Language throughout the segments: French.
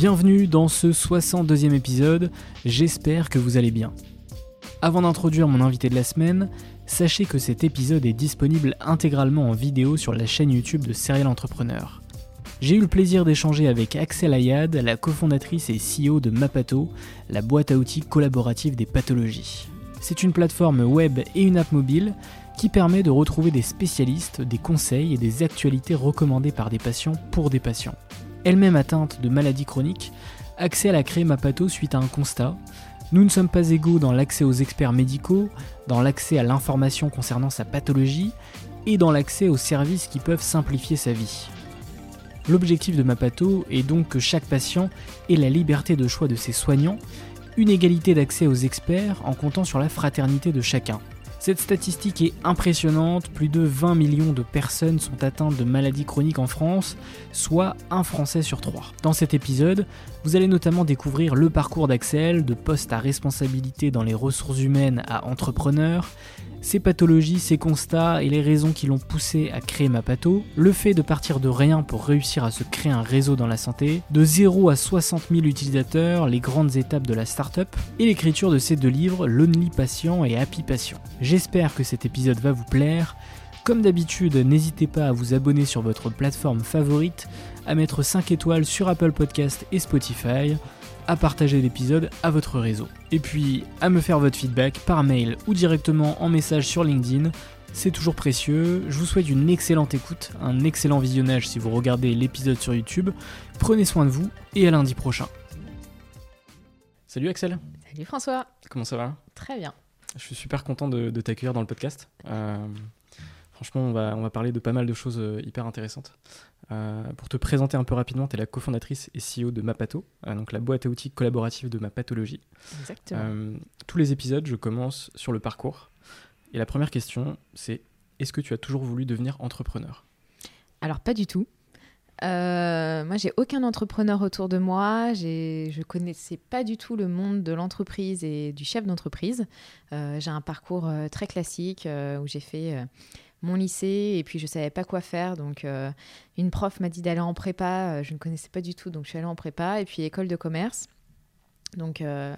Bienvenue dans ce 62e épisode, j'espère que vous allez bien. Avant d'introduire mon invité de la semaine, sachez que cet épisode est disponible intégralement en vidéo sur la chaîne YouTube de Serial Entrepreneur. J'ai eu le plaisir d'échanger avec Axel Ayad, la cofondatrice et CEO de Mapato, la boîte à outils collaborative des pathologies. C'est une plateforme web et une app mobile qui permet de retrouver des spécialistes, des conseils et des actualités recommandées par des patients pour des patients. Elle-même atteinte de maladies chroniques, Axel a créé Mapato suite à un constat. Nous ne sommes pas égaux dans l'accès aux experts médicaux, dans l'accès à l'information concernant sa pathologie et dans l'accès aux services qui peuvent simplifier sa vie. L'objectif de Mapato est donc que chaque patient ait la liberté de choix de ses soignants, une égalité d'accès aux experts en comptant sur la fraternité de chacun. Cette statistique est impressionnante, plus de 20 millions de personnes sont atteintes de maladies chroniques en France, soit un Français sur trois. Dans cet épisode, vous allez notamment découvrir le parcours d'Axel, de poste à responsabilité dans les ressources humaines à entrepreneur, ses pathologies, ses constats et les raisons qui l'ont poussé à créer Mapato, le fait de partir de rien pour réussir à se créer un réseau dans la santé, de 0 à 60 000 utilisateurs, les grandes étapes de la startup, et l'écriture de ces deux livres, Lonely Patient et Happy Patient. J'espère que cet épisode va vous plaire. Comme d'habitude, n'hésitez pas à vous abonner sur votre plateforme favorite, à mettre 5 étoiles sur Apple Podcast et Spotify, à partager l'épisode à votre réseau. Et puis à me faire votre feedback par mail ou directement en message sur LinkedIn. C'est toujours précieux. Je vous souhaite une excellente écoute, un excellent visionnage si vous regardez l'épisode sur YouTube. Prenez soin de vous et à lundi prochain. Salut Axel. Salut François. Comment ça va? Très bien. Je suis super content de, t'accueillir dans le podcast. Euh, franchement, on va, on va parler de pas mal de choses euh, hyper intéressantes. Euh, pour te présenter un peu rapidement, tu es la cofondatrice et CEO de Mapato, euh, donc la boîte à outils collaborative de ma pathologie. Exactement. Euh, tous les épisodes, je commence sur le parcours. Et la première question, c'est est-ce que tu as toujours voulu devenir entrepreneur? Alors, pas du tout. moi, j'ai aucun entrepreneur autour de moi. Je connaissais pas du tout le monde de l'entreprise et du chef d'entreprise. j'ai un parcours très classique où j'ai fait mon lycée et puis je savais pas quoi faire. Donc euh, une prof m'a dit d'aller en prépa, euh, je ne connaissais pas du tout, donc je suis allée en prépa et puis école de commerce. Donc, euh,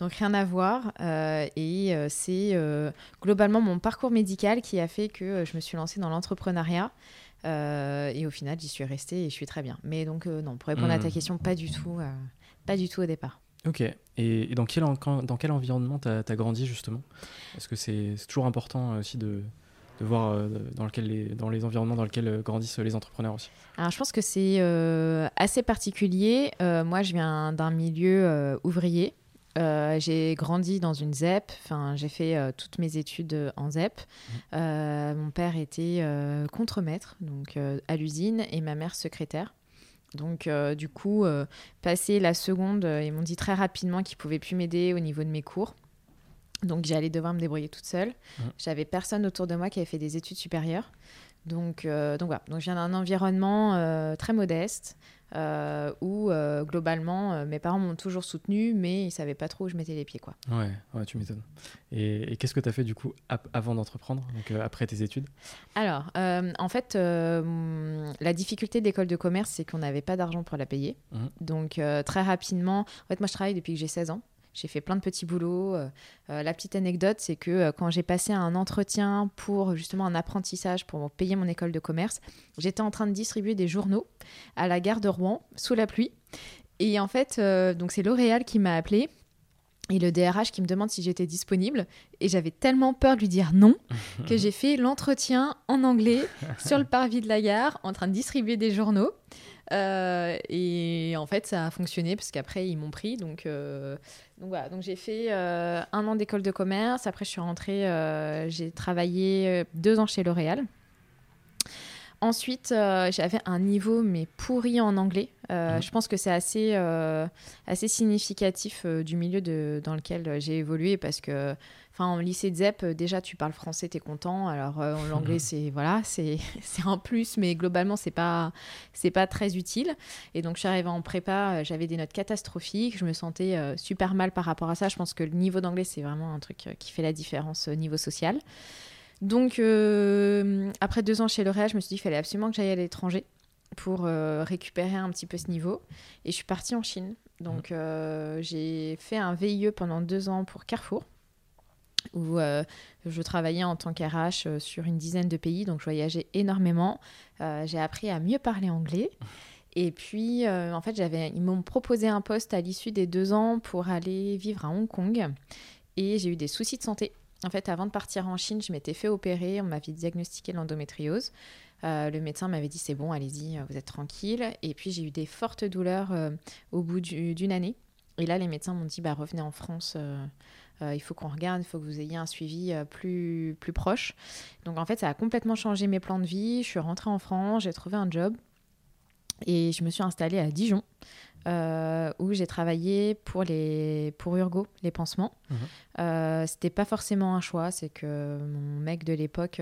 donc rien à voir. et c'est globalement mon parcours médical qui a fait que je me suis lancée dans l'entrepreneuriat. et au final, j'y suis restée et je suis très bien. Mais donc non, pour répondre à ta hmm. question, pas du tout, pas du tout au départ. Ok. Et, dans, quel, dans quel environnement tu as, grandi justement? Est-ce que c'est toujours important aussi de, de voir euh, dans, lequel les, dans les environnements dans lesquels euh, grandissent les entrepreneurs aussi Alors, je pense que c'est euh, assez particulier. moi, je viens d'un milieu ouvrier. j'ai grandi dans une ZEP, enfin, j'ai fait toutes mes études en ZEP. Mmh. mon père était contremaître donc, à l'usine et ma mère secrétaire. Donc, du coup, passer la seconde, ils m'ont dit très rapidement qu'ils pouvaient plus m'aider au niveau de mes cours. Donc, j'allais devoir me débrouiller toute seule. Mmh. J'avais personne autour de moi qui avait fait des études supérieures. Donc, donc voilà. Donc, je viens d'un environnement très modeste. Euh, où euh, globalement euh, mes parents m'ont toujours soutenu, mais ils savaient pas trop où je mettais les pieds. Quoi. Ouais, ouais tu m'étonnes. Et, qu'est-ce que tu as fait du coup avant d'entreprendre, donc après tes études? Alors, en fait, la difficulté de l'école de commerce, c'est qu'on n'avait pas d'argent pour la payer. Mmh. Donc, très rapidement, en fait, moi je travaille depuis que j'ai 16 ans. J'ai fait plein de petits boulots. Euh, euh, la petite anecdote, c'est que euh, quand j'ai passé un entretien pour justement un apprentissage pour payer mon école de commerce, j'étais en train de distribuer des journaux à la gare de Rouen sous la pluie. Et en fait, donc c'est L'Oréal qui m'a appelé et le DRH qui me demande si j'étais disponible. Et j'avais tellement peur de lui dire non que j'ai fait l'entretien en anglais sur le parvis de la gare en train de distribuer des journaux. Euh, et en fait, ça a fonctionné parce qu'après, ils m'ont pris. Donc, euh, voilà. J'ai fait euh, un an d'école de commerce. Après, je suis rentrée. j'ai travaillé deux ans chez L'Oréal. Ensuite, j'avais un niveau mais pourri en anglais. Mhm. Je pense que c'est assez, assez significatif du milieu de, dans lequel j'ai évolué parce que Enfin, en lycée de ZEP, euh, déjà, tu parles français, tu es content. Alors, euh, l'anglais, c'est voilà, c'est un plus, mais globalement, c'est pas, pas très utile. Et donc, je suis arrivée en prépa, euh, j'avais des notes catastrophiques. Je me sentais super mal par rapport à ça. Je pense que le niveau d'anglais, c'est vraiment un truc qui fait la différence au niveau social. Donc, après deux ans chez L'Oréal, je me suis dit qu'il fallait absolument que j'aille à l'étranger pour récupérer un petit peu ce niveau. Et je suis partie en Chine. Donc, mmh. j'ai fait un VIE pendant deux ans pour Carrefour où euh, je travaillais en tant qu'RH euh, sur une dizaine de pays, donc je voyageais énormément. Euh, j'ai appris à mieux parler anglais. Et puis, en fait, j'avais, ils m'ont proposé un poste à l'issue des deux ans pour aller vivre à Hong Kong. Et j'ai eu des soucis de santé. En fait, avant de partir en Chine, je m'étais fait opérer. On m'avait diagnostiqué l'endométriose. le médecin m'avait dit c'est bon, allez-y, vous êtes tranquille. Et puis j'ai eu des fortes douleurs au bout d'une année. Et là, les médecins m'ont dit bah, revenez en France euh, il faut qu'on regarde, il faut que vous ayez un suivi euh, plus, plus proche. Donc en fait, ça a complètement changé mes plans de vie. Je suis rentrée en France, j'ai trouvé un job et je me suis installée à Dijon. Euh, où j'ai travaillé pour, les, pour Urgo, les pansements. Mhm. Euh, c'était pas forcément un choix, c'est que mon mec de l'époque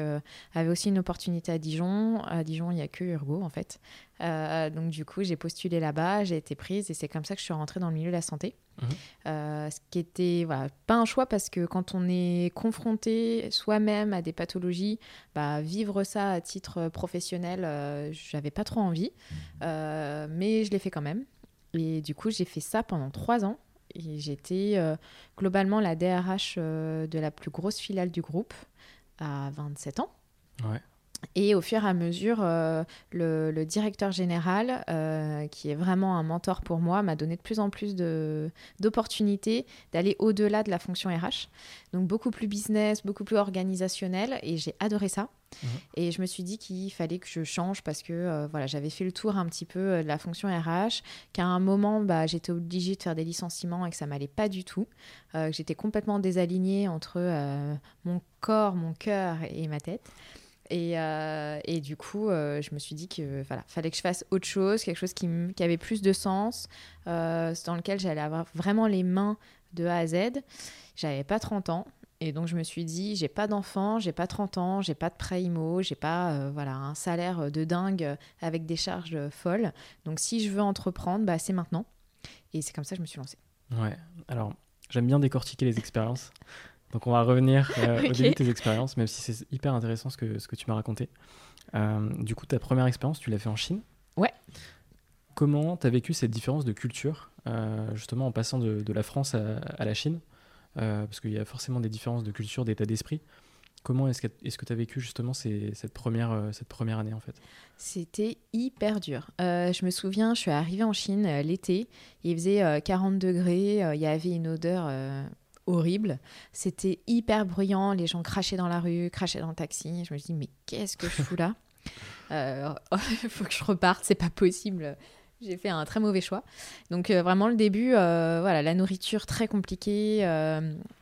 avait aussi une opportunité à Dijon. À Dijon, il n'y a que Urgo en fait. donc du coup, j'ai postulé là-bas, j'ai été prise et c'est comme ça que je suis rentrée dans le milieu de la santé. Mhm. Euh, ce qui était voilà, pas un choix parce que quand on est confronté soi-même à des pathologies, bah, vivre ça à titre professionnel, euh, j'avais pas trop envie, mhm. euh, mais je l'ai fait quand même. Et du coup, j'ai fait ça pendant trois ans. Et j'étais globalement la DRH de la plus grosse filiale du groupe à 27 ans. Ouais. Et au fur et à mesure, euh, le, directeur général, euh, qui est vraiment un mentor pour moi, m'a donné de plus en plus d'opportunités d'aller au-delà de la fonction RH. Donc beaucoup plus business, beaucoup plus organisationnel, et j'ai adoré ça. Mhm. Et je me suis dit qu'il fallait que je change parce que euh, voilà, j'avais fait le tour un petit peu de la fonction RH, qu'à un moment, bah, j'étais obligée de faire des licenciements et que ça m'allait pas du tout, que j'étais complètement désalignée entre mon corps, mon cœur et ma tête. Et, euh, et, du coup, euh, je me suis dit que voilà, fallait que je fasse autre chose, quelque chose qui, qui avait plus de sens, euh, dans lequel j'allais avoir vraiment les mains de A à Z. J'avais pas 30 ans. Et donc je me suis dit, j'ai pas d'enfant, j'ai pas 30 ans, j'ai pas de prêt IMO, j'ai pas voilà, un salaire de dingue avec des charges folles. Donc si je veux entreprendre, bah, c'est maintenant. Et c'est comme ça que je me suis lancée. Ouais, alors j'aime bien décortiquer les expériences. Donc on va revenir euh, au début de tes expériences, même si c'est hyper intéressant ce que, ce que tu m'as raconté. Euh, du coup, ta première expérience, tu l'as fait en Chine? Ouais. Comment tu as vécu cette différence de culture, euh, justement en passant de, de la France à, à la Chine? Parce qu'il y a forcément des différences de culture, d'état d'esprit. Comment est-ce que tu as vécu justement ces, cette, première, cette première année en fait? C'était hyper dur. je me souviens, je suis arrivée en Chine l'été, il faisait 40 degrés, il y avait une odeur horrible. C'était hyper bruyant, les gens crachaient dans la rue, crachaient dans le taxi. Je me dis, mais qu'est-ce que je fous là Il euh, faut que je reparte, c'est pas possible. J'ai fait un très mauvais choix. Donc euh, vraiment le début, euh, voilà, la nourriture très compliquée.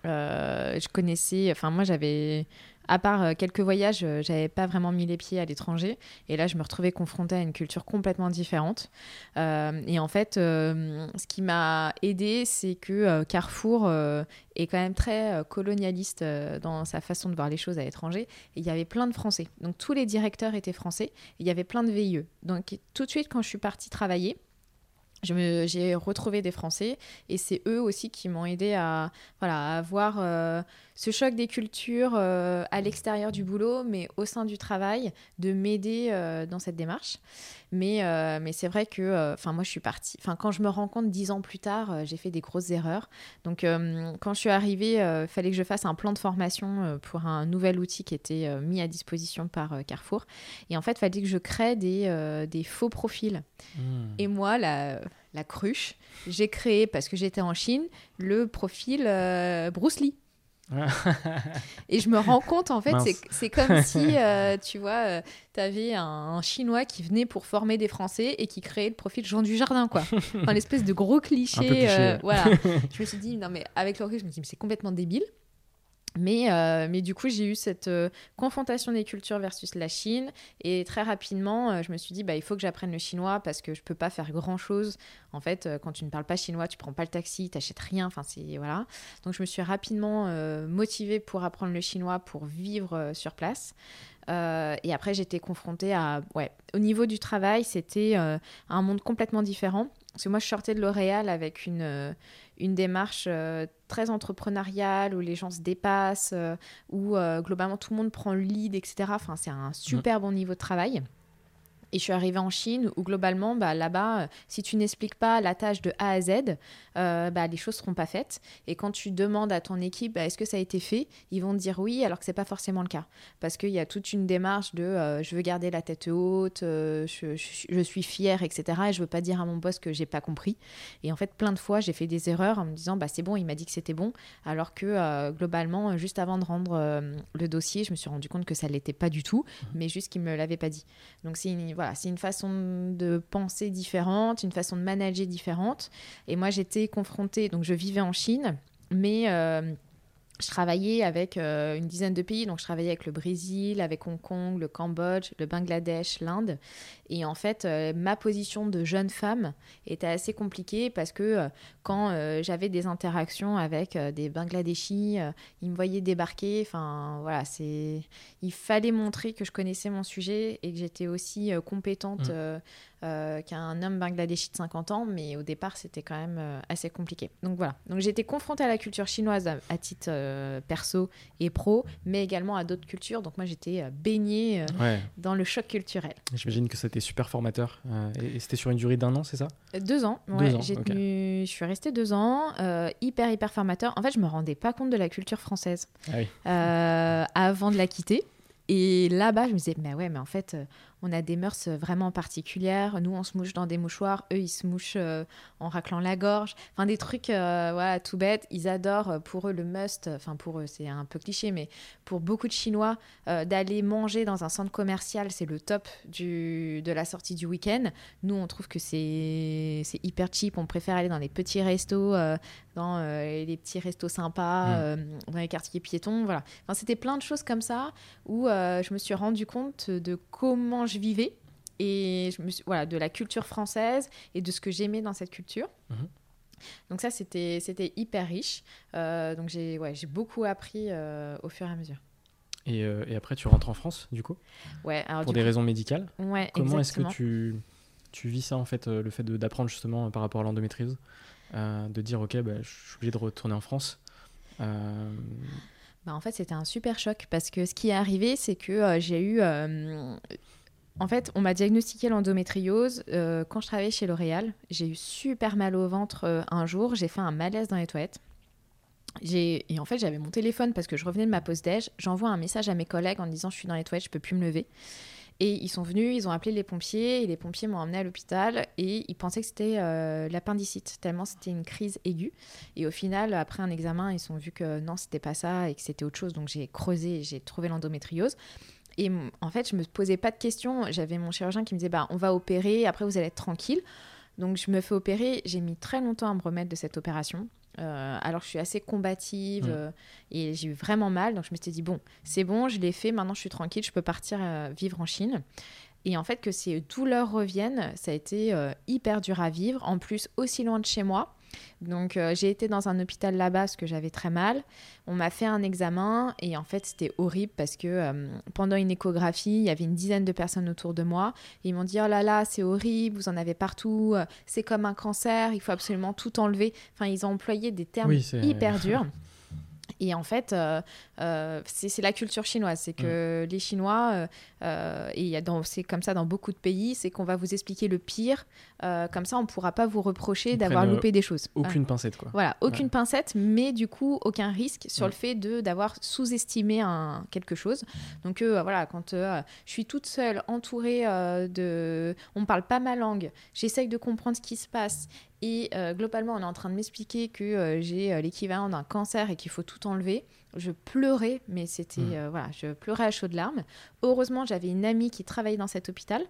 je connaissais, enfin moi j'avais à part quelques voyages, j'avais pas vraiment mis les pieds à l'étranger. Et là, je me retrouvais confrontée à une culture complètement différente. et en fait, ce qui m'a aidé, c'est que Carrefour est quand même très colonialiste dans sa façon de voir les choses à l'étranger. Et il y avait plein de Français. Donc tous les directeurs étaient français. il y avait plein de VIE. Donc tout de suite, quand je suis partie travailler, j'ai retrouvé des Français et c'est eux aussi qui m'ont aidé à, voilà, avoir euh, ce choc des cultures euh, à l'extérieur du boulot, mais au sein du travail, de m'aider euh, dans cette démarche. Mais, mais c'est vrai que enfin moi je suis partie, enfin quand je me rends compte dix ans plus tard, j'ai fait des grosses erreurs. Donc quand je suis arrivée, il fallait que je fasse un plan de formation pour un nouvel outil qui était mis à disposition par Carrefour. Et en fait, il fallait que je crée des, des faux profils. Mmh. Et moi, la, la cruche, j'ai créé, parce que j'étais en Chine, le profil euh, Bruce Lee. Et je me rends compte, en fait, c'est comme si, euh, tu vois, euh, tu avais un, Chinois qui venait pour former des Français et qui créait le profil Jean du Jardin, quoi. Enfin, l'espèce de gros cliché. voilà. je me suis dit, non, mais avec le recul, je me dit, c'est complètement débile. Mais, euh, mais du coup, j'ai eu cette euh, confrontation des cultures versus la Chine. Et très rapidement, euh, je me suis dit, bah, il faut que j'apprenne le chinois parce que je ne peux pas faire grand-chose. En fait, quand tu ne parles pas chinois, tu prends pas le taxi, tu n'achètes rien. C'est, voilà. Donc, je me suis rapidement motivée pour apprendre le chinois, pour vivre sur place. et après, j'étais confrontée à... Ouais, au niveau du travail, c'était un monde complètement différent. Parce que moi, je sortais de L'Oréal avec une une démarche euh, très entrepreneuriale où les gens se dépassent, euh, où euh, globalement tout le monde prend le lead, etc. Enfin, c'est un super bon niveau de travail. Et je suis arrivée en Chine où globalement, bah, là-bas, euh, si tu n'expliques pas la tâche de A à Z, euh, bah, les choses ne seront pas faites. Et quand tu demandes à ton équipe, bah, est-ce que ça a été fait Ils vont te dire oui, alors que ce n'est pas forcément le cas. Parce qu'il y a toute une démarche de euh, je veux garder la tête haute, je, suis fière, etc. Et je ne veux pas dire à mon boss que j'ai pas compris. Et en fait, plein de fois, j'ai fait des erreurs en me disant bah, c'est bon, il m'a dit que c'était bon. Alors que globalement, juste avant de rendre le dossier, je me suis rendu compte que ça ne l'était pas du tout, mmh. mais juste qu'il ne me l'avait pas dit. Donc c'est une voilà, c'est une façon de penser différente, une façon de manager différente. Et moi, j'étais confrontée, donc je vivais en Chine, mais euh, je travaillais avec euh, une dizaine de pays, donc je travaillais avec le Brésil, avec Hong Kong, le Cambodge, le Bangladesh, l'Inde. Et en fait, euh, ma position de jeune femme était assez compliquée parce que euh, quand j'avais des interactions avec des Bangladeshis, ils me voyaient débarquer. Enfin, voilà, c'est. Il fallait montrer que je connaissais mon sujet et que j'étais aussi compétente mmh. Euh, qu'un homme bangladeshi de 50 ans, mais au départ, c'était quand même euh, assez compliqué. Donc voilà. Donc j'ai été confrontée à la culture chinoise à, titre euh, perso et pro, mais également à d'autres cultures. Donc moi, j'étais baignée dans le choc culturel. J'imagine que c'était super formateur. et, c'était sur une durée d'un an, c'est ça? Deux ans. Ouais, ans Je suis restée deux ans. hyper, hyper formateur. En fait, je me rendais pas compte de la culture française ah avant de la quitter. Et là-bas, je me disais, mais ouais, mais en fait, on a des mœurs vraiment particulières. Nous, on se mouche dans des mouchoirs, eux, ils se mouchent euh, en raclant la gorge. Enfin, des trucs, euh, voilà, tout bête. Ils adorent, euh, pour eux, le must, enfin, pour eux, c'est un peu cliché, mais pour beaucoup de Chinois, d'aller manger dans un centre commercial, c'est le top du, de la sortie du week-end. Nous, on trouve que c'est hyper cheap. On préfère aller dans des petits restos, dans les petits restos sympas, mmh. dans les quartiers piétons. Voilà. Enfin, c'était plein de choses comme ça où je me suis rendu compte de comment je vivais et je me voilà, de la culture française et de ce que j'aimais dans cette culture. Mhm. Donc ça, c'était, c'était hyper riche. Euh, donc j'ai, ouais, j'ai beaucoup appris euh, au fur et à mesure. Et, euh, et, après, tu rentres en France, du coup? Ouais. Alors, Pour des raisons médicales? Ouais, Comment est-ce que tu, tu vis ça, en fait, le fait d'apprendre justement par rapport à l'endométriose? De dire, OK, bah, je suis obligé de retourner en France bah, en fait, c'était un super choc parce que ce qui est arrivé, c'est que j'ai eu en fait, on m'a diagnostiqué l'endométriose euh, quand je travaillais chez L'Oréal. J'ai eu super mal au ventre euh, un jour. J'ai fait un malaise dans les toilettes. Et en fait, j'avais mon téléphone parce que je revenais de ma pause déj. J'envoie un message à mes collègues en disant je suis dans les toilettes, je peux plus me lever. Et ils sont venus, ils ont appelé les pompiers et les pompiers m'ont emmené à l'hôpital et ils pensaient que c'était euh, l'appendicite, tellement c'était une crise aiguë. Et au final, après un examen, ils ont vu que non, c'était pas ça et que c'était autre chose. Donc j'ai creusé j'ai trouvé l'endométriose. Et en fait, je me posais pas de questions. J'avais mon chirurgien qui me disait bah, on va opérer, après vous allez être tranquille. Donc je me fais opérer. J'ai mis très longtemps à me remettre de cette opération. alors je suis assez combative Mm. et j'ai eu vraiment mal. Donc je me suis dit, bon, c'est bon, je l'ai fait, maintenant je suis tranquille, je peux partir vivre en Chine. Et en fait, que ces douleurs reviennent, ça a été hyper dur à vivre. En plus, aussi loin de chez moi. Donc euh, j'ai été dans un hôpital là-bas parce que j'avais très mal. On m'a fait un examen et en fait c'était horrible parce que euh, pendant une échographie, il y avait une dizaine de personnes autour de moi. Et ils m'ont dit oh là là c'est horrible, vous en avez partout, euh, c'est comme un cancer, il faut absolument tout enlever. Enfin ils ont employé des termes Oui, hyper durs. Et en fait, euh, euh, c'est la culture chinoise. C'est que Mm. les Chinois, euh, et c'est comme ça dans beaucoup de pays, c'est qu'on va vous expliquer le pire. comme ça, on ne pourra pas vous reprocher d'avoir loupé des choses. Aucune pincette, quoi. Voilà, aucune pincette, mais du coup, aucun risque sur Mm. le fait de d'avoir sous-estimé quelque chose. Donc voilà, quand je suis toute seule, entourée de... On ne parle pas ma langue, j'essaye de comprendre ce qui se passe. Et euh, globalement, on est en train de m'expliquer que euh, j'ai euh, l'équivalent d'un cancer et qu'il faut tout enlever. Je pleurais, mais c'était... Mm. euh, voilà, je pleurais à chaudes larmes. Heureusement, j'avais une amie qui travaillait dans cet hôpital,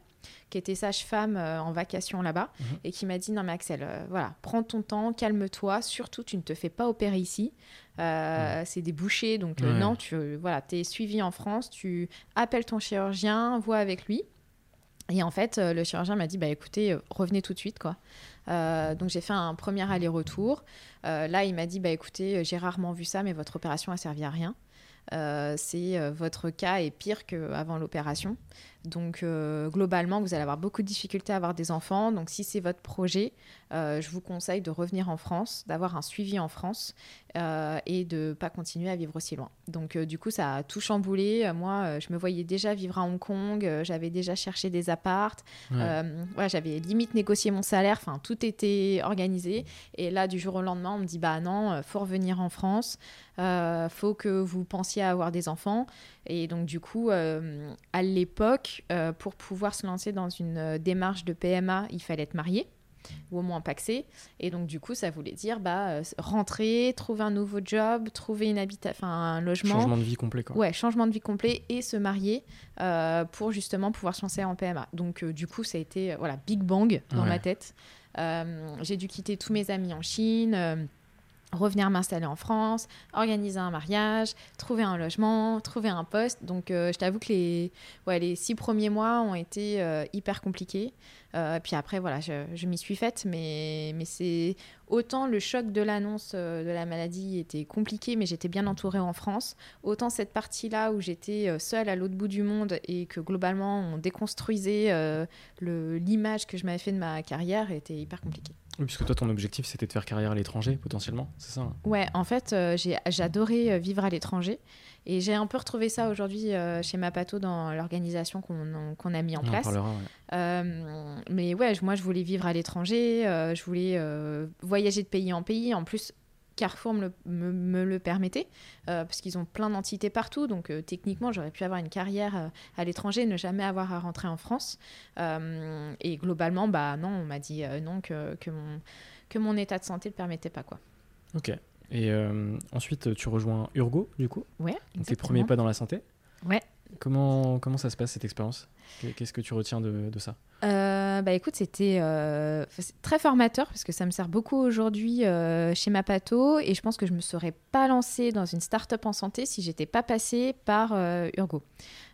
qui était sage-femme en vacation là-bas, Mhm. et qui m'a dit non mais Axel, voilà, prends ton temps, calme-toi, surtout tu ne te fais pas opérer ici. Euh, C'est des bouchées, donc euh, non, tu voilà, es suivi en France, tu appelles ton chirurgien, vois avec lui. Et en fait, euh, le chirurgien m'a dit, bah écoutez, euh, revenez tout de suite, quoi. Euh, donc j'ai fait un premier aller-retour. Là, il m'a dit, bah écoutez, j'ai rarement vu ça, mais votre opération a servi à rien. C'est votre cas est pire qu'avant l'opération. Donc euh, globalement, vous allez avoir beaucoup de difficultés à avoir des enfants. Donc si c'est votre projet, euh, je vous conseille de revenir en France, d'avoir un suivi en France euh, et de pas continuer à vivre aussi loin. Donc du coup, ça a tout chamboulé. Moi, je me voyais déjà vivre à Hong Kong. J'avais déjà cherché des appartes. Ouais. J'avais limite négocié mon salaire. Enfin, tout était organisé. Et là, du jour au lendemain, on me dit bah non, faut revenir en France. Faut que vous pensiez à avoir des enfants. Et donc, du coup, à l'époque, euh, pour pouvoir se lancer dans une euh, démarche de PMA, il fallait être marié ou au moins paxé. Et donc, du coup, ça voulait dire bah, euh, rentrer, trouver un nouveau job, trouver une habita- un logement. Changement de vie complet, quoi. Ouais, changement de vie complet et se marier euh, pour justement pouvoir se lancer en PMA. Donc, euh, du coup, ça a été voilà, Big Bang dans Ouais. ma tête. J'ai dû quitter tous mes amis en Chine. Revenir m'installer en France, organiser un mariage, trouver un logement, trouver un poste. Donc euh, je t'avoue que les six premiers mois ont été euh, hyper compliqués. Euh, puis après, voilà, je, je m'y suis faite, mais, mais c'est autant le choc de l'annonce euh, de la maladie était compliqué, mais j'étais bien entourée en France, autant cette partie-là où j'étais euh, seule à l'autre bout du monde et que globalement on déconstruisait euh, l'image que je m'avais fait de ma carrière était hyper compliquée. Oui, puisque toi, ton objectif, c'était de faire carrière à l'étranger, potentiellement, c'est ça hein? Ouais, en fait, euh, j'ai j'adorais vivre à l'étranger et j'ai un peu retrouvé ça aujourd'hui euh, chez Mapato dans l'organisation qu'on a mis en On en place. parlera, ouais. Euh, mais ouais, moi, je voulais vivre à l'étranger, euh, je voulais euh, voyager de pays en pays. En plus, Carrefour me le, me- me le permettait, euh, parce qu'ils ont plein d'entités partout. Donc, euh, techniquement, j'aurais pu avoir une carrière euh, à l'étranger, ne jamais avoir à rentrer en France. Et globalement, bah non, on m'a dit non, que, que, mon, que mon état de santé ne le permettait pas. Quoi. Ok. Et euh, ensuite, tu rejoins Urgo, du coup Ouais, Donc, tes exactement. premiers pas dans la santé. Ouais. Comment, comment ça se passe cette expérience? Qu'est- Qu'est-ce que tu retiens de, de ça? Euh, bah écoute, c'était euh, très formateur parce que ça me sert beaucoup aujourd'hui euh, chez Mapato et je pense que je me serais pas lancée dans une start-up en santé si j'étais pas passée par Urgo.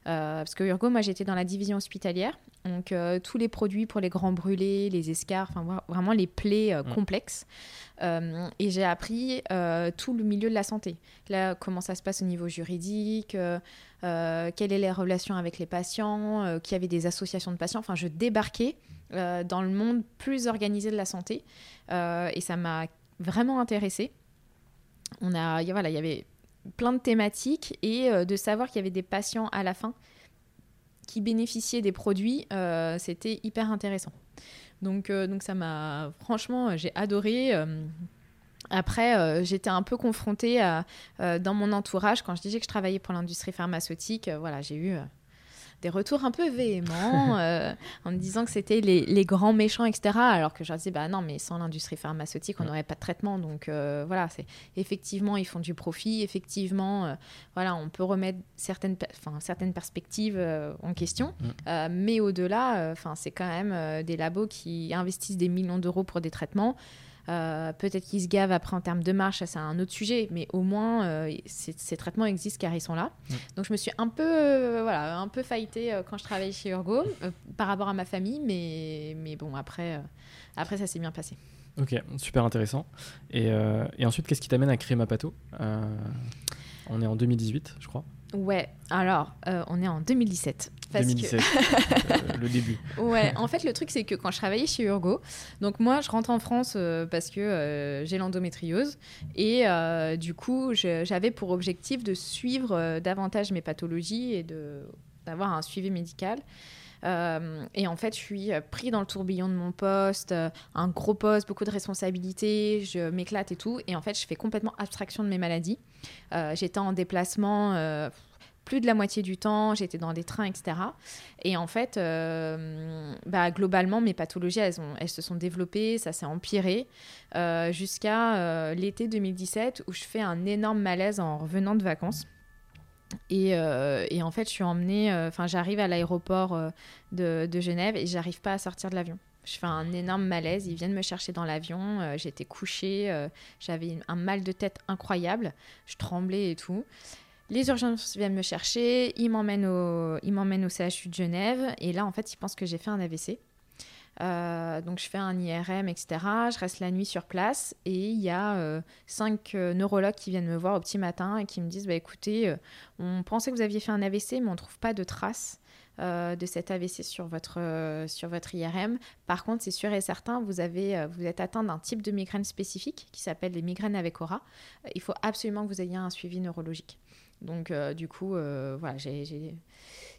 Parce que Urgo, moi j'étais dans la division hospitalière, donc euh, tous les produits pour les grands brûlés, les escarres, enfin vra- vraiment les plaies euh, Mm. complexes. Euh, et j'ai appris tout le milieu de la santé. Là, comment ça se passe au niveau juridique, quelles sont les relations avec les patients, qu'il y avait des associations de patients. Enfin, je débarquais dans le monde plus organisé de la santé et ça m'a vraiment intéressée. On a, y- voilà, il y avait plein de thématiques et de savoir qu'il y avait des patients à la fin bénéficiaient des produits, euh, c'était hyper intéressant. Donc, euh, donc ça m'a franchement, euh, j'ai adoré. après, j'étais un peu confrontée à, dans mon entourage quand je disais que je travaillais pour l'industrie pharmaceutique. voilà, j'ai eu des retours un peu véhéments euh, en me disant que c'était les, les grands méchants, etc. Alors que je leur disais, bah non, mais sans l'industrie pharmaceutique, on n'aurait pas de traitement. Donc euh, voilà, c'est effectivement, ils font du profit. Effectivement, euh, voilà, on peut remettre certaines, enfin, certaines perspectives en question. Mm. Mais au-delà, enfin, c'est quand même des labos qui investissent des millions d'euros pour des traitements. Peut-être qu'ils se gavent après en termes de marche, ça c'est un autre sujet, mais au moins ces, traitements existent car ils sont là. Donc je me suis un peu, voilà, un peu faillité quand je travaillais chez Urgo par rapport à ma famille, mais, mais bon, après, après ça s'est bien passé. Ok, super intéressant. Et, et ensuite, qu'est-ce qui t'amène à créer Mapato? On est en 2018, je crois. Ouais, alors euh, on est en 2017. 2017, euh, le début. Ouais, en fait le truc c'est que quand je travaillais chez Urgo, donc moi je rentre en France euh, parce que j'ai l'endométriose et du coup j'avais pour objectif de suivre davantage mes pathologies et d'avoir un suivi médical. Et en fait, je suis pris dans le tourbillon de mon poste, un gros poste, beaucoup de responsabilités, je m'éclate et tout. Et en fait, je fais complètement abstraction de mes maladies. J'étais en déplacement plus de la moitié du temps, j'étais dans des trains, etc. Et en fait, euh, bah, globalement, mes pathologies, elles, se sont développées, ça s'est empiré, euh, jusqu'à euh, l'été 2017, où je fais un énorme malaise en revenant de vacances. Et, et en fait, je suis emmenée, enfin, j'arrive à l'aéroport de, de, Genève et j'arrive pas à sortir de l'avion. Je fais un énorme malaise, ils viennent me chercher dans l'avion, j'étais couchée, j'avais un mal de tête incroyable, je tremblais et tout. Les urgences viennent me chercher, ils m'emmènent au, au CHU de Genève, et là, en fait, ils pensent que j'ai fait un AVC. Euh, donc je fais un IRM, etc. Je reste la nuit sur place et il y a euh, cinq euh, neurologues qui viennent me voir au petit matin et qui me disent bah, écoutez, on pensait que vous aviez fait un AVC, mais on ne trouve pas de traces de cet AVC sur votre, sur votre IRM. Par contre, c'est sûr et certain, vous, vous êtes atteint d'un type de migraine spécifique qui s'appelle les migraines avec aura. il faut absolument que vous ayez un suivi neurologique. Donc, euh, du coup, euh, voilà, j'ai,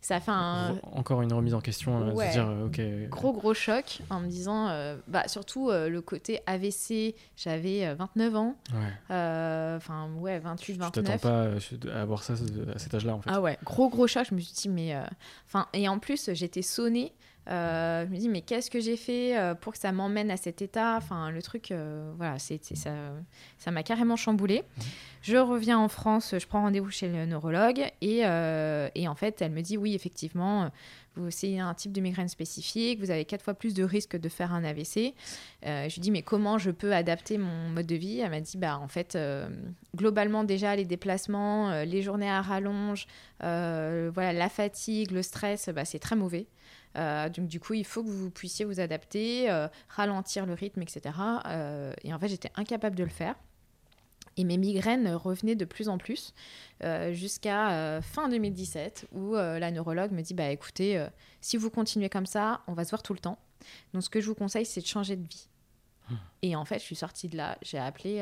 ça a fait un. Encore une remise en question, ouais, dire, euh, Gros, gros choc en me disant, bah, surtout le côté AVC, j'avais 29 ans. Enfin, ouais. 28, 29. Tu t'attends pas à avoir ça à cet âge-là, en fait. Ah ouais, gros, gros choc. Je me suis dit, mais. Enfin, et en plus, j'étais sonnée. Je me dis, mais qu'est-ce que j'ai fait pour que ça m'emmène à cet état? Enfin, le truc, voilà, c'est, ça, ça m'a carrément chamboulé. Mmh. Je reviens en France, je prends rendez-vous chez le neurologue et, euh, et, en fait, elle me dit oui, effectivement, c'est un type de migraine spécifique, vous avez quatre fois plus de risques de faire un AVC. Euh, je lui dis mais comment je peux adapter mon mode de vie? Elle m'a dit bah en fait euh, globalement déjà les déplacements, les journées à rallonge, voilà la fatigue, le stress, bah, c'est très mauvais. Donc du coup, il faut que vous puissiez vous adapter, ralentir le rythme, etc. et en fait, j'étais incapable de le faire. Et mes migraines revenaient de plus en plus euh, jusqu'à euh, fin 2017 où euh, la neurologue me dit bah écoutez, si vous continuez comme ça, on va se voir tout le temps. Donc ce que je vous conseille, c'est de changer de vie. Et en fait, je suis sortie de là, j'ai appelé,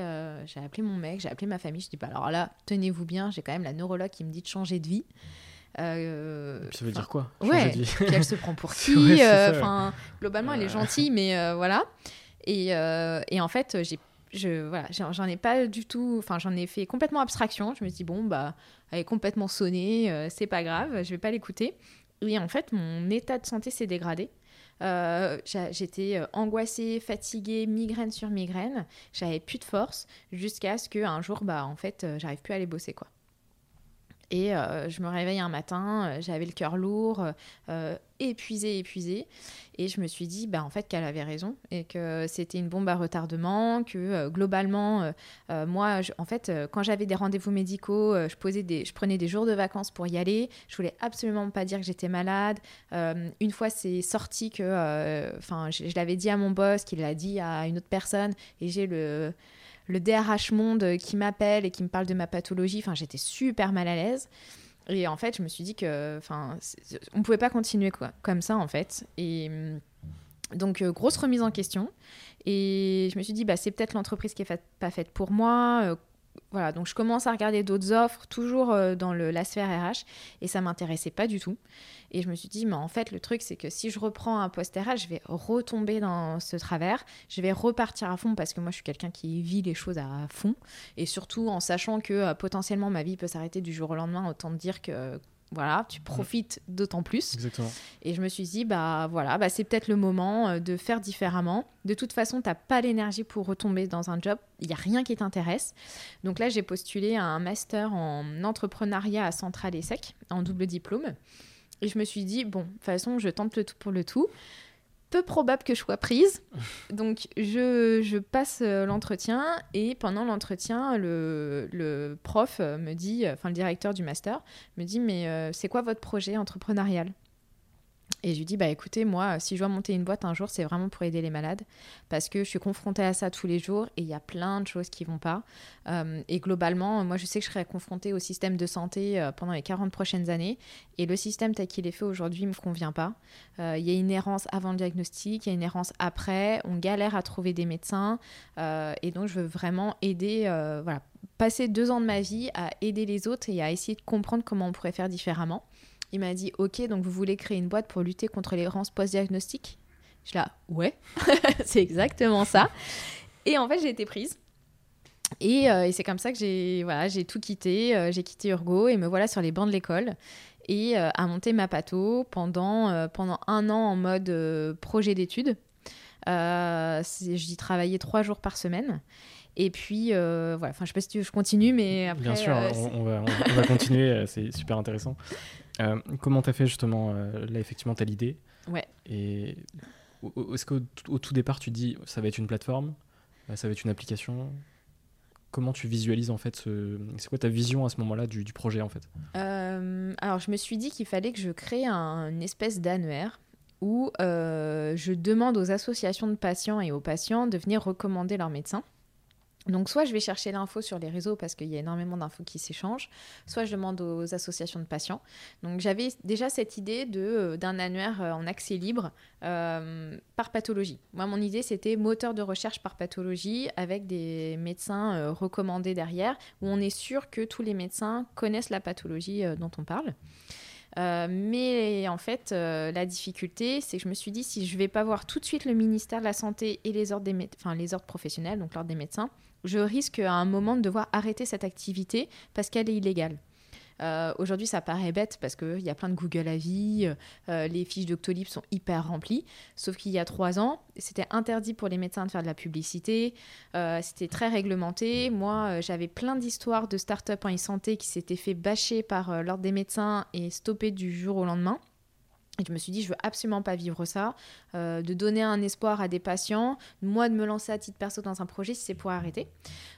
j'ai appelé mon mec, j'ai appelé ma famille. Je dis bah alors là, tenez-vous bien, j'ai quand même la neurologue qui me dit de changer de vie. Ça veut dire quoi Ouais. Puis elle se prend pour qui Enfin, globalement, elle est gentille, mais voilà. Et, et en fait, j'ai je voilà j'en ai pas du tout enfin j'en ai fait complètement abstraction je me suis dit bon bah elle est complètement sonnée euh, c'est pas grave je vais pas l'écouter et en fait mon état de santé s'est dégradé euh, j'étais euh, angoissée, fatiguée, migraine sur migraine. J'avais plus de force jusqu'à ce qu'un jour, bah, en fait, j'arrive plus à aller bosser, quoi. Et euh, je me réveille un matin, euh, j'avais le cœur lourd, euh, épuisé, épuisé. Et je me suis dit, bah, en fait, qu'elle avait raison et que c'était une bombe à retardement, que globalement, moi, en fait, quand j'avais des rendez-vous médicaux, je, posais des, prenais des jours de vacances pour y aller. Je voulais absolument pas dire que j'étais malade. une fois, c'est sorti que, enfin, je, je l'avais dit à mon boss, qu'il l'a dit à une autre personne, et j'ai le le DRH Monde qui m'appelle et qui me parle de ma pathologie. Enfin, j'étais super mal à l'aise. Et en fait, je me suis dit que, enfin, on pouvait pas continuer quoi, comme ça en fait. Et mm, donc euh, grosse remise en question. Et je me suis dit, bah c'est peut-être l'entreprise qui est pas faite pour moi. Voilà, donc je commence à regarder d'autres offres, toujours euh, dans le, la sphère RH, et ça m'intéressait pas du tout. Et je me suis dit, mais en fait, le truc, c'est que si je reprends un poste RH, je vais retomber dans ce travers, je vais repartir à fond, parce que moi, je suis quelqu'un qui vit les choses à fond, et surtout en sachant que euh, potentiellement ma vie peut s'arrêter du jour au lendemain, autant dire que voilà, tu profites d'autant plus. Exactement. Et je me suis dit, bah voilà, bah, c'est peut-être le moment euh, de faire différemment. De toute façon, tu n'as pas l'énergie pour retomber dans un job. Il n'y a rien qui t'intéresse. Donc là, j'ai postulé à un master en entrepreneuriat à Centrale Sec, en double diplôme. Et je me suis dit, bon, de toute façon, je tente le tout pour le tout. Peu probable que je sois prise. Donc, je, je passe euh, l'entretien et pendant l'entretien, le, le, prof me dit, enfin le directeur du master, me dit, mais euh, c'est quoi votre projet entrepreneurial? Et je lui dis, bah écoutez, moi, si je dois monter une boîte un jour, c'est vraiment pour aider les malades, parce que je suis confrontée à ça tous les jours et il y a plein de choses qui vont pas. Euh, et globalement, moi, je sais que je serai confrontée au système de santé euh, pendant les 40 prochaines années, et le système tel qu'il est fait aujourd'hui ne me convient pas. Euh, il y a une errance avant le diagnostic, il y a une errance après, on galère à trouver des médecins, et donc je veux vraiment aider, voilà, passer deux ans de ma vie à aider les autres et à essayer de comprendre comment on pourrait faire différemment. Il m'a dit Ok, donc vous voulez créer une boîte pour lutter contre l'errance post-diagnostic Je là, ouais, c'est exactement ça. Et en fait, j'ai été prise. Et, euh, et c'est comme ça que j'ai voilà, tout quitté. Euh, j'ai quitté Urgo et me voilà sur les bancs de l'école et euh, à monter ma pato pendant, pendant un an en mode projet d'études. J'y travaillais trois jours par semaine. Et puis, voilà, enfin, je sais pas si je continue, mais après. Bien sûr, on, va, on, va, continuer, c'est super intéressant. Euh, comment t'as fait justement euh, Là, effectivement, t'as l'idée. Ouais. Et est-ce qu'au tout départ, tu dis ça va être une plateforme? Euh, Ça va être une application? Comment tu visualises en fait ce... C'est quoi ta vision à ce moment-là du, projet en fait? Alors, je me suis dit qu'il fallait que je crée un, une espèce d'annuaire où je demande aux associations de patients et aux patients de venir recommander leur médecin. Donc soit je vais chercher l'info sur les réseaux parce qu'il y a énormément d'infos qui s'échangent, soit je demande aux associations de patients. Donc j'avais déjà cette idée euh, d'un annuaire euh, en accès libre euh, par pathologie. Moi mon idée c'était moteur de recherche par pathologie avec des médecins recommandés derrière où on est sûr que tous les médecins connaissent la pathologie dont on parle. mais en fait, la difficulté, c'est que je me suis dit, si je ne vais pas voir tout de suite le ministère de la Santé et les ordres, des enfin, les ordres professionnels, donc l'ordre des médecins, je risque à un moment de devoir arrêter cette activité parce qu'elle est illégale. Euh, aujourd'hui, ça paraît bête parce qu'il y a plein de Google Avis, euh, les fiches Doctolib sont hyper remplies. Sauf qu'il y a trois ans, c'était interdit pour les médecins de faire de la publicité, euh, c'était très réglementé. Moi, j'avais plein d'histoires de start-up en e-santé qui s'étaient fait bâcher par l'ordre des médecins et stopper du jour au lendemain. Et je me suis dit, je veux absolument pas vivre ça, euh, de donner un espoir à des patients, moi de me lancer à titre perso dans un projet si c'est pour arrêter.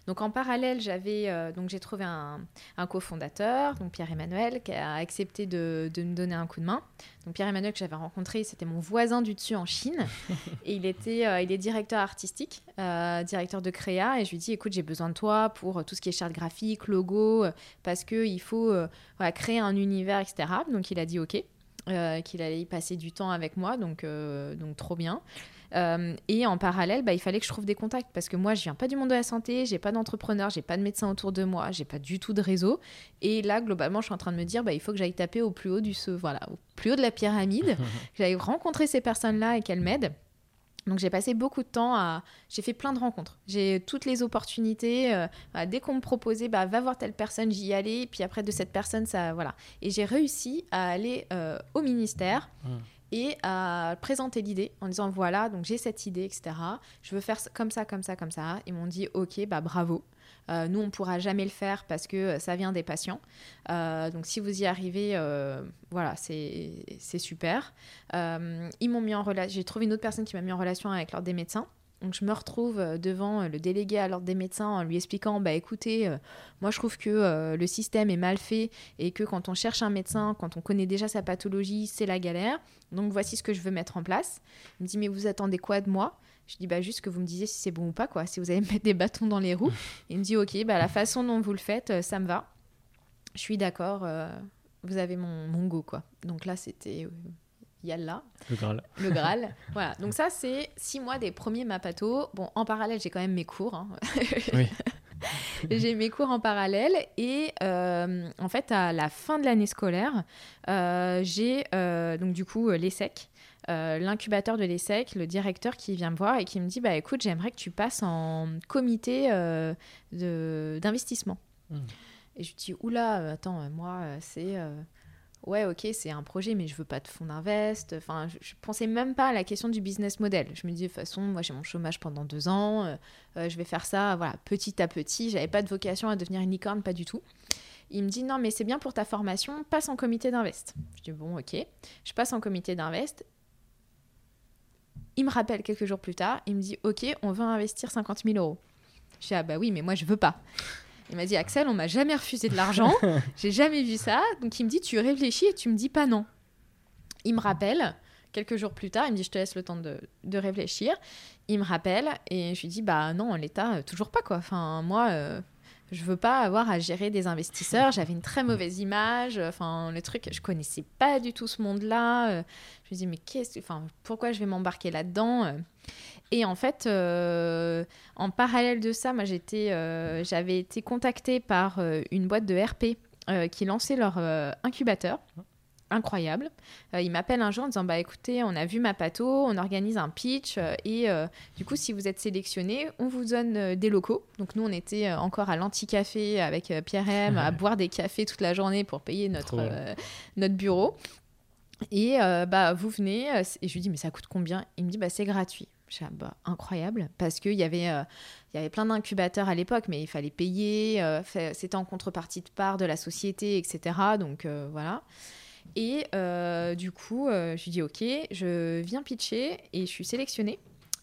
Donc en parallèle, j'avais euh, donc j'ai trouvé un, un cofondateur, donc Pierre-Emmanuel, qui a accepté de, de, me donner un coup de main. Donc Pierre-Emmanuel que j'avais rencontré, c'était mon voisin du dessus en Chine, et il était, euh, il est directeur artistique, directeur de créa, et je lui dis, écoute, j'ai besoin de toi pour tout ce qui est charte graphique, logo, parce que il faut voilà, créer un univers, etc. Donc il a dit ok. Euh, qu'il allait y passer du temps avec moi, donc, euh, donc trop bien. Euh, et en parallèle, bah, il fallait que je trouve des contacts parce que moi, je viens pas du monde de la santé, j'ai pas d'entrepreneur, j'ai pas de médecin autour de moi, j'ai pas du tout de réseau. Et là, globalement, je suis en train de me dire, bah, il faut que j'aille taper au plus haut du voilà, au plus haut de la pyramide, que j'aille rencontrer ces personnes-là et qu'elles m'aident. Donc j'ai passé beaucoup de temps à... J'ai fait plein de rencontres. J'ai toutes les opportunités. Euh, bah, dès qu'on me proposait, bah, va voir telle personne, j'y allais. Puis après de cette personne, ça... Voilà. Et j'ai réussi à aller euh, au ministère. Mmh. et à présenter l'idée en disant voilà donc j'ai cette idée etc je veux faire comme ça comme ça comme ça ils m'ont dit ok bah bravo euh, nous, on ne pourra jamais le faire parce que ça vient des patients. Euh, donc, si vous y arrivez, euh, voilà, c'est super. ils m'ont mis en. J'ai trouvé une autre personne qui m'a mis en relation avec l'ordre des médecins. Donc je me retrouve devant le délégué à l'ordre des médecins en lui expliquant, bah écoutez, moi je trouve que le système est mal fait et que quand on cherche un médecin, quand on connaît déjà sa pathologie, c'est la galère. Donc voici ce que je veux mettre en place. Il me dit, mais vous attendez quoi de moi? Je dis bah juste que vous me disiez si c'est bon ou pas quoi, si vous allez mettre des bâtons dans les roues. il me dit ok bah la façon dont vous le faites, euh, ça me va. Je suis d'accord. Euh, vous avez mon, mon go quoi. Donc là c'était euh, Yalla. Le Graal. Le Graal. voilà. Donc ça c'est six mois des premiers Mapato. Bon en parallèle j'ai quand même mes cours. Hein. oui. j'ai mes cours en parallèle et en fait à la fin de l'année scolaire j'ai donc du coup l'ESSEC euh, l'incubateur de l'ESSEC, le directeur qui vient me voir et qui me dit bah écoute, j'aimerais que tu passes en comité euh, d'investissement. Hmm. Et je lui dis oula, euh, attends, moi c'est ouais, ok, c'est un projet, mais je veux pas de fonds d'invest. Enfin, je, ne pensais même pas à la question du business model. Je me dis, de toute façon, moi, j'ai mon chômage pendant deux ans, je vais faire ça, voilà, petit à petit. J'avais pas de vocation à devenir une licorne, pas du tout. Il me dit, non, mais c'est bien pour ta formation, passe en comité d'invest. Je dis, bon, ok. Je passe en comité d'invest Il me rappelle quelques jours plus tard, il me dit Ok, on veut investir 50 000 euros. Je dis Ah bah oui, mais moi je veux pas. Il m'a dit Axel, on m'a jamais refusé de l'argent, j'ai jamais vu ça. Donc il me dit Tu réfléchis et tu me dis pas non. Il me rappelle, quelques jours plus tard, il me dit Je te laisse le temps de, de réfléchir. Il me rappelle et je lui dis Bah non, en l'état, euh, toujours pas quoi. Enfin, moi. euh, je veux pas avoir à gérer des investisseurs. J'avais une très mauvaise image. Enfin, le truc, je connaissais pas du tout ce monde-là. Euh, Je me dis, mais qu'est-ce, enfin, pourquoi je vais m'embarquer là-dedans Euh, Et en fait, euh, en parallèle de ça, moi, j'avais été contactée par une boîte de RP qui lançait leur incubateur. Incroyable. Euh, il m'appelle un jour en disant Bah écoutez, on a vu ma pato, on organise un pitch euh, et euh, du coup, si vous êtes sélectionné, on vous donne des locaux. Donc, nous, on était encore à l'anti-café avec Pierre M à boire des cafés toute la journée pour payer notre, notre bureau. Et bah, vous venez, et je lui dis Mais ça coûte combien? Il me dit Bah c'est gratuit. Ah, bah, incroyable, parce qu'il y avait. euh, il y avait plein d'incubateurs à l'époque, mais il fallait payer. euh, C'était en contrepartie de part de la société, etc. Donc euh, voilà. Et euh, du coup, euh, je lui dis ok, je viens pitcher et je suis sélectionnée.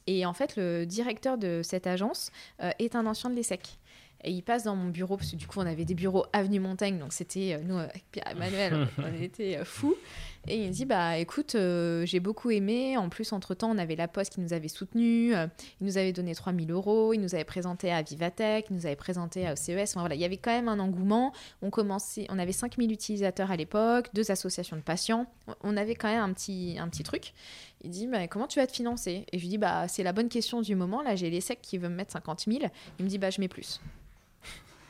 Et en fait, le directeur de cette agence euh, est un ancien de l'ESSEC. Et il passe dans mon bureau, parce que du coup, on avait des bureaux avenue Montaigne, donc c'était, nous, avec Pierre Emmanuel, on était fous. Et il dit, bah écoute, euh, j'ai beaucoup aimé. En plus, entre-temps, on avait la Poste qui nous avait soutenus. euh, il nous avait donné 3000 euros. Il nous avait présenté à Vivatech. Il nous avait présenté à OCES. Voilà, il y avait quand même un engouement. On, commençait, on avait 5000 utilisateurs à l'époque, deux associations de patients. On avait quand même un petit, un petit truc. Il dit, bah, comment tu vas te financer? Et je lui dis, bah, c'est la bonne question du moment. Là, j'ai l'ESSEC qui veut me mettre 50 000. Il me dit, bah, je mets plus.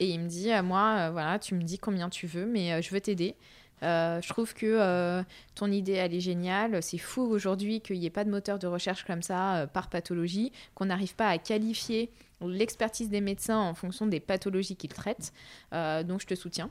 Et il me dit, à moi, euh, voilà, tu me dis combien tu veux, mais euh, je veux t'aider. Euh, je trouve que euh, ton idée, elle est géniale. C'est fou aujourd'hui qu'il n'y ait pas de moteur de recherche comme ça euh, par pathologie, qu'on n'arrive pas à qualifier l'expertise des médecins en fonction des pathologies qu'ils traitent. Donc, je te soutiens.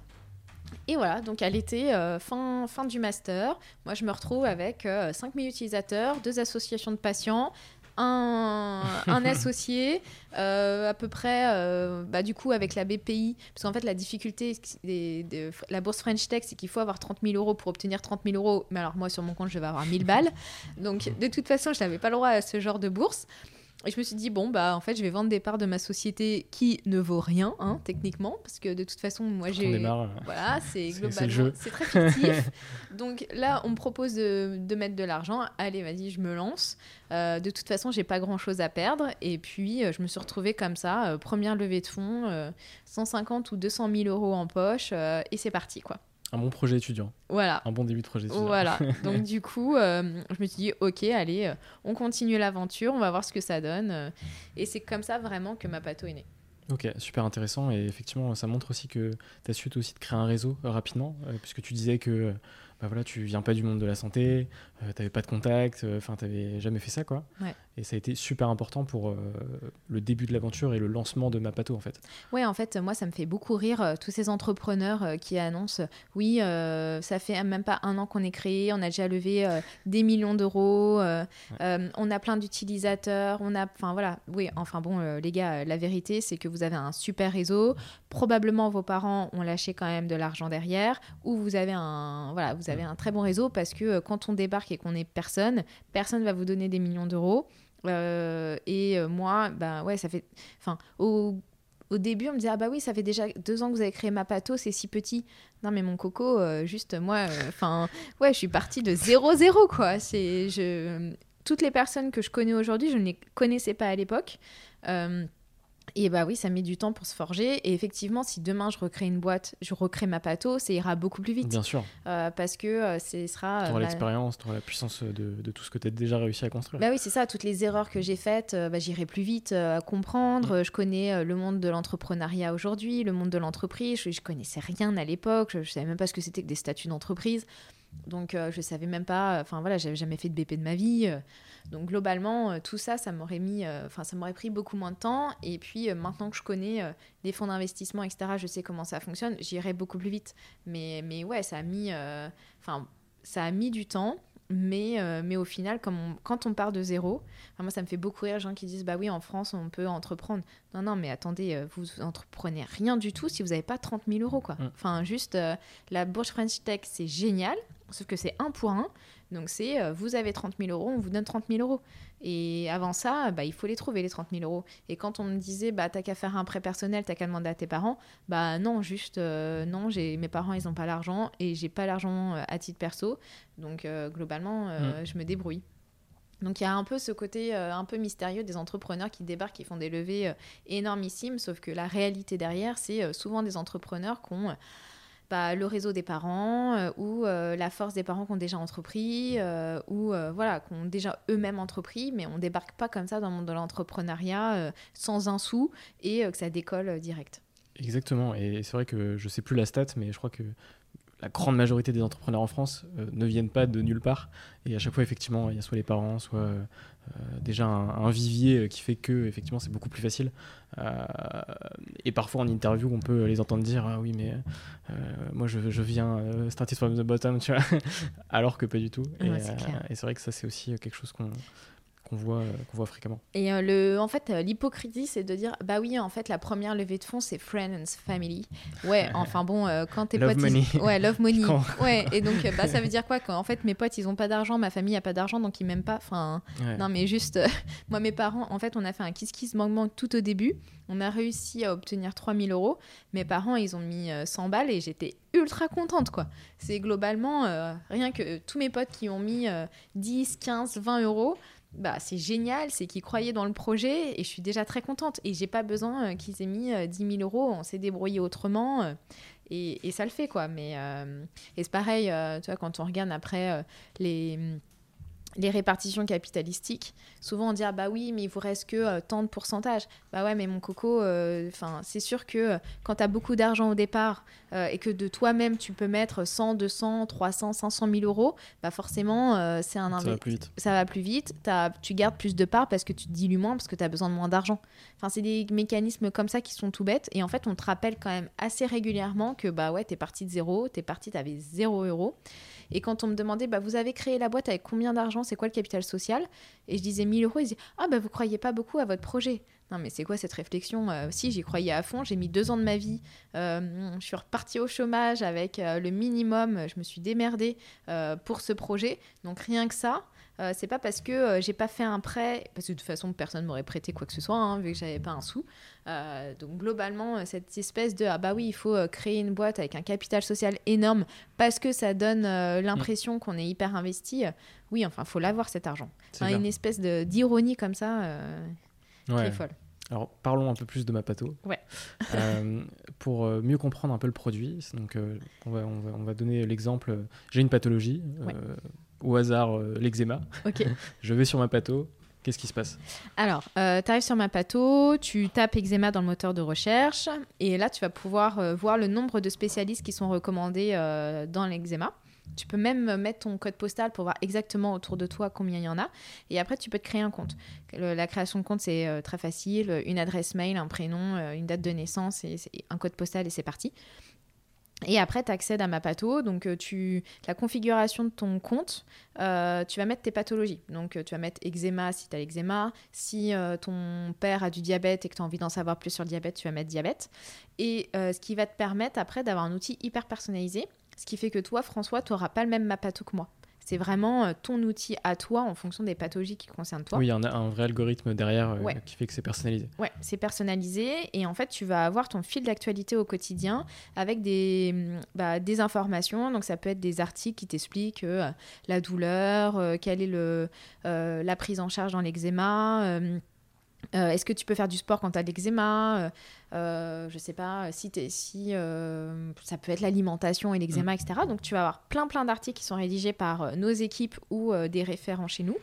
Et voilà, donc à l'été, fin, fin du master, moi je me retrouve avec euh, 5000 utilisateurs, deux associations de patients, un, un associé, euh, à peu près, euh, bah, du coup, avec la BPI, parce qu'en fait, la difficulté des- de la bourse French Tech, c'est qu'il faut avoir 30 000 euros pour obtenir 30 000 euros. Mais alors, moi, sur mon compte, je vais avoir 1000 balles. Donc, de toute façon, je n'avais pas le droit à ce genre de bourse. Et je me suis dit, bon, bah, en fait, je vais vendre des parts de ma société qui ne vaut rien, hein, techniquement, parce que de toute façon, moi, j'ai. euh, Voilà, C'est- globalement, c'est très fictif. Donc là, on me propose de, de mettre de l'argent. Allez, vas-y, je me lance. Euh, de toute façon, j'ai pas grand-chose à perdre. Et puis, euh, je me suis retrouvée comme ça, euh, première levée de fonds, euh, 150 ou 200 000 euros en poche, et c'est parti, quoi. Un bon projet étudiant, Voilà. un bon début de projet étudiant. Voilà. Donc du coup, euh, je me suis dit, ok, allez, euh, on continue l'aventure, on va voir ce que ça donne. euh, et c'est comme ça vraiment que ma pato est née. Ok, super intéressant. Et effectivement, ça montre aussi que tu as su aussi de créer un réseau rapidement, puisque tu disais que bah voilà, tu viens pas du monde de la santé, tu n'avais pas de contact, enfin, tu n'avais jamais fait ça. quoi. Ouais. Et ça a été super important pour euh, le début de l'aventure et le lancement de Mapato, en fait. Ouais, en fait, moi, ça me fait beaucoup rire, euh, tous ces entrepreneurs euh, qui annoncent, oui, ça fait même pas un an qu'on est créé, on a déjà levé des millions d'euros, on a plein d'utilisateurs, on a, enfin voilà, oui, enfin bon, les gars, la vérité, c'est que vous avez un super réseau, probablement vos parents ont lâché quand même de l'argent derrière, ou vous avez un, voilà, vous avez un très bon réseau parce que quand on débarque et qu'on est personne, personne va vous donner des millions d'euros. Euh, et euh, moi, bah ouais, ça fait, enfin, au au début, on me disait ah bah oui, ça fait déjà deux ans que vous avez créé ma pato, c'est si petit. Non mais mon coco, euh, juste moi, enfin ouais, je suis partie de 0-0 quoi. C'est je toutes les personnes que je connais aujourd'hui, je ne les connaissais pas à l'époque. Et bah oui, ça met du temps pour se forger. Et effectivement, si demain je recrée une boîte, je recrée ma pato, ça ira beaucoup plus vite. Bien sûr, Euh, parce que euh, ce sera. tu euh, auras ma- l'expérience, tu auras la puissance de, de tout ce que tu as déjà réussi à construire. bah oui, c'est ça, toutes les erreurs que j'ai faites, euh, bah, j'irai plus vite à comprendre. Euh, Je connais le monde de l'entrepreneuriat aujourd'hui, le monde de l'entreprise. Je, je connaissais rien à l'époque, je, je savais même pas ce que c'était que des statuts d'entreprise. Donc euh, je savais même pas, enfin voilà, j'avais jamais fait de BP de ma vie. euh. donc globalement, euh, tout ça, ça m'aurait mis, euh, enfin ça m'aurait pris beaucoup moins de temps. Et puis maintenant que je connais des fonds d'investissement, etc., je sais comment ça fonctionne, j'irai beaucoup plus vite. Mais, mais ouais, ça a mis, enfin ça a mis du temps. Mais, euh, mais au final, comme on- quand on part de zéro, enfin, moi ça me fait beaucoup rire les gens qui disent bah oui en France on peut entreprendre. Non non mais attendez, vous entreprenez rien du tout si vous n'avez pas 30 000 euros quoi. Mm. Enfin juste euh, la bourse French Tech c'est génial, sauf que c'est un pour un. Donc c'est euh, vous avez 30 000 euros, on vous donne 30 000 euros. Et avant ça, bah, il faut les trouver les 30 000 euros. Et quand on me disait bah t'as qu'à faire un prêt personnel, t'as qu'à demander à tes parents, bah non, juste euh, non, j'ai mes parents ils ont pas l'argent et j'ai pas l'argent à titre perso. Donc globalement, mm. je me débrouille. Donc il y a un peu ce côté euh, un peu mystérieux des entrepreneurs qui débarquent, qui font des levées euh, énormissimes, sauf que la réalité derrière, c'est euh, souvent des entrepreneurs qui ont bah, le réseau des parents ou la force des parents qui ont déjà entrepris ou voilà, qui ont déjà eux-mêmes entrepris, mais on débarque pas comme ça dans le monde de l'entrepreneuriat sans un sou et que ça décolle direct. Exactement, et c'est vrai que je sais plus la stat, mais je crois que la grande majorité des entrepreneurs en France euh, ne viennent pas de nulle part. Et à chaque fois, effectivement, il y a soit les parents, soit euh, déjà un, vivier qui fait que, effectivement, c'est beaucoup plus facile. Euh, et parfois, en interview, on peut les entendre dire Ah oui, mais moi, je, je viens starter from the bottom, tu vois. Alors que pas du tout. et c'est vrai que ça, c'est aussi quelque chose qu'on qu'on voit, euh, qu'on voit fréquemment. Et euh, le, en fait, euh, l'hypocrisie, c'est de dire, bah oui, en fait, la première levée de fonds, c'est friends, family. Ouais, enfin bon, quand tes love potes... Money. Ouais, love money. ouais, et donc, bah, ça veut dire quoi Qu'en fait, mes potes, ils ont pas d'argent, ma famille a pas d'argent, donc ils m'aiment pas. Enfin, non, mais juste, moi, mes parents, en fait, on a fait un kiss-kiss manque tout au début. On a réussi à obtenir 3000 euros. Mes parents, ils ont mis 100 balles et j'étais ultra contente, quoi. C'est globalement, rien que tous mes potes qui ont mis 10, 15, 20 euros, bah, c'est génial, c'est qu'ils croyaient dans le projet et je suis déjà très contente. Et j'ai pas besoin euh, qu'ils aient mis 10 euh, 000 euros, on s'est débrouillé autrement. Euh, et, et, ça le fait, quoi. Mais, et c'est pareil, tu quand on regarde après les les répartitions capitalistiques, souvent on dit ah bah oui mais il vous reste que euh, tant de pourcentage. Bah ouais mais mon coco, euh, enfin c'est sûr que euh, quand tu as beaucoup d'argent au départ et que de toi-même tu peux mettre 100, 200, 300, 500 000 euros, bah forcément c'est un ça va plus vite. Ça va plus vite. tu gardes plus de parts parce que tu te dilues moins parce que tu as besoin de moins d'argent. Enfin c'est des mécanismes comme ça qui sont tout bêtes et en fait on te rappelle quand même assez régulièrement que bah ouais t'es parti de zéro, t'es parti t'avais zéro euro. Et quand on me demandait, bah, vous avez créé la boîte avec combien d'argent C'est quoi le capital social? Et je disais 1000 euros. Ils disaient, ah, bah, vous croyez pas beaucoup à votre projet. Non, mais c'est quoi cette réflexion? Euh, Si, j'y croyais à fond. J'ai mis deux ans de ma vie. Euh, je suis repartie au chômage avec euh, le minimum. Je me suis démerdée pour ce projet. Donc, rien que ça, euh, c'est pas parce que euh, j'ai pas fait un prêt, parce que de toute façon personne m'aurait prêté quoi que ce soit, hein, vu que j'avais pas un sou. Euh, donc globalement, cette espèce de ah bah oui, il faut créer une boîte avec un capital social énorme parce que ça donne l'impression qu'on est hyper investi. oui, enfin, faut l'avoir cet argent. une espèce d'ironie comme ça qui est folle. Alors parlons un peu plus de ma pato. Ouais. pour mieux comprendre un peu le produit, donc on, va, on, va, donner l'exemple. J'ai une pathologie au hasard euh, l'eczéma. Ok. je vais sur ma pato. Qu'est-ce qui se passe? Alors, euh, tu arrives sur ma pato, tu tapes eczéma dans le moteur de recherche, et là, tu vas pouvoir euh, voir le nombre de spécialistes qui sont recommandés dans l'eczéma. Tu peux même mettre ton code postal pour voir exactement autour de toi combien il y en a. Et après, tu peux te créer un compte. la création de compte, c'est très facile. Une adresse mail, un prénom, une date de naissance, et, un code postal, et c'est parti. Et après, tu accèdes à Mapato. Donc, euh, tu, la configuration de ton compte, euh, tu vas mettre tes pathologies. Donc, euh, tu vas mettre eczéma si tu as l'eczéma. Si ton père a du diabète et que tu as envie d'en savoir plus sur le diabète, tu vas mettre diabète. Et ce qui va te permettre après d'avoir un outil hyper personnalisé. Ce qui fait que toi, François, tu n'auras pas le même Mapato que moi. C'est vraiment euh, ton outil à toi en fonction des pathologies qui concernent toi. Oui, il y a un, vrai algorithme derrière euh, qui fait que c'est personnalisé. Oui, c'est personnalisé et en fait, tu vas avoir ton fil d'actualité au quotidien avec des, mm, bah, des informations. Donc, ça peut être des articles qui t'expliquent euh, la douleur, quelle est le, la prise en charge dans l'eczéma. Est-ce que tu peux faire du sport quand tu as l'eczéma euh, je sais pas si, si euh, ça peut être l'alimentation et l'eczéma, mm. etc. Donc tu vas avoir plein plein d'articles qui sont rédigés par euh, nos équipes ou des référents chez nous.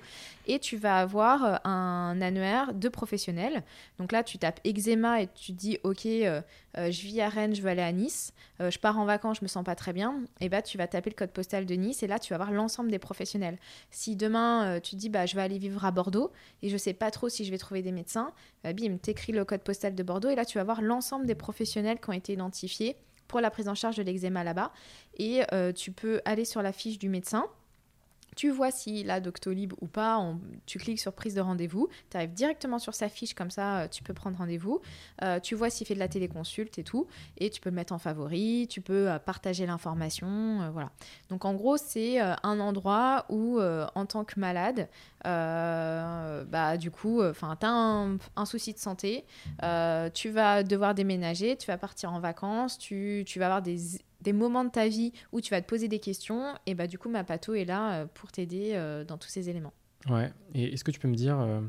Et tu vas avoir un annuaire de professionnels. Donc là, tu tapes eczéma et tu dis, ok, je vis à Rennes, je veux aller à Nice, je pars en vacances, je me sens pas très bien. Et bah tu vas taper le code postal de Nice et là, tu vas voir l'ensemble des professionnels. Si demain, tu dis, bah je vais aller vivre à Bordeaux et je sais pas trop si je vais trouver des médecins, bah, bim, t'écris le code postal de Bordeaux et là, tu vas voir l'ensemble des professionnels qui ont été identifiés pour la prise en charge de l'eczéma là-bas. Et euh, tu peux aller sur la fiche du médecin Tu vois s'il a Doctolib ou pas, tu cliques sur prise de rendez-vous, tu arrives directement sur sa fiche, comme ça euh, tu peux prendre rendez-vous. Euh, tu vois s'il fait de la téléconsulte et tout, et tu peux le mettre en favori, tu peux euh, partager l'information, voilà. Donc en gros, c'est un endroit où, en tant que malade, bah, du coup, enfin, tu as un, souci de santé, tu vas devoir déménager, tu vas partir en vacances, tu vas avoir des des moments de ta vie où tu vas te poser des questions, et bah du coup ma pato est là euh, pour t'aider euh, dans tous ces éléments. Ouais, et est-ce que tu peux me dire euh,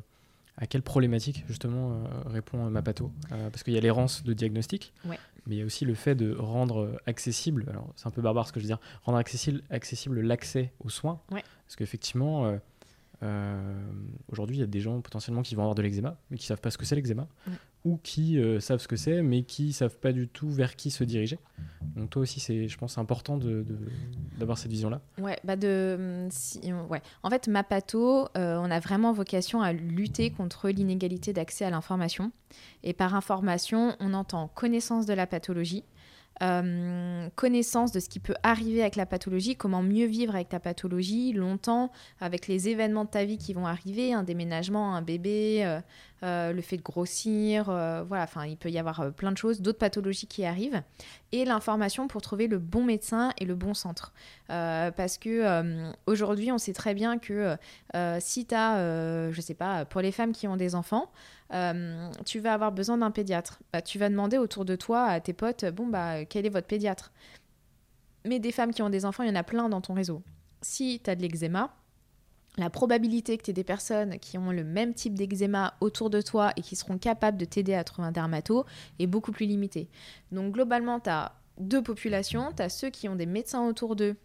à quelle problématique justement répond ma pato? Parce qu'il y a l'errance de diagnostic, mais il y a aussi le fait de rendre accessible, alors c'est un peu barbare ce que je veux dire, rendre accessible, accessible l'accès aux soins. Parce qu'effectivement, aujourd'hui il y a des gens potentiellement qui vont avoir de l'eczéma, mais qui savent pas ce que c'est l'eczéma ou qui euh, savent ce que c'est, mais qui savent pas du tout vers qui se diriger. Donc toi aussi, c'est, je pense, important de, d'avoir cette vision-là. Ouais, bah de, si, ouais. En fait, Mapato, euh, on a vraiment vocation à lutter contre l'inégalité d'accès à l'information. Et par information, on entend connaissance de la pathologie, euh, connaissance de ce qui peut arriver avec la pathologie, comment mieux vivre avec ta pathologie longtemps, avec les événements de ta vie qui vont arriver, un déménagement, un bébé, euh, euh, le fait de grossir, voilà, enfin il peut y avoir plein de choses, d'autres pathologies qui arrivent, et l'information pour trouver le bon médecin et le bon centre. parce que aujourd'hui on sait très bien que si tu as, je sais pas, pour les femmes qui ont des enfants, euh, tu vas avoir besoin d'un pédiatre. Bah, tu vas demander autour de toi à tes potes, bon, bah, quel est votre pédiatre? Mais des femmes qui ont des enfants, il y en a plein dans ton réseau. Si tu as de l'eczéma, la probabilité que tu aies des personnes qui ont le même type d'eczéma autour de toi et qui seront capables de t'aider à trouver un dermato est beaucoup plus limitée. Donc globalement, tu as deux populations. Tu as ceux qui ont des médecins autour d'eux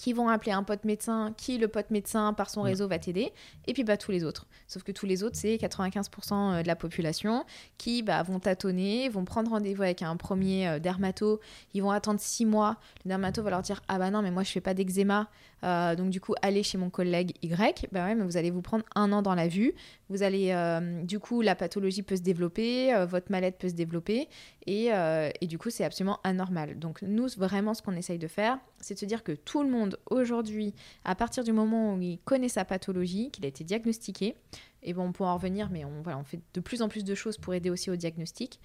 qui vont appeler un pote médecin, qui le pote médecin par son réseau va t'aider, et puis bah, tous les autres. Sauf que tous les autres, c'est 95% euh, de la population qui bah, vont tâtonner, vont prendre rendez-vous avec un premier euh, dermato, ils vont attendre six mois, le dermato va leur dire Ah bah non, mais moi je fais pas d'eczéma, euh, donc du coup, allez chez mon collègue Y, bah ouais, mais vous allez vous prendre un an dans la vue, vous allez, du coup, la pathologie peut se développer, votre maladie peut se développer, et, et du coup, c'est absolument anormal. Donc nous, vraiment, ce qu'on essaye de faire, c'est de se dire que tout le monde aujourd'hui, à partir du moment où il connaît sa pathologie, qu'il a été diagnostiqué, et bon, on pourra en revenir, mais on fait de plus en plus de choses pour aider aussi au diagnostic.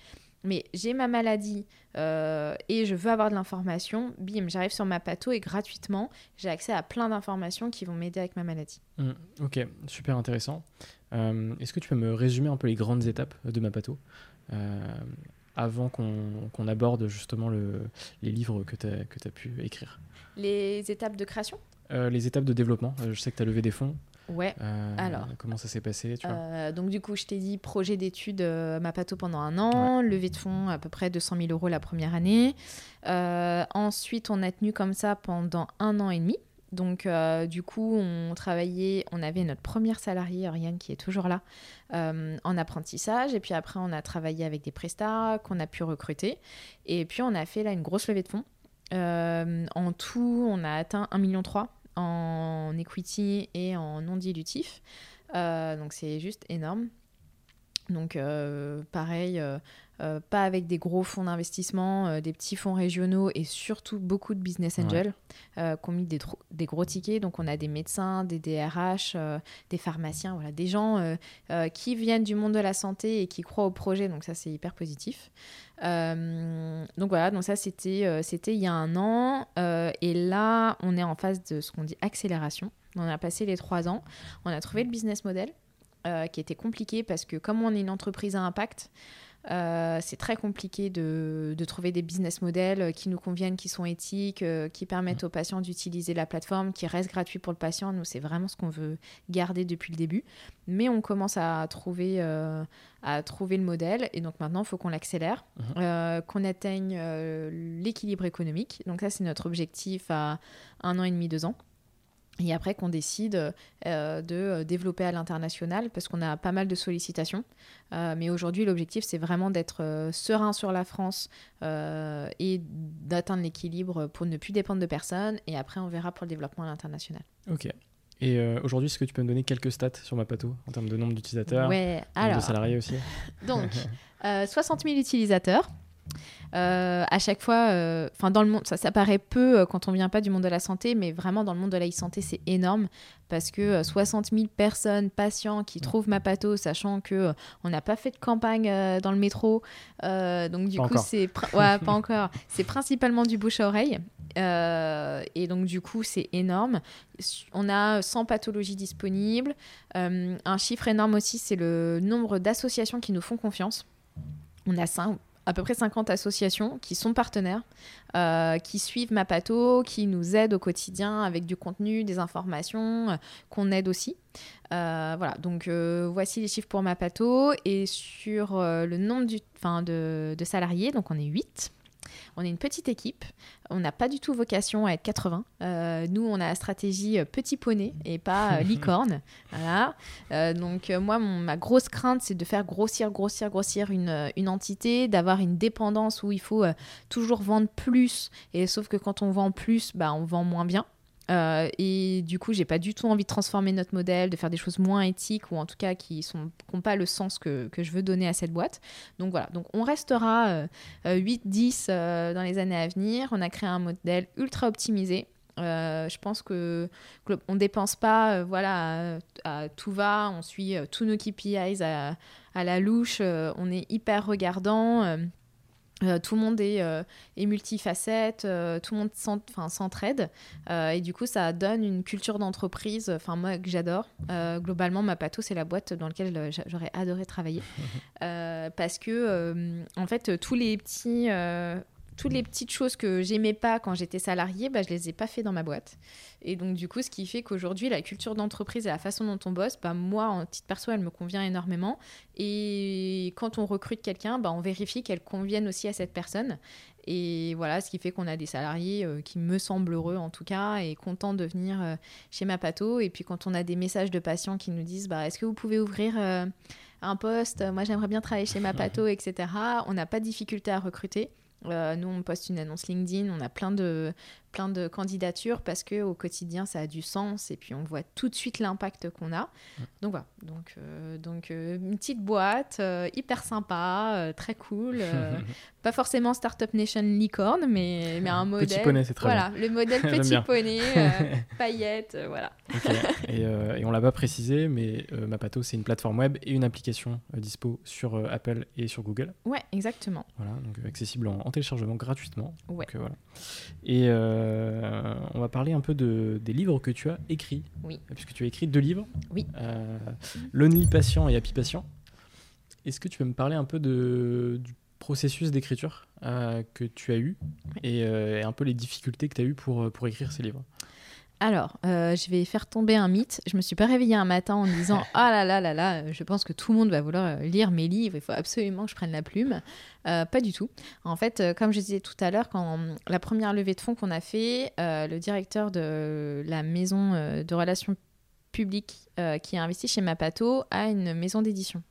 Mais j'ai ma maladie euh, et je veux avoir de l'information, bim, j'arrive sur ma patho et gratuitement, j'ai accès à plein d'informations qui vont m'aider avec ma maladie. Mmh, ok, super intéressant. Euh, est-ce que tu peux me résumer un peu les grandes étapes de ma patho euh, avant qu'on aborde justement le, les livres que tu as, as, pu écrire? Les étapes de création? Les étapes de développement. Je sais que tu as levé des fonds. Ouais. Euh, Alors. Comment ça s'est passé tu vois Donc, du coup, je t'ai dit projet d'études Mapato pendant un an, levée de fonds à peu près 200 000 euros la première année. ensuite, on a tenu comme ça pendant un an et demi. Donc, du coup, on travaillait, on avait notre première salariée, Ariane, qui est toujours là, en apprentissage. Et puis après, on a travaillé avec des prestats qu'on a pu recruter. Et puis, on a fait là une grosse levée de fonds. Euh, en tout, on a atteint 1,3 million en equity et en non dilutif. Euh, donc c'est juste énorme. Donc euh, pareil, pas avec des gros fonds d'investissement, des petits fonds régionaux et surtout beaucoup de business angels qui ont mis des, des, gros tickets. Donc on a des médecins, des DRH, des pharmaciens, voilà, des gens qui viennent du monde de la santé et qui croient au projet. Donc ça c'est hyper positif. Euh, donc voilà, donc ça c'était euh, c'était il y a un an euh, et là on est en phase de ce qu'on dit accélération. On a passé les trois ans, on a trouvé le business model qui était compliqué parce que comme on est une entreprise à impact, euh, c'est très compliqué de, trouver des business models qui nous conviennent, qui sont éthiques, euh, qui permettent aux patients d'utiliser la plateforme, qui restent gratuits pour le patient. Nous, c'est vraiment ce qu'on veut garder depuis le début. Mais on commence à trouver, euh, à trouver le modèle et donc maintenant, il faut qu'on l'accélère, mhm. qu'on atteigne l'équilibre économique. Donc ça, c'est notre objectif à un an et demi, deux ans. Et après qu'on décide euh, de euh, développer à l'international parce qu'on a pas mal de sollicitations. Euh, mais aujourd'hui, l'objectif, c'est vraiment d'être serein sur la France et d'atteindre l'équilibre pour ne plus dépendre de personne. Et après, on verra pour le développement à l'international. Ok. Et aujourd'hui, est-ce que tu peux me donner quelques stats sur Mapato en termes de nombre d'utilisateurs? Ouais, alors. De salariés aussi? Donc, 60 000 utilisateurs. À chaque fois, enfin dans le monde, ça, ça paraît peu quand on vient pas du monde de la santé, mais vraiment dans le monde de la e-santé, c'est énorme parce que 60 000 personnes, patients qui trouvent ma pato, sachant que on n'a pas fait de campagne dans le métro, donc du coup c'est ouais, pas encore, c'est principalement du bouche à oreille. et donc du coup c'est énorme. On a 100 pathologies disponibles. un chiffre énorme aussi, c'est le nombre d'associations qui nous font confiance. On a 5, à peu près 50 associations qui sont partenaires, euh, qui suivent Mapato, qui nous aident au quotidien avec du contenu, des informations, euh, qu'on aide aussi. Euh, voilà, donc voici les chiffres pour Mapato. Et sur le nombre du, de, de, salariés, donc on est 8. On est une petite équipe. On n'a pas du tout vocation à être 80. Euh, nous, on a la stratégie euh, petit poney et pas euh, licorne. Voilà. donc, moi, ma grosse crainte, c'est de faire grossir, grossir, grossir une, une entité, d'avoir une dépendance où il faut toujours vendre plus. Et sauf que quand on vend plus, bah, on vend moins bien. Euh, et du coup, j'ai pas du tout envie de transformer notre modèle, de faire des choses moins éthiques ou en tout cas qui n'ont pas le sens que, je veux donner à cette boîte. Donc voilà, donc on restera 8-10 euh, euh, dans les années à venir. On a créé un modèle ultra optimisé. je pense que, on dépense pas, voilà, à, tout va. On suit tous nos KPIs à la louche. on est hyper regardant. Euh, tout le monde est, euh, est multifacette, euh, tout le monde s'entraide et du coup ça donne une culture d'entreprise, enfin moi que j'adore. globalement, ma pato c'est la boîte dans laquelle j'aurais adoré travailler parce que en fait tous les petits toutes les petites choses que j'aimais pas quand j'étais salariée, bah, je les ai pas fait dans ma boîte. Et donc, du coup, ce qui fait qu'aujourd'hui, la culture d'entreprise et la façon dont on bosse, bah, moi, en titre perso, elle me convient énormément. Et quand on recrute quelqu'un, bah, on vérifie qu'elle convienne aussi à cette personne. Et voilà, ce qui fait qu'on a des salariés euh, qui me semblent heureux en tout cas et contents de venir euh, chez Mapato. Et puis quand on a des messages de patients qui nous disent bah, est-ce que vous pouvez ouvrir euh, un poste? Moi j'aimerais bien travailler chez Mapato, etc. On n'a pas de difficulté à recruter. Euh, nous, on poste une annonce LinkedIn, on a plein de, plein de candidatures parce que au quotidien, ça a du sens et puis on voit tout de suite l'impact qu'on a. Donc voilà, donc, euh, donc euh, une petite boîte hyper sympa, très cool. pas forcément Startup Nation licorne, mais, mais un modèle. Petit poney, c'est très voilà, le modèle petit poney, paillettes, voilà. Et, et, on l'a pas précisé, mais Mapato, c'est une plateforme web et une application dispo sur Apple et sur Google. Ouais, exactement. Voilà, donc accessible en, téléchargement gratuitement. Ouais. Donc, voilà. Et euh, on va parler un peu de, des livres que tu as écrits. Oui. Puisque tu as écrit deux livres. Oui. Euh, Lonely Patient et Happy Patient. Est-ce que tu peux me parler un peu de, du processus d'écriture euh, que tu as eu et, et, un peu les difficultés que tu as eues pour, pour écrire ces livres? Alors, euh, je vais faire tomber un mythe. Je me suis pas réveillée un matin en me disant ah là là là là, je pense que tout le monde va vouloir euh, lire mes livres. Il faut absolument que je prenne la plume. Euh, pas du tout. En fait, comme je disais tout à l'heure, quand la première levée de fonds qu'on a fait, le directeur de la maison de relations publiques qui a investi chez Mapato a une maison d'édition.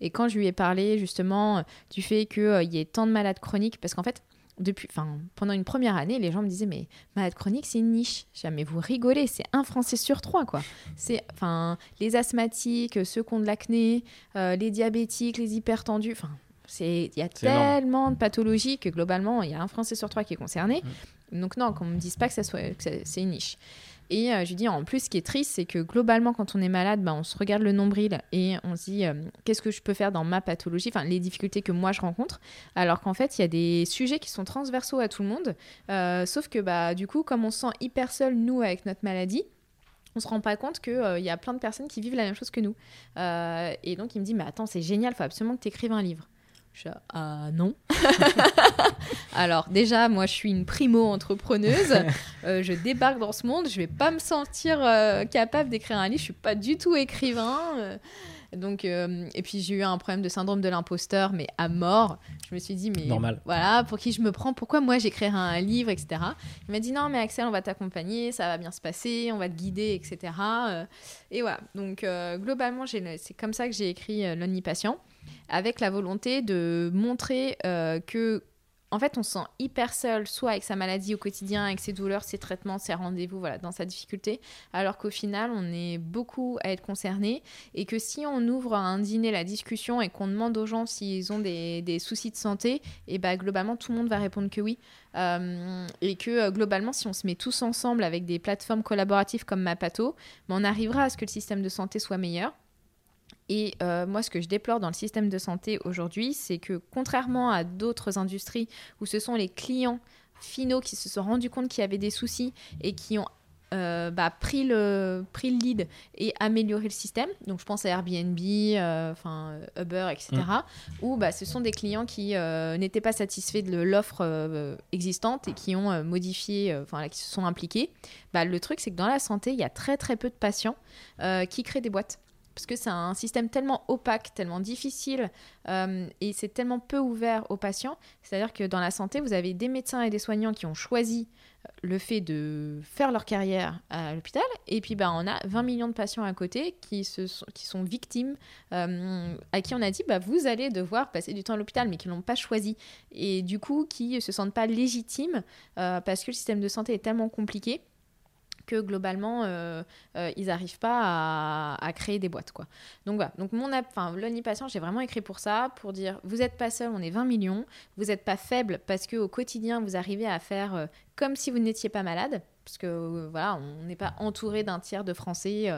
Et quand je lui ai parlé justement du fait qu'il y ait tant de malades chroniques, parce qu'en fait, depuis, enfin, pendant une première année, les gens me disaient mais malade chronique c'est une niche. Jamais vous rigolez, c'est un Français sur trois quoi. C'est, enfin, les asthmatiques, ceux qui ont de l'acné, euh, les diabétiques, les hypertendus, enfin, c'est, il y a tellement de pathologies que globalement il y a un Français sur trois qui est concerné. Mmh. Donc non, qu'on me dise pas que ça soit, que c'est une niche. Et euh, je lui dis, en plus, ce qui est triste, c'est que globalement, quand on est malade, bah, on se regarde le nombril et on se dit, euh, qu'est-ce que je peux faire dans ma pathologie, enfin, les difficultés que moi je rencontre. Alors qu'en fait, il y a des sujets qui sont transversaux à tout le monde. Euh, sauf que, bah, du coup, comme on se sent hyper seul, nous, avec notre maladie, on se rend pas compte qu'il y a plein de personnes qui vivent la même chose que nous. et donc, il me dit, mais attends, c'est génial, faut absolument que tu écrives un livre. Je ah non. Alors déjà, moi, je suis une primo-entrepreneuse. Euh, je débarque dans ce monde. Je vais pas me sentir euh, capable d'écrire un livre. Je suis pas du tout écrivain. Euh. donc, et puis j'ai eu un problème de syndrome de l'imposteur, mais à mort. Je me suis dit, mais Normal. voilà, pour qui je me prends? Pourquoi moi j'écrirai un livre, etc. Il m'a dit, non, mais Axel, on va t'accompagner, ça va bien se passer, on va te guider, etc. et voilà. Donc, globalement, c'est comme ça que j'ai écrit Lonely Patient avec la volonté de montrer euh, que en fait, on se sent hyper seul, soit avec sa maladie au quotidien, avec ses douleurs, ses traitements, ses rendez-vous, voilà, dans sa difficulté, alors qu'au final, on est beaucoup à être concerné et que si on ouvre un dîner la discussion et qu'on demande aux gens s'ils ont des, soucis de santé, et bah globalement, tout le monde va répondre que oui. Euh, et que euh, globalement, si on se met tous ensemble avec des plateformes collaboratives comme Mapato, bah, on arrivera à ce que le système de santé soit meilleur. Et euh, moi, ce que je déplore dans le système de santé aujourd'hui, c'est que contrairement à d'autres industries où ce sont les clients finaux qui se sont rendus compte qu'il y avait des soucis et qui ont euh, bah, pris, le, pris le lead et amélioré le système. Donc je pense à Airbnb, euh, Uber, etc. Mm. Où bah, ce sont des clients qui n'étaient pas satisfaits de l'offre existante et qui ont modifié, enfin qui se sont impliqués. Bah, le truc, c'est que dans la santé, il y a très très peu de patients qui créent des boîtes parce que c'est un système tellement opaque, tellement difficile, euh, et c'est tellement peu ouvert aux patients. C'est-à-dire que dans la santé, vous avez des médecins et des soignants qui ont choisi euh, le fait de faire leur carrière à l'hôpital, et puis bah, on a 20 millions de patients à côté qui, se sont, qui sont victimes, euh, à qui on a dit bah, vous allez devoir passer du temps à l'hôpital, mais qui ne l'ont pas choisi, et du coup qui ne se sentent pas légitimes parce que le système de santé est tellement compliqué que globalement, euh, euh, ils n'arrivent pas à, créer des boîtes. Quoi. Donc voilà, donc mon enfin, patient, j'ai vraiment écrit pour ça, pour dire, vous n'êtes pas seul, on est 20 millions, vous n'êtes pas faible parce qu'au quotidien, vous arrivez à faire euh, comme si vous n'étiez pas malade, parce que voilà, on n'est pas entouré d'un tiers de Français.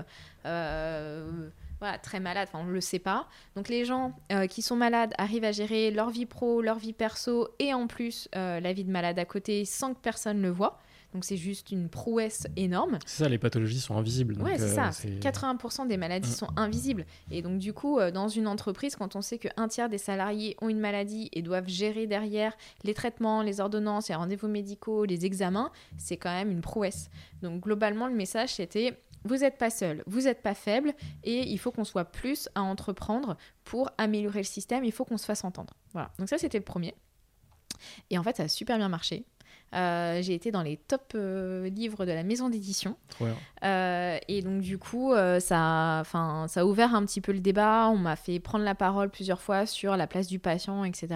voilà, très malades, enfin on ne le sait pas. Donc les gens qui sont malades arrivent à gérer leur vie pro, leur vie perso et en plus la vie de malade à côté sans que personne ne le voit. Donc c'est juste une prouesse énorme. C'est ça, les pathologies sont invisibles. Oui, c'est ça. 80% des maladies mm. sont invisibles. Et donc du coup, euh, dans une entreprise, quand on sait qu'un tiers des salariés ont une maladie et doivent gérer derrière les traitements, les ordonnances, les rendez-vous médicaux, les examens, c'est quand même une prouesse. Donc globalement, le message c'était vous n'êtes pas seul, vous n'êtes pas faible et il faut qu'on soit plus à entreprendre pour améliorer le système, il faut qu'on se fasse entendre. Voilà, donc ça c'était le premier. Et en fait, ça a super bien marché. Euh, j'ai été dans les top euh, livres de la maison d'édition. Euh, et donc, du coup, ça, ça a ouvert un petit peu le débat. On m'a fait prendre la parole plusieurs fois sur la place du patient, etc.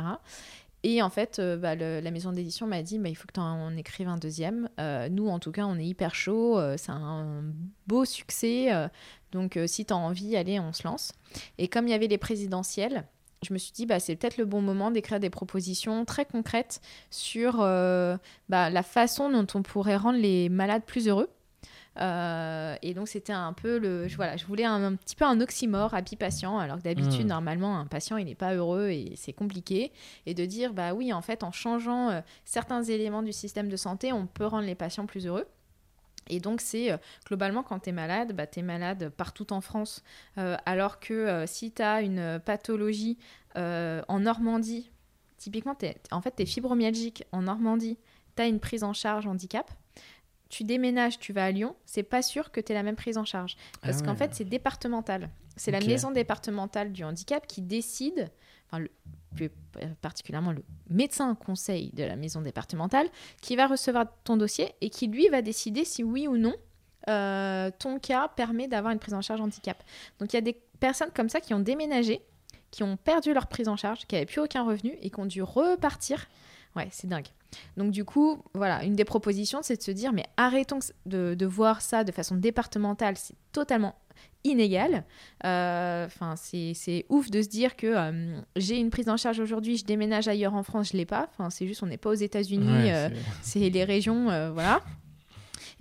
Et en fait, bah, la maison d'édition m'a dit bah, il faut que tu en écrives un deuxième. nous, en tout cas, on est hyper chaud. c'est un beau succès. donc, si tu as envie, allez, on se lance. Et comme il y avait les présidentielles, je me suis dit, bah, c'est peut-être le bon moment d'écrire des propositions très concrètes sur euh, bah, la façon dont on pourrait rendre les malades plus heureux. Euh, et donc c'était un peu le, je, voilà, je voulais un, petit peu un oxymore happy patient, alors que d'habitude hmm. normalement un patient il n'est pas heureux et c'est compliqué, et de dire bah oui en fait en changeant euh, certains éléments du système de santé on peut rendre les patients plus heureux. Et donc, c'est euh, globalement quand tu es malade, bah, tu es malade partout en France. Euh, alors que euh, si tu as une pathologie en Normandie, typiquement, en fait, tu es fibromyalgique en Normandie, tu as une prise en charge handicap. Tu déménages, tu vas à Lyon, c'est pas sûr que tu aies la même prise en charge. Parce ah qu'en fait, c'est départemental. C'est la maison départementale du handicap qui décide, plus particulièrement le médecin conseil de la maison départementale, qui va recevoir ton dossier et qui lui va décider si oui ou non euh, ton cas permet d'avoir une prise en charge handicap. Donc il y a des personnes comme ça qui ont déménagé, qui ont perdu leur prise en charge, qui n'avaient plus aucun revenu et qui ont dû repartir. Ouais, c'est dingue. Donc du coup, voilà, une des propositions, c'est de se dire, mais arrêtons de, de voir ça de façon départementale, c'est totalement inégal. Euh, enfin, c'est ouf de se dire que euh, j'ai une prise en charge aujourd'hui, je déménage ailleurs en France, je l'ai pas. Enfin, c'est juste, on n'est pas aux États-Unis, euh, c'est les régions, voilà.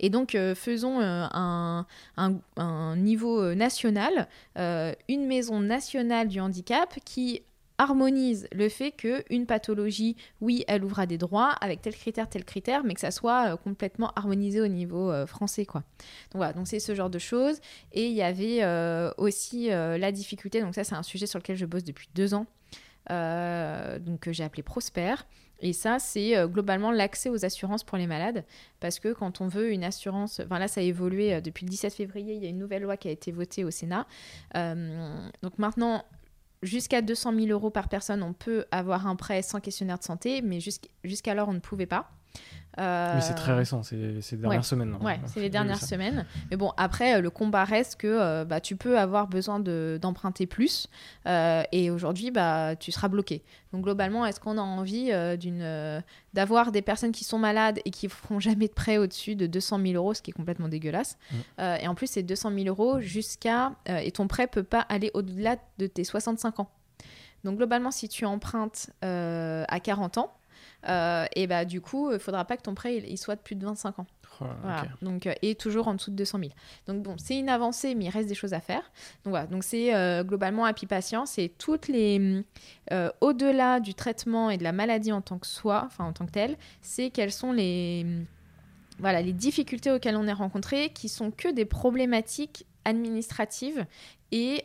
Et donc, faisons un, un, niveau national, une maison nationale du handicap qui harmonise le fait qu'une pathologie, oui, elle ouvra des droits avec tel critère, tel critère, mais que ça soit euh, complètement harmonisé au niveau euh, français, quoi. Donc voilà, donc c'est ce genre de choses. Et il y avait euh, aussi la difficulté, donc ça c'est un sujet sur lequel je bosse depuis deux ans, donc que j'ai appelé Prosper. Et ça, c'est globalement l'accès aux assurances pour les malades. Parce que quand on veut une assurance, enfin là, ça a évolué depuis le 17 février, il y a une nouvelle loi qui a été votée au Sénat. donc maintenant, Jusqu'à 200 000 euros par personne, on peut avoir un prêt sans questionnaire de santé, mais jusqu'alors, on ne pouvait pas. Oui, c'est très récent, c'est ces dernières semaines. Ouais, c'est les dernières semaines. Mais bon, après, le combat reste que bah, tu peux avoir besoin d'emprunter plus et aujourd'hui, bah, tu seras bloqué. Donc globalement, est-ce qu'on a envie d'une d'avoir des personnes qui sont malades et qui feront jamais de prêt au-dessus de 200 000 euros, ce qui est complètement dégueulasse. Mm. et en plus, c'est 200 000 euros jusqu'à... et ton prêt peut pas aller au-delà de tes 65 ans. Donc globalement, si tu empruntes à 40 ans, euh, et bah du coup, il faudra pas que ton prêt il, soit de plus de 25 ans. Oh, donc, euh, et toujours en dessous de 200 000. Donc bon, c'est une avancée, mais il reste des choses à faire. Donc voilà, donc c'est euh, globalement Happy Patient, c'est toutes les au-delà du traitement et de la maladie en tant que soi, enfin en tant que telle, c'est quelles sont les voilà les difficultés auxquelles on est rencontré, qui sont que des problématiques administratives et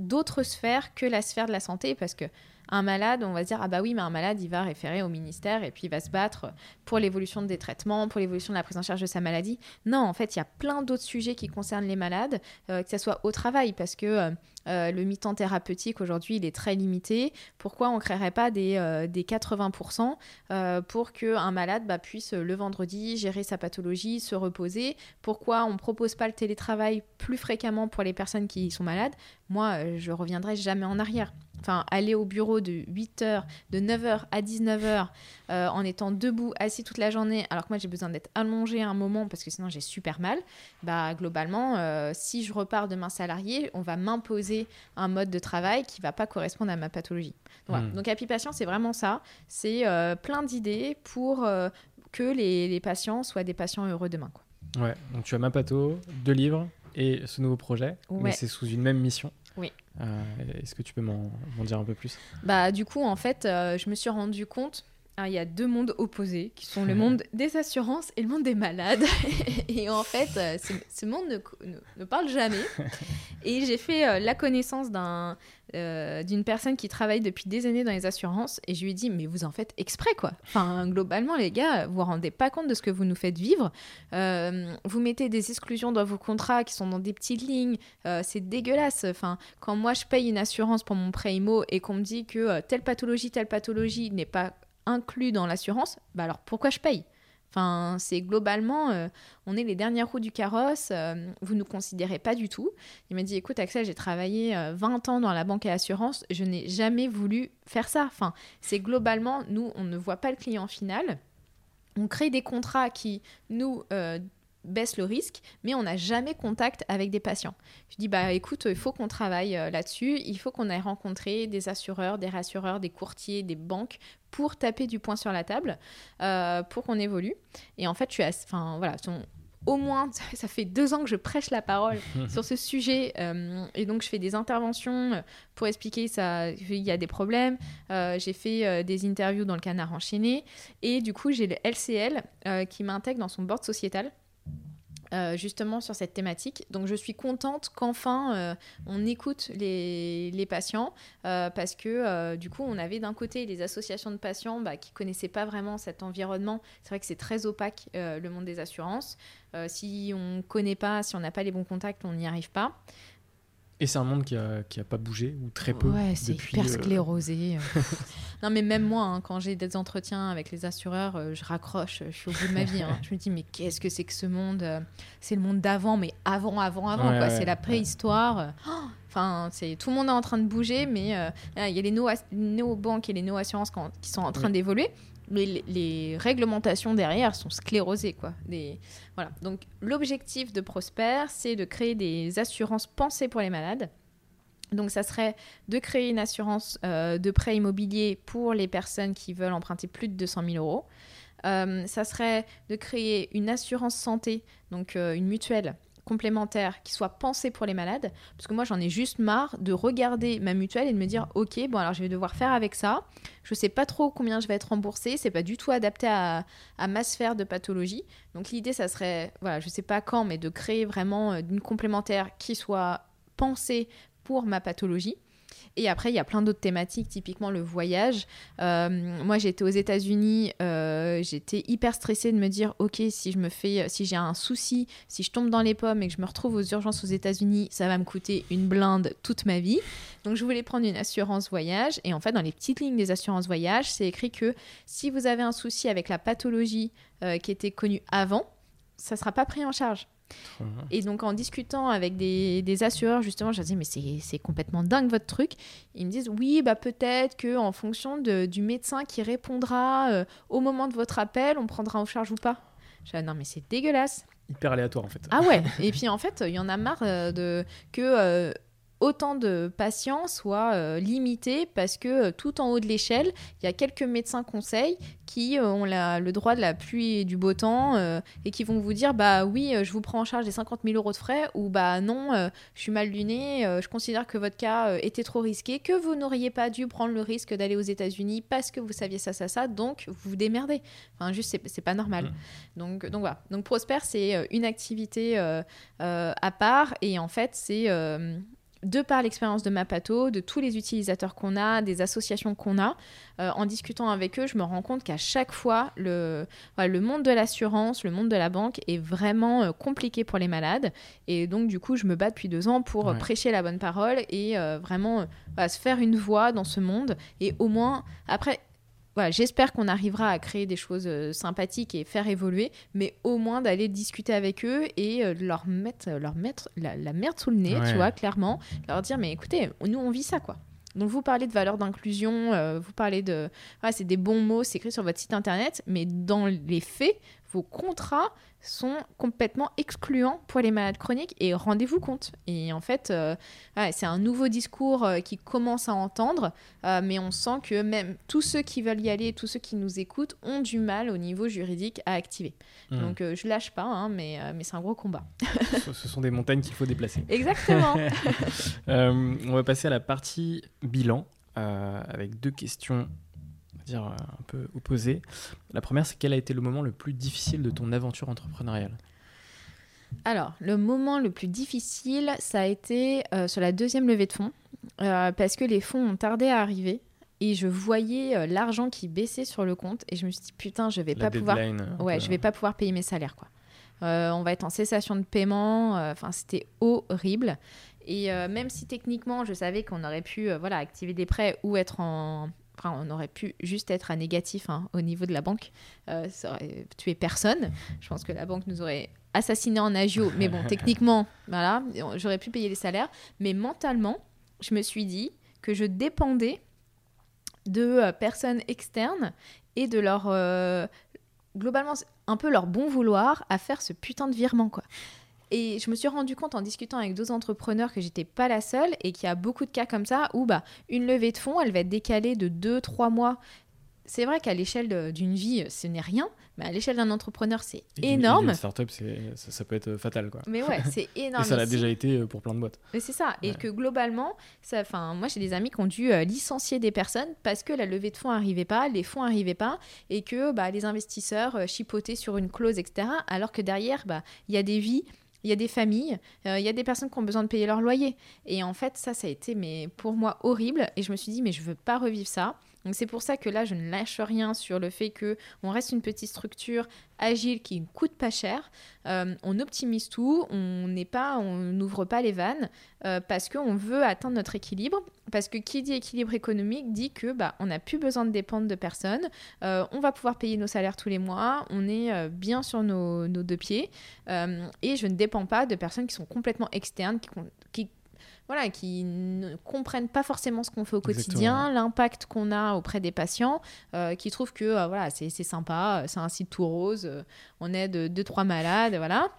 d'autres sphères que la sphère de la santé, parce que un malade, on va se dire ah bah oui, mais un malade, il va référer au ministère et puis il va se battre pour l'évolution des traitements, pour l'évolution de la prise en charge de sa maladie. Non, en fait, il y a plein d'autres sujets qui concernent les malades, euh, que ce soit au travail, parce que euh, euh, le mi-temps thérapeutique aujourd'hui, il est très limité. Pourquoi on ne créerait pas des, des 80% pour qu'un malade bah, puisse le vendredi gérer sa pathologie, se reposer? Pourquoi on ne propose pas le télétravail plus fréquemment pour les personnes qui sont malades? Moi, je reviendrai jamais en arrière enfin aller au bureau de 8h, de 9h à 19h euh, en étant debout, assis toute la journée, alors que moi j'ai besoin d'être allongé un moment parce que sinon j'ai super mal, bah globalement, euh, si je repars demain salarié, on va m'imposer un mode de travail qui va pas correspondre à ma pathologie. Donc, hmm. donc Happy Patient, c'est vraiment ça. C'est euh, plein d'idées pour que les, patients soient des patients heureux demain. Quoi. Ouais, donc tu as ma patho, deux livres et ce nouveau projet, mais c'est sous une même mission. Oui. Euh, est-ce que tu peux m'en dire un peu plus? Bah du coup en fait euh, je me suis rendu compte il y a deux mondes opposés qui sont le monde des assurances et le monde des malades. et en fait, euh, ce, monde ne, ne, parle jamais. Et j'ai fait la connaissance d'un euh, d'une personne qui travaille depuis des années dans les assurances et je lui ai dit mais vous en faites exprès quoi. Enfin globalement les gars vous vous rendez pas compte de ce que vous nous faites vivre. Euh, vous mettez des exclusions dans vos contrats qui sont dans des petites lignes. Euh, c'est dégueulasse. Enfin quand moi je paye une assurance pour mon prêt IMO et qu'on me dit que telle pathologie telle pathologie n'est pas inclus dans l'assurance, bah alors pourquoi je paye? Enfin, c'est globalement, euh, on est les dernières roues du carrosse, euh, vous ne nous considérez pas du tout. Il m'a dit, écoute Axel, j'ai travaillé 20 euh, ans dans la banque et l'assurance, je n'ai jamais voulu faire ça. Enfin, c'est globalement, nous, on ne voit pas le client final. On crée des contrats qui nous baisse le risque, mais on n'a jamais contact avec des patients. Je dis, bah écoute, il faut qu'on travaille euh, là-dessus, il faut qu'on aille rencontrer des assureurs, des rassureurs, des courtiers, des banques pour taper du poing sur la table, euh, pour qu'on évolue. Et en fait, je suis enfin voilà, au moins, ça fait deux ans que je prêche la parole sur ce sujet. Euh, et donc, je fais des interventions pour expliquer ça. Il y a des problèmes. j'ai fait des interviews dans le canard enchaîné. Et du coup, j'ai le LCL qui m'intègre dans son board sociétal. Euh, justement sur cette thématique. Donc je suis contente qu'enfin euh, on écoute les, patients euh, parce que du coup on avait d'un côté les associations de patients bah, qui connaissaient pas vraiment cet environnement. C'est vrai que c'est très opaque le monde des assurances. si on connaît pas, si on n'a pas les bons contacts, on n'y arrive pas. Et c'est un monde qui a, qui a pas bougé, ou très peu. Ouais, c'est hyper euh, sclérosé. non, mais même moi, hein, quand j'ai des entretiens avec les assureurs, euh, je raccroche, je suis au bout de ma vie. Hein. Je me dis, mais qu'est-ce que c'est que ce monde euh, C'est le monde d'avant, mais avant, avant, avant. c'est la préhistoire. Enfin, c'est tout le monde est en train de bouger, mais il y a les néo-banques et les néo-assurances qui sont en train d'évoluer mais les, réglementations derrière sont sclérosées. Quoi. Voilà. Donc l'objectif de Prosper, c'est de créer des assurances pensées pour les malades. Donc ça serait de créer une assurance euh, de prêt immobilier pour les personnes qui veulent emprunter plus de 200 000 euros. Euh, ça serait de créer une assurance santé, donc euh, une mutuelle complémentaire qui soit pensée pour les malades. Parce que moi, j'en ai juste marre de regarder ma mutuelle et de me dire, OK, bon, alors je vais devoir faire avec ça. Je sais pas trop combien je vais être remboursée. C'est pas du tout adapté à, ma sphère de pathologie. Donc l'idée, ça serait, voilà, je sais pas quand, mais de créer vraiment euh, une complémentaire qui soit pensée pour ma pathologie. Et après, il y a plein d'autres thématiques, typiquement le voyage. Euh, moi, j'étais aux États-Unis, euh, j'étais hyper stressée de me dire, ok, si je me fais, si j'ai un souci, si je tombe dans les pommes et que je me retrouve aux urgences aux États-Unis, ça va me coûter une blinde toute ma vie. Donc, je voulais prendre une assurance voyage. Et en fait, dans les petites lignes des assurances voyage, c'est écrit que si vous avez un souci avec la pathologie euh, qui était connue avant, ça sera pas pris en charge. Et donc en discutant avec des, des assureurs, justement, je leur dis mais c'est complètement dingue votre truc. Ils me disent oui, bah peut-être que en fonction de, du médecin qui répondra euh, au moment de votre appel, on prendra en charge ou pas. Je dis, non mais c'est dégueulasse. Hyper aléatoire en fait. Ah ouais. Et puis en fait, il y en a marre euh, de que euh, autant de patients soient euh, limités parce que euh, tout en haut de l'échelle, il y a quelques médecins conseils qui euh, ont le droit de la pluie et du beau temps et qui vont vous dire bah oui, je vous prends en charge les 50 000 euros de frais ou bah non, je suis mal luné, je considère que votre cas était trop risqué, que vous n'auriez pas dû prendre le risque d'aller aux États-Unis parce que vous saviez ça, ça, ça, donc vous vous démerdez. Enfin, juste, c'est pas normal. Mmh. Donc, donc voilà. Donc Prosper, c'est une activité à part et en fait, c'est de par l'expérience de Mapato, de tous les utilisateurs qu'on a, des associations qu'on a, euh, en discutant avec eux, je me rends compte qu'à chaque fois, le, le monde de l'assurance, le monde de la banque est vraiment euh, compliqué pour les malades. Et donc, du coup, je me bats depuis deux ans pour prêcher la bonne parole et euh, vraiment se faire une voix dans ce monde. Et au moins, après, j'espère qu'on arrivera à créer des choses euh, sympathiques et faire évoluer, mais au moins d'aller discuter avec eux et euh, leur mettre, leur mettre la, merde sous le nez, tu vois, clairement. Leur dire, mais écoutez, nous, on vit ça, quoi. Donc, vous parlez de valeur d'inclusion, euh, vous parlez de. c'est des bons mots, c'est écrit sur votre site internet, mais dans les faits, vos contrats sont complètement excluants pour les malades chroniques et rendez-vous compte. Et en fait, euh, c'est un nouveau discours euh, qui commence à entendre, euh, mais on sent que même tous ceux qui veulent y aller, tous ceux qui nous écoutent ont du mal au niveau juridique à activer. Hmm. Donc je lâche pas, hein, mais, mais c'est un gros combat. Ce sont des montagnes qu'il faut déplacer. Exactement. on va passer à la partie bilan avec deux questions dire euh, un peu opposé. La première, c'est quel a été le moment le plus difficile de ton aventure entrepreneuriale? Alors, le moment le plus difficile, ça a été euh, sur la deuxième levée de fonds, euh, parce que les fonds ont tardé à arriver et je voyais l'argent qui baissait sur le compte et je me suis dit putain, je vais pas pouvoir, ouais, je vais pas pouvoir payer mes salaires quoi. on va être en cessation de paiement, enfin c'était horrible. Et même si techniquement je savais qu'on aurait pu voilà activer des prêts ou être en on aurait pu juste être à négatif hein, au niveau de la banque. Euh, ça aurait tué personne. Je pense que la banque nous aurait assassiné en agio. Mais bon, techniquement, voilà, j'aurais pu payer les salaires. Mais mentalement, je me suis dit que je dépendais de euh, personnes externes et de leur euh, globalement un peu leur bon vouloir à faire ce putain de virement quoi. Et je me suis rendu compte en discutant avec d'autres entrepreneurs que j'étais pas la seule et qu'il y a beaucoup de cas comme ça où bah, une levée de fonds, elle va être décalée de 2-3 mois. C'est vrai qu'à l'échelle d'une vie, ce n'est rien, mais à l'échelle d'un entrepreneur, c'est énorme. Une startup, ça, ça peut être fatal. Quoi. Mais ouais, c'est énorme. et ça l'a déjà été euh, pour plein de boîtes. Mais c'est ça. Et que globalement, ça, moi j'ai des amis qui ont dû euh, licencier des personnes parce que la levée de fonds n'arrivait pas, les fonds n'arrivaient pas, et que bah, les investisseurs euh, chipotaient sur une clause, etc. Alors que derrière, bah, il y a des vies il y a des familles, euh, il y a des personnes qui ont besoin de payer leur loyer. Et en fait, ça, ça a été mais pour moi horrible. Et je me suis dit, mais je veux pas revivre ça. Donc c'est pour ça que là, je ne lâche rien sur le fait que on reste une petite structure agile qui ne coûte pas cher. Euh, on optimise tout, on n'est pas, on n'ouvre pas les vannes euh, parce qu'on veut atteindre notre équilibre. Parce que qui dit équilibre économique dit que bah on n'a plus besoin de dépendre de personne. Euh, on va pouvoir payer nos salaires tous les mois. On est bien sur nos, deux pieds et je ne dépends pas de personnes qui sont complètement externes, qui voilà, qui ne comprennent pas forcément ce qu'on fait au quotidien, l'impact qu'on a auprès des patients, euh, qui trouvent que euh, voilà, c'est sympa, c'est un site tout rose, euh, on aide deux, trois malades, voilà.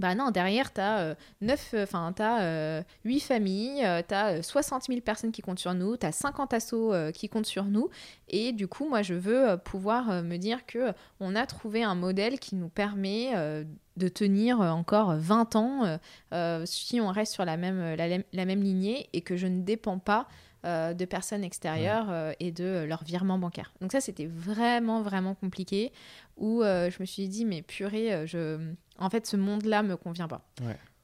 Bah non, derrière, tu as, 9, enfin, as 8 familles, tu as 60 000 personnes qui comptent sur nous, tu as 50 assos qui comptent sur nous. Et du coup, moi, je veux pouvoir me dire que on a trouvé un modèle qui nous permet de tenir encore 20 ans si on reste sur la, même lignée et que je ne dépends pas de personnes extérieures et de leur virement bancaire. Donc ça, c'était vraiment, vraiment compliqué, où je me suis dit, mais purée, je en fait, ce monde-là me convient pas.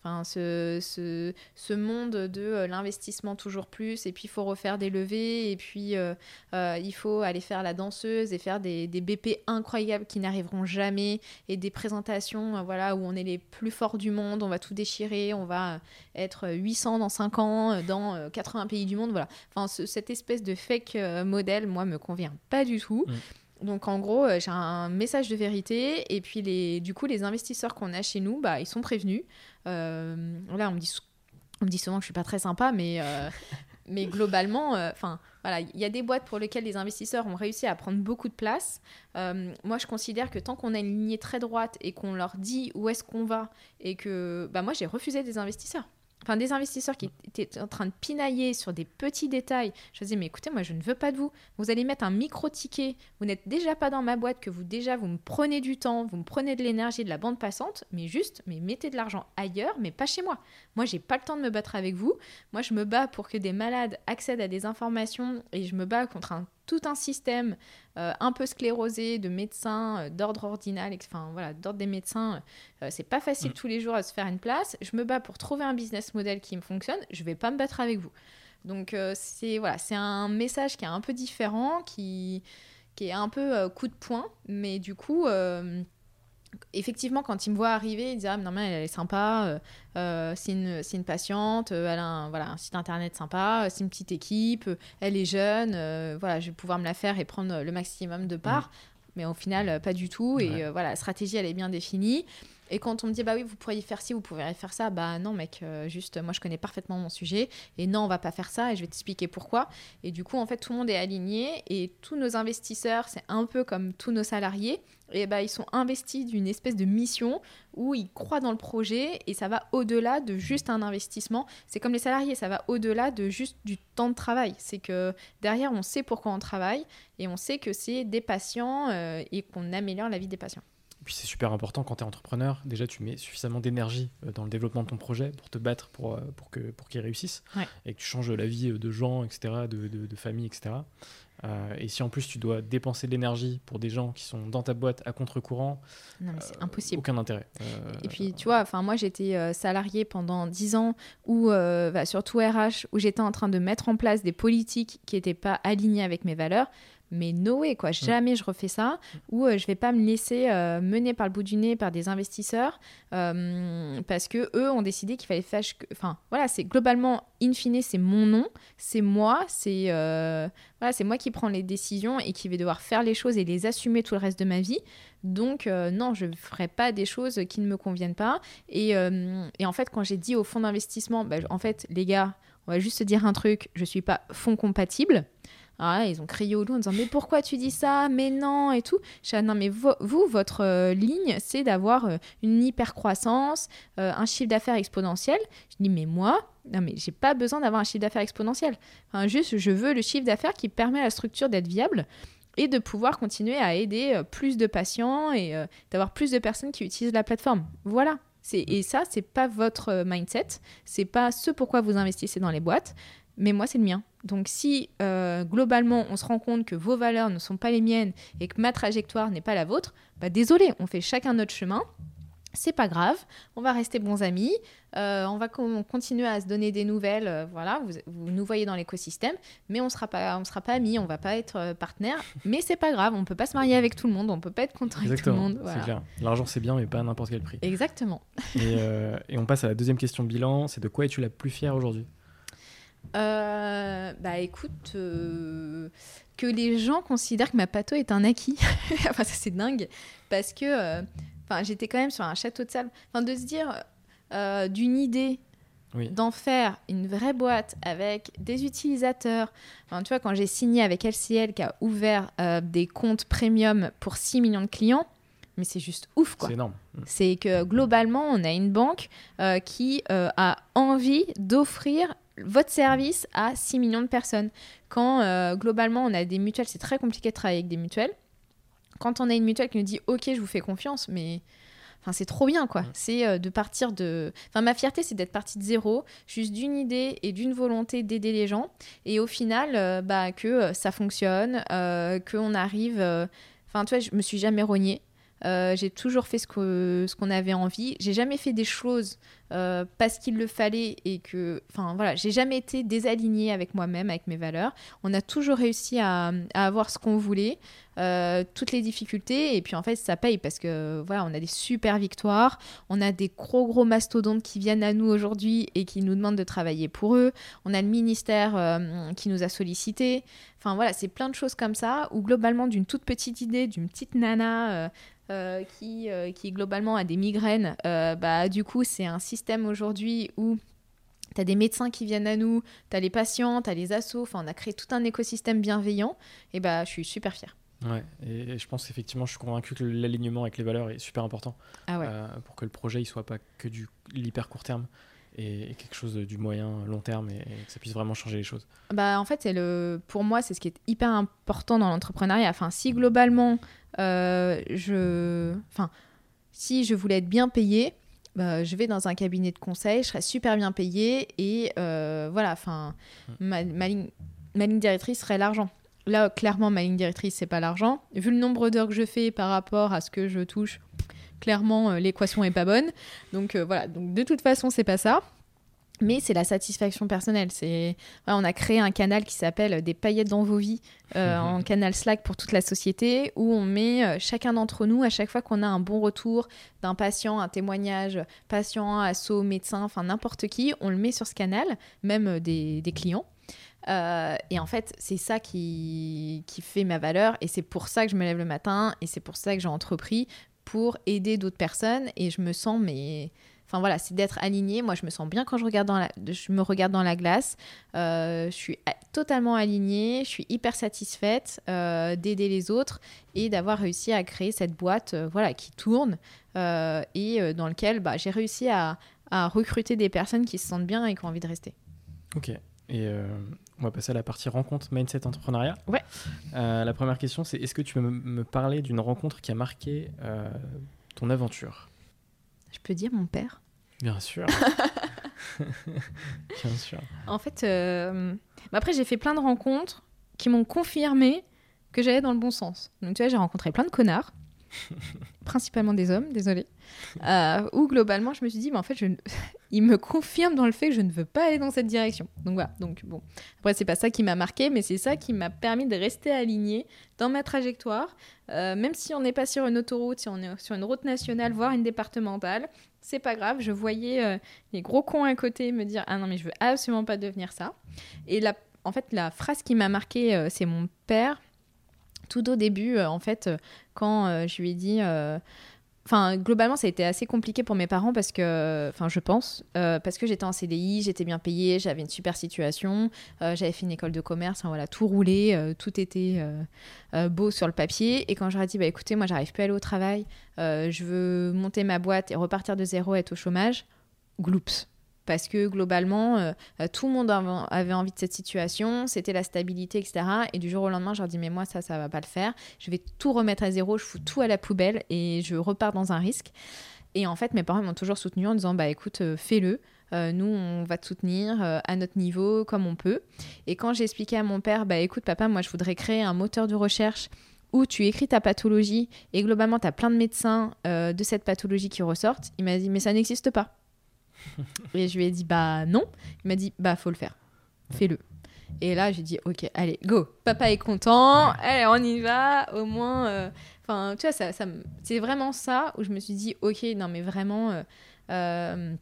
Enfin, ce, ce, ce monde de euh, l'investissement toujours plus, et puis il faut refaire des levées, et puis euh, euh, il faut aller faire la danseuse et faire des, des BP incroyables qui n'arriveront jamais, et des présentations voilà, où on est les plus forts du monde, on va tout déchirer, on va être 800 dans 5 ans, dans 80 pays du monde. Voilà. Enfin, ce- cette espèce de fake modèle, moi, me convient pas du tout. Mm. Donc en gros, j'ai un message de vérité et puis les, du coup les investisseurs qu'on a chez nous, bah, ils sont prévenus. Euh, là, on me dit, souvent que je suis pas très sympa, mais, euh, mais globalement, enfin voilà, il y a des boîtes pour lesquelles les investisseurs ont réussi à prendre beaucoup de place. Euh, moi, je considère que tant qu'on a une lignée très droite et qu'on leur dit où est-ce qu'on va et que, bah moi, j'ai refusé des investisseurs. Enfin, des investisseurs qui étaient en train de pinailler sur des petits détails. Je disais, mais écoutez, moi, je ne veux pas de vous. Vous allez mettre un micro-ticket. Vous n'êtes déjà pas dans ma boîte, que vous, déjà, vous me prenez du temps, vous me prenez de l'énergie, de la bande passante, mais juste, mais mettez de l'argent ailleurs, mais pas chez moi. Moi, j'ai pas le temps de me battre avec vous. Moi, je me bats pour que des malades accèdent à des informations et je me bats contre un, tout un système euh, un peu sclérosé de médecins euh, d'ordre ordinal, enfin voilà, d'ordre des médecins. euh, c'est pas facile Mm. tous les jours à se faire une place. Je me bats pour trouver un business model qui me fonctionne. Je vais pas me battre avec vous. Donc c'est voilà, c'est un message qui est un peu différent, qui qui est un peu coup de poing, mais du coup. Effectivement, quand ils me voient arriver, ils disent Ah, mais non, mais elle est sympa, euh, euh, c'est une, une patiente, euh, elle a un, voilà, un site internet sympa, c'est une petite équipe, elle est jeune, euh, voilà, je vais pouvoir me la faire et prendre le maximum de parts. Mais au final, pas du tout. Et euh, voilà, la stratégie, elle est bien définie. Et quand on me dit, bah oui, vous pourriez faire ci, vous pourriez faire ça, bah non, mec, euh, juste, moi, je connais parfaitement mon sujet. Et non, on va pas faire ça. Et je vais t'expliquer pourquoi. Et du coup, en fait, tout le monde est aligné. Et tous nos investisseurs, c'est un peu comme tous nos salariés. Et bah, ils sont investis d'une espèce de mission où ils croient dans le projet. Et ça va au-delà de juste un investissement. C'est comme les salariés, ça va au-delà de juste du temps de travail. C'est que derrière, on sait pourquoi on travaille. Et on sait que c'est des patients euh, et qu'on améliore la vie des patients. Et puis c'est super important quand tu es entrepreneur. Déjà, tu mets suffisamment d'énergie euh, dans le développement de ton projet pour te battre pour, euh, pour que pour qu'il réussisse Ouais. et que tu changes la vie euh, de gens, etc., de, de, de familles, etc. Euh, et si en plus tu dois dépenser de l'énergie pour des gens qui sont dans ta boîte à contre-courant, c'est euh, impossible. aucun intérêt. Euh, Et puis, tu vois, enfin, moi, j'étais salariée pendant 10 ans, ou bah, surtout RH, où j'étais en train de mettre en place des politiques qui n'étaient pas alignées avec mes valeurs. Mais no way, quoi. Jamais je refais ça. Ou euh, je vais pas me laisser euh, mener par le bout du nez par des investisseurs euh, parce que eux ont décidé qu'il fallait faire. que- Enfin, voilà, c'est globalement, in fine, c'est mon nom, c'est moi, c'est euh, voilà, c'est moi qui prends les décisions et qui vais devoir faire les choses et les assumer tout le reste de ma vie. Donc, non, je ne ferai pas des choses qui ne me conviennent pas. Et, et en fait, quand j'ai dit au fonds d'investissement, bah, en fait, les gars, on va juste se dire un truc, je suis pas fonds compatible. Alors là, ils ont crié au loup en disant mais pourquoi tu dis ça? Mais non et tout. Je dis, Ah non mais vo- vous, votre euh, ligne, c'est d'avoir euh, une hyper croissance, un chiffre d'affaires exponentiel. Je dis mais moi, non mais j'ai pas besoin d'avoir un chiffre d'affaires exponentiel. Enfin, juste, je veux le chiffre d'affaires qui permet à la structure d'être viable et de pouvoir continuer à aider euh, plus de patients et euh, d'avoir plus de personnes qui utilisent la plateforme. Voilà. Et ça, c'est pas votre euh, mindset, c'est pas ce pourquoi vous investissez dans les boîtes, mais moi, c'est le mien. Donc, si euh, globalement, on se rend compte que vos valeurs ne sont pas les miennes et que ma trajectoire n'est pas la vôtre, bah désolé, on fait chacun notre chemin. C'est pas grave, on va rester bons amis, euh, on va con- continuer à se donner des nouvelles, euh, voilà, vous, vous nous voyez dans l'écosystème, mais on sera pas, on sera pas amis, on va pas être partenaires, mais c'est pas grave, on peut pas se marier avec tout le monde, on peut pas être content avec tout le Exactement, monde, voilà. L'argent c'est bien, mais pas à n'importe quel prix. Exactement. et, et on passe à la deuxième question bilan. C'est de quoi es-tu la plus fière aujourd'hui? Euh, bah écoute, euh, que les gens considèrent que ma pato est un acquis, enfin ça c'est dingue, parce que euh, enfin j'étais quand même sur un château de sable, enfin de se dire d'une idée Oui. d'en faire une vraie boîte avec des utilisateurs. Enfin, tu vois, quand j'ai signé avec LCL qui a ouvert euh, des comptes premium pour 6 millions de clients, mais c'est juste ouf quoi. C'est énorme. C'est que globalement, on a une banque euh, qui euh, a envie d'offrir votre service à 6 millions de personnes. Quand euh, globalement, on a des mutuelles, c'est très compliqué de travailler avec des mutuelles. Quand on a une mutuelle qui nous dit OK, je vous fais confiance, mais Enfin, c'est trop bien, quoi. C'est euh, de partir de. Enfin, ma fierté, c'est d'être partie de zéro, juste d'une idée et d'une volonté d'aider les gens. Et au final, euh, bah, que ça fonctionne, qu'on arrive. Enfin, tu vois, je me suis jamais rognée. J'ai toujours fait ce qu'on avait envie. J'ai jamais fait des choses parce qu'il le fallait et que, enfin voilà, j'ai jamais été désalignée avec moi-même, avec mes valeurs. On a toujours réussi à, avoir ce qu'on voulait. Euh, toutes les difficultés et puis en fait ça paye parce que voilà on a des super victoires on a des gros gros mastodontes qui viennent à nous aujourd'hui et qui nous demandent de travailler pour eux on a le ministère euh, qui nous a sollicité enfin voilà c'est plein de choses comme ça où globalement d'une toute petite idée d'une petite nana euh, qui, qui globalement a des migraines bah du coup c'est un système aujourd'hui où tu as des médecins qui viennent à nous, tu as les patients, tu as les assos, enfin on a créé tout un écosystème bienveillant. Et bah je suis super fière. Ouais, et, je pense effectivement, je suis convaincu que l'alignement avec les valeurs est super important ah euh, pour que le projet il soit pas que du l'hyper court terme et, quelque chose du moyen long terme et, que ça puisse vraiment changer les choses. Bah en fait, c'est le pour moi c'est ce qui est hyper important dans l'entrepreneuriat. Enfin, si globalement euh, je, enfin, si je voulais être bien payé, bah, je vais dans un cabinet de conseil, je serais super bien payé et euh, voilà, enfin, hmm. ma, ma, ligne, ma ligne directrice serait l'argent. Là, clairement, ma ligne directrice, c'est pas l'argent. Vu le nombre d'heures que je fais par rapport à ce que je touche, clairement, euh, l'équation est pas bonne. Donc euh, voilà, donc de toute façon, c'est pas ça. Mais c'est la satisfaction personnelle. C'est on a créé un canal qui s'appelle des paillettes dans vos vies, euh, en canal Slack pour toute la société, où on met chacun d'entre nous à chaque fois qu'on a un bon retour d'un patient, un témoignage, patient, asso, médecin, enfin n'importe qui, on le met sur ce canal, même des clients. Euh, et en fait, c'est ça qui, qui fait ma valeur. Et c'est pour ça que je me lève le matin. Et c'est pour ça que j'ai entrepris pour aider d'autres personnes. Et je me sens, mais. Enfin voilà, c'est d'être aligné. Moi, je me sens bien quand je, regarde dans la, je me regarde dans la glace. Euh, je suis totalement alignée. Je suis hyper satisfaite euh, d'aider les autres et d'avoir réussi à créer cette boîte voilà, qui tourne et dans lequel bah, j'ai réussi à, à recruter des personnes qui se sentent bien et qui ont envie de rester. Ok. Et on va passer à la partie rencontre mindset entrepreneuriat. Ouais. Euh, la première question, c'est est-ce que tu peux me parler d'une rencontre qui a marqué euh, ton aventure? Je peux dire mon père? Bien sûr. Bien sûr. En fait, euh, bah après, j'ai fait plein de rencontres qui m'ont confirmé que j'allais dans le bon sens. Donc, tu vois, j'ai rencontré plein de connards, principalement des hommes, désolé. Euh, où globalement, je me suis dit, mais en fait, il me confirme dans le fait que je ne veux pas aller dans cette direction. Donc voilà. Donc bon, après c'est pas ça qui m'a marqué, mais c'est ça qui m'a permis de rester aligné dans ma trajectoire, euh, même si on n'est pas sur une autoroute, si on est sur une route nationale, voire une départementale, c'est pas grave. Je voyais euh, les gros cons à côté me dire, ah non mais je veux absolument pas devenir ça. Et en fait, la phrase qui m'a marqué, c'est mon père. Tout au début, en fait, quand je lui ai dit Enfin, globalement, ça a été assez compliqué pour mes parents parce que, enfin, je pense, euh, parce que j'étais en CDI, j'étais bien payée, j'avais une super situation, euh, j'avais fait une école de commerce, voilà, tout roulé, euh, tout était beau sur le papier. Et quand j'aurais dit, bah écoutez, moi, j'arrive plus à aller au travail, je veux monter ma boîte et repartir de zéro, être au chômage, gloops parce que globalement, euh, euh, tout le monde avait envie de cette situation, c'était la stabilité, etc. Et du jour au lendemain, je leur dis, mais moi, ça, ça va pas le faire. Je vais tout remettre à zéro, je fous tout à la poubelle et je repars dans un risque. Et en fait, mes parents m'ont toujours soutenu en disant, bah écoute, euh, fais-le. nous, on va te soutenir à notre niveau, comme on peut. Et quand j'ai expliqué à mon père, bah écoute, papa, moi, je voudrais créer un moteur de recherche où tu écris ta pathologie et globalement, tu as plein de médecins de cette pathologie qui ressortent, il m'a dit, mais ça n'existe pas. Et je lui ai dit, bah non. Il m'a dit, bah faut le faire. Fais-le. Et là, j'ai dit, ok, allez, go. Papa est content. Allez, on y va. Au moins. Euh, enfin, tu vois, ça, ça c'est vraiment ça où je me suis dit, ok, non, mais vraiment. Euh, euh,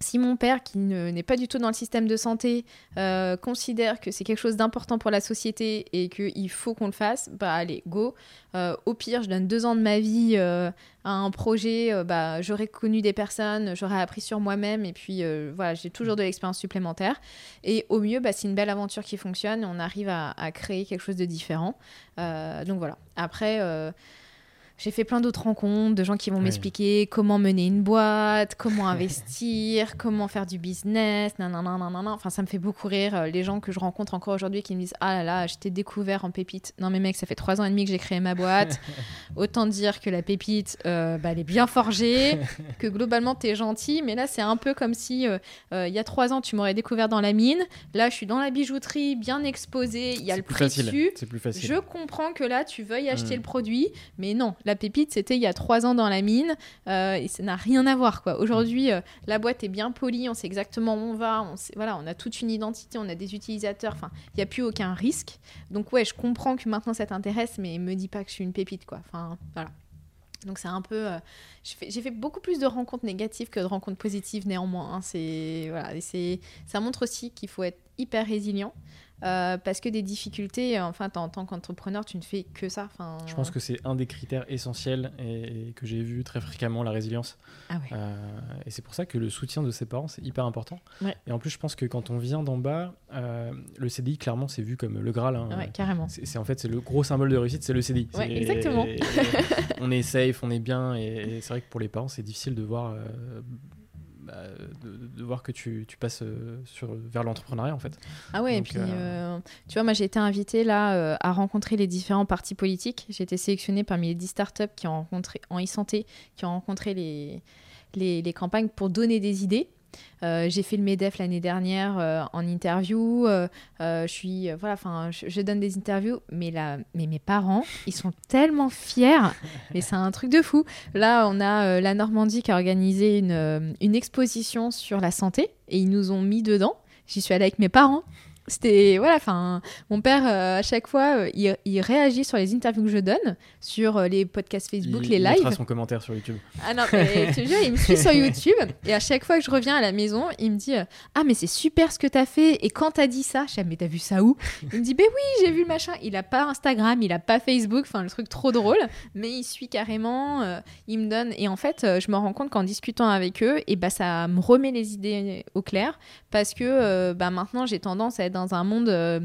si mon père, qui n'est pas du tout dans le système de santé, euh, considère que c'est quelque chose d'important pour la société et qu'il faut qu'on le fasse, bah allez, go. Euh, au pire, je donne deux ans de ma vie euh, à un projet, bah, j'aurais connu des personnes, j'aurais appris sur moi-même et puis voilà, j'ai toujours de l'expérience supplémentaire. Et au mieux, bah, c'est une belle aventure qui fonctionne on arrive à créer quelque chose de différent. donc voilà. Après j'ai fait plein d'autres rencontres de gens qui vont m'expliquer comment mener une boîte, comment investir, comment faire du business, nanana, Enfin, ça me fait beaucoup rire. Euh, les gens que je rencontre encore aujourd'hui qui me disent Ah là là, je t'ai découvert en pépite. Non, mais mec, ça fait trois ans et demi que j'ai créé ma boîte. Autant dire que la pépite, euh, bah, elle est bien forgée, que globalement, t'es gentil. Mais là, c'est un peu comme si euh, il y a trois ans, tu m'aurais découvert dans la mine. Là, je suis dans la bijouterie, bien exposée. Il y a le prix dessus. C'est plus facile. Je comprends que là, tu veuilles acheter hmm. le produit. Mais non, la pépite, c'était il y a trois ans dans la mine, et ça n'a rien à voir, quoi. Aujourd'hui, la boîte est bien polie, on sait exactement où on va, on sait, voilà, on a toute une identité, on a des utilisateurs, enfin, il n'y a plus aucun risque. Donc ouais, je comprends que maintenant ça t'intéresse, mais me dis pas que je suis une pépite, quoi. Enfin, voilà. Donc c'est un peu, j'ai fait, beaucoup plus de rencontres négatives que de rencontres positives néanmoins. Hein. C'est voilà, c'est ça montre aussi qu'il faut être hyper résilient. Euh, parce que des difficultés, enfin, en tant qu'entrepreneur, tu ne fais que ça. Enfin, je pense que c'est un des critères essentiels et, que j'ai vu très fréquemment, la résilience. Ah euh, et c'est pour ça que le soutien de ses parents, c'est hyper important. Et en plus, je pense que quand on vient d'en bas, euh, le CDI, clairement, c'est vu comme le Graal. Hein. carrément. C'est en fait, c'est le gros symbole de réussite, c'est le CDI. exactement. on est safe, on est bien. Et, c'est vrai que pour les parents, c'est difficile de voir bah, de, voir que tu, tu passes euh, sur, vers l'entrepreneuriat en fait. Ah ouais, et puis euh, euh, tu vois, moi j'ai été invitée là à rencontrer les différents partis politiques. J'ai été sélectionnée parmi les 10 startups qui ont rencontré en e-santé, qui ont rencontré les, les, les campagnes pour donner des idées. Euh, j'ai fait le MEDEF l'année dernière euh, en interview. Euh, je suis, voilà, enfin, je, donne des interviews, mais, là, mais mes parents, ils sont tellement fiers. mais c'est un truc de fou. Là, on a la Normandie qui a organisé une, une exposition sur la santé et ils nous ont mis dedans. J'y suis allée avec mes parents. C'était voilà, enfin, mon père euh, à chaque fois, euh, il, réagit sur les interviews que je donne, sur euh, les podcasts Facebook, les lives. Il fera son commentaire sur YouTube. Ah non, mais, tu il me suit sur YouTube et à chaque fois que je reviens à la maison, il me dit ah mais c'est super ce que t'as fait et quand t'as dit ça, je dis mais t'as vu ça où? Il me dit ben oui j'ai vu le machin. Il a pas Instagram, il a pas Facebook, enfin le truc trop drôle, mais il suit carrément. il me donne et en fait je me rends compte qu'en discutant avec eux, et bah ça me remet les idées au clair parce que bah maintenant j'ai tendance à être dans un monde. Euh,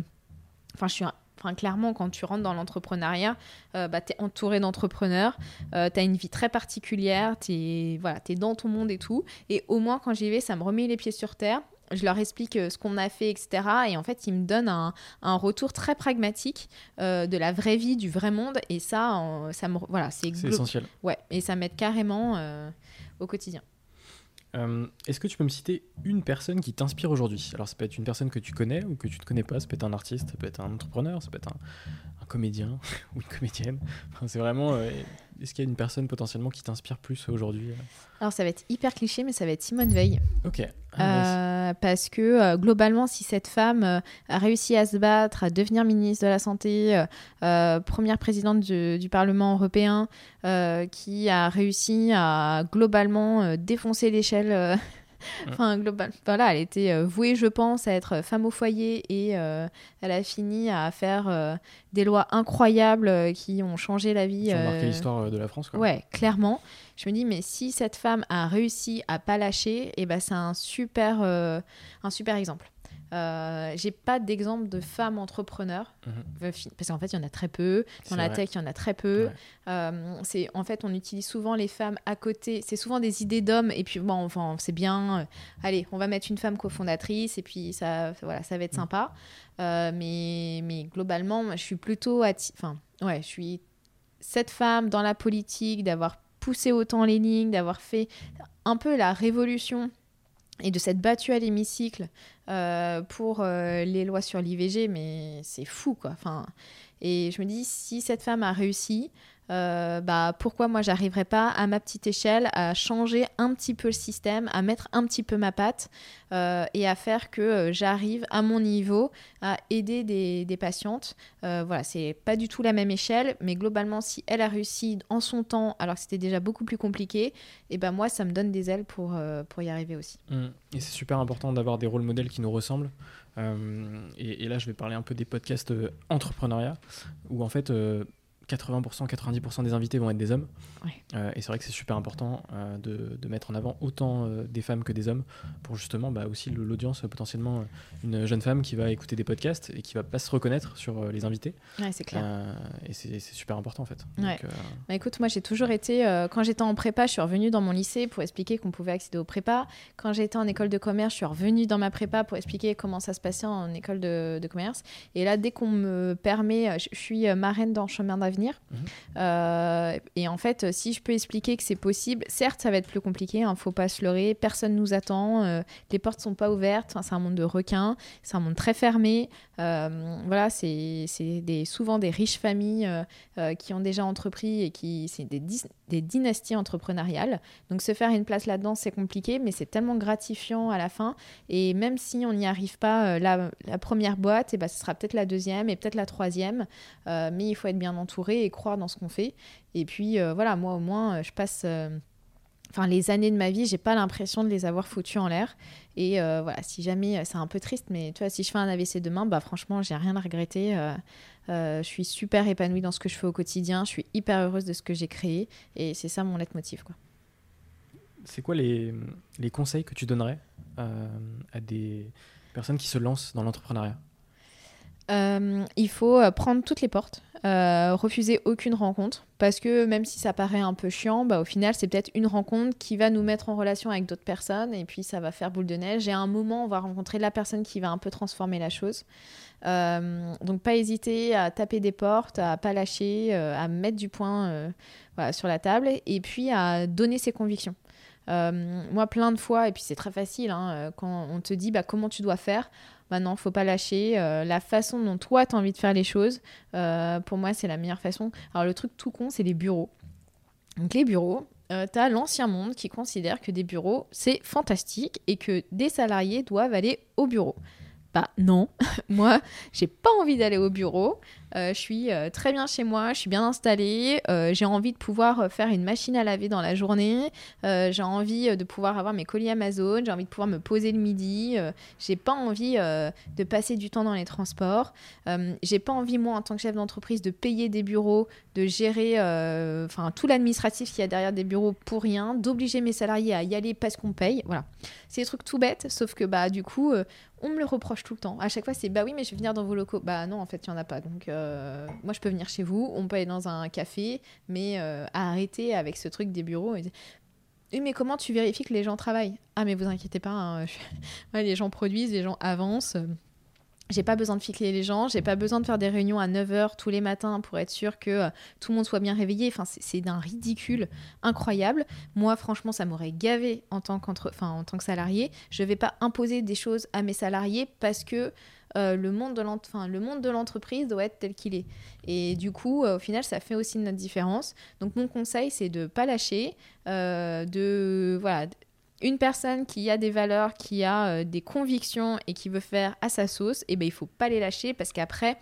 enfin, je suis Enfin, clairement, quand tu rentres dans l'entrepreneuriat, euh, bah, tu es entouré d'entrepreneurs, euh, tu as une vie très particulière, tu es, voilà, es dans ton monde et tout. Et au moins, quand j'y vais, ça me remet les pieds sur terre. Je leur explique ce qu'on a fait, etc. Et en fait, ils me donnent un, un retour très pragmatique de la vraie vie, du vrai monde. Et ça, ça me, voilà, c'est essentiel. Ouais, et ça m'aide carrément au quotidien. Euh, est-ce que tu peux me citer une personne qui t'inspire aujourd'hui? Alors, ça peut être une personne que tu connais ou que tu ne connais pas, ça peut être un artiste, ça peut être un entrepreneur, ça peut être un, comédien ou une comédienne. c'est vraiment. Euh, est-ce qu'il y a une personne potentiellement qui t'inspire plus aujourd'hui euh Alors, ça va être hyper cliché, mais ça va être Simone Veil. Ok. Ah, parce que globalement, si cette femme a réussi à se battre, à devenir ministre de la Santé, première présidente du, Parlement européen, qui a réussi à globalement défoncer l'échelle enfin, global. Voilà, elle était euh, vouée, je pense, à être femme au foyer et euh, elle a fini à faire euh, des lois incroyables qui ont changé la vie. Qui ont marqué l'histoire de la France, quoi. Ouais, clairement. Je me dis, mais si cette femme a réussi à pas lâcher, et eh ben, c'est un super, un super exemple. Euh, j'ai pas d'exemple de femmes entrepreneurs. Mhm. parce qu'en fait il y en a très peu. Dans la tech il y en a très peu. Euh, c'est en fait on utilise souvent les femmes à côté. C'est souvent des idées d'hommes. Et puis bon enfin c'est bien euh, allez on va mettre une femme cofondatrice et puis ça voilà ça va être mhm. sympa. Mais mais globalement je suis plutôt enfin ouais je suis cette femme dans la politique d'avoir poussé autant les lignes d'avoir fait un peu la révolution et de s'être battue à l'hémicycle euh, pour euh, les lois sur l'IVG, mais c'est fou quoi. Enfin, et je me dis, si cette femme a réussi, euh, bah, pourquoi moi j'arriverais pas à ma petite échelle à changer un petit peu le système, à mettre un petit peu ma patte euh, et à faire que euh, j'arrive à mon niveau à aider des, des patientes. voilà, c'est pas du tout la même échelle, mais globalement, si elle a réussi en son temps, alors que c'était déjà beaucoup plus compliqué, et ben moi ça me donne des ailes pour, pour y arriver aussi. Mmh. Et c'est super important d'avoir des rôles modèles qui nous ressemblent. Et, et, là, je vais parler un peu des podcasts entrepreneuriat, où en fait 80%, 90% des invités vont être des hommes. Euh, et c'est vrai que c'est super important euh, de, de, mettre en avant autant euh, des femmes que des hommes pour justement bah, aussi l'audience, potentiellement une jeune femme qui va écouter des podcasts et qui va pas se reconnaître sur les invités. Ouais, c'est clair. et c'est super important en fait. Ouais. bah, écoute, moi j'ai toujours été, quand j'étais en prépa, je suis revenue dans mon lycée pour expliquer qu'on pouvait accéder aux prépa. Quand j'étais en école de commerce, je suis revenue dans ma prépa pour expliquer comment ça se passait en école de, de commerce. Et là, dès qu'on me permet, je, je suis marraine dans Chemin d'avion l'avenir. Euh, et en fait, si je peux expliquer que c'est possible, certes, ça va être plus compliqué, il hein, ne faut pas se leurrer, personne nous attend, euh, les portes sont pas ouvertes, c'est un monde de requins, c'est un monde très fermé. Euh, voilà, c'est des, souvent des riches familles qui ont déjà entrepris et qui c'est des, des dynasties entrepreneuriales. Donc se faire une place là-dedans, c'est compliqué, mais c'est tellement gratifiant à la fin. Et même si on n'y arrive pas, la, la, première boîte, et eh ben, ce sera peut-être la deuxième et peut-être la troisième. mais il faut être bien entouré et croire dans ce qu'on fait. Et puis euh, voilà, moi au moins, je passe. Euh, enfin, les années de ma vie, j'ai pas l'impression de les avoir foutues en l'air. Et euh, voilà, si jamais, c'est un peu triste, mais tu vois, si je fais un AVC demain, bah franchement, j'ai rien à regretter. Je suis super épanouie dans ce que je fais au quotidien. Je suis hyper heureuse de ce que j'ai créé. Et c'est ça mon leitmotiv, quoi. C'est quoi les, les, conseils que tu donnerais à des personnes qui se lancent dans l'entrepreneuriat? Il faut prendre toutes les portes. Euh, refuser aucune rencontre parce que même si ça paraît un peu chiant, bah, au final c'est peut-être une rencontre qui va nous mettre en relation avec d'autres personnes et puis ça va faire boule de neige et à un moment on va rencontrer la personne qui va un peu transformer la chose. Euh, donc pas hésiter à taper des portes, à pas lâcher, euh, à mettre du poing sur la table et puis à donner ses convictions. moi, plein de fois, et puis c'est très facile, hein, quand on te dit bah, comment tu dois faire, bah non, faut pas lâcher. Euh, la façon dont toi, tu as envie de faire les choses, euh, pour moi, c'est la meilleure façon. Alors, le truc tout con, c'est les bureaux. Donc, les bureaux, euh, tu as l'ancien monde qui considère que des bureaux, c'est fantastique et que des salariés doivent aller au bureau. Bah non, moi, j'ai pas envie d'aller au bureau. Euh, je suis euh, très bien chez moi, je suis bien installée, euh, j'ai envie de pouvoir faire une machine à laver dans la journée, j'ai envie de pouvoir avoir mes colis Amazon, j'ai envie de pouvoir me poser le midi, j'ai pas envie de passer du temps dans les transports, j'ai pas envie moi en tant que chef d'entreprise de payer des bureaux, de gérer enfin tout l'administratif qu'il y a derrière des bureaux pour rien, d'obliger mes salariés à y aller parce qu'on paye, voilà. C'est des trucs tout bêtes, sauf que bah du coup on me le reproche tout le temps. À chaque fois c'est bah oui mais je vais venir dans vos locaux, bah non en fait il y en a pas. Donc euh, moi, je peux venir chez vous, on peut aller dans un café, mais euh, arrêter avec ce truc des bureaux. Mais comment tu vérifies que les gens travaillent? Ah, mais vous inquiétez pas, hein, les gens produisent, les gens avancent. J'ai pas besoin de ficler les gens, j'ai pas besoin de faire des réunions à 9h tous les matins pour être sûr que euh, tout le monde soit bien réveillé. Enfin, c'est d'un ridicule incroyable. Moi, franchement, ça m'aurait gavé en tant, enfin, en tant que salarié. Je vais pas imposer des choses à mes salariés parce que euh, le monde de l'entreprise doit être tel qu'il est. Et du coup, euh, au final, ça fait aussi notre différence. Donc mon conseil, c'est de pas lâcher, euh, de voilà, une personne qui a des valeurs, qui a des convictions et qui veut faire à sa sauce, et eh ben il faut pas les lâcher parce qu'après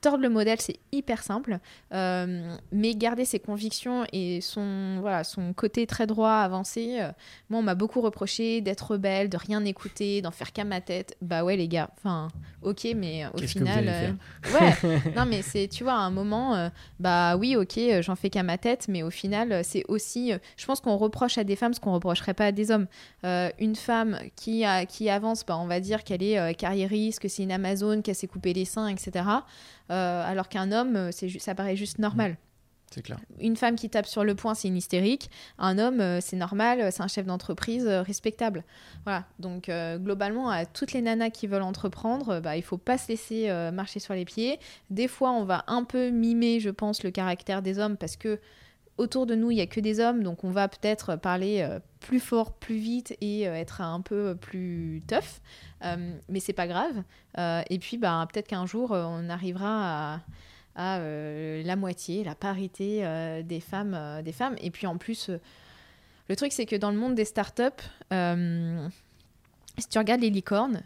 tordre le modèle, c'est hyper simple, euh, mais garder ses convictions et son, voilà, son côté très droit, avancé. Euh, moi, on m'a beaucoup reproché d'être rebelle, de rien écouter, d'en faire qu'à ma tête. Bah ouais, les gars, enfin, ok, mais au final. Euh, ouais, non, mais c'est, tu vois, à un moment, bah oui, ok, j'en fais qu'à ma tête, mais au final, c'est aussi. je pense qu'on reproche à des femmes ce qu'on reprocherait pas à des hommes. une femme qui, a, qui avance, bah, on va dire qu'elle est carriériste, que c'est une Amazon, qu'elle s'est coupé les seins, etc. Euh, alors qu'un homme, euh, ça paraît juste normal. C'est clair. Une femme qui tape sur le poing, c'est une hystérique. Un homme, euh, c'est normal, c'est un chef d'entreprise respectable. Voilà. Donc, globalement, à toutes les nanas qui veulent entreprendre, bah, il faut pas se laisser marcher sur les pieds. Des fois, on va un peu mimer, je pense, le caractère des hommes parce que autour de nous, il y a que des hommes, donc on va peut-être parler plus fort, plus vite et être un peu plus tough. Euh, mais c'est pas grave. Euh, et puis, bah, peut-être qu'un jour, euh, on arrivera à, la moitié, la parité des, femmes, des femmes. Et puis, en plus, le truc, c'est que dans le monde des startups, si tu regardes les licornes,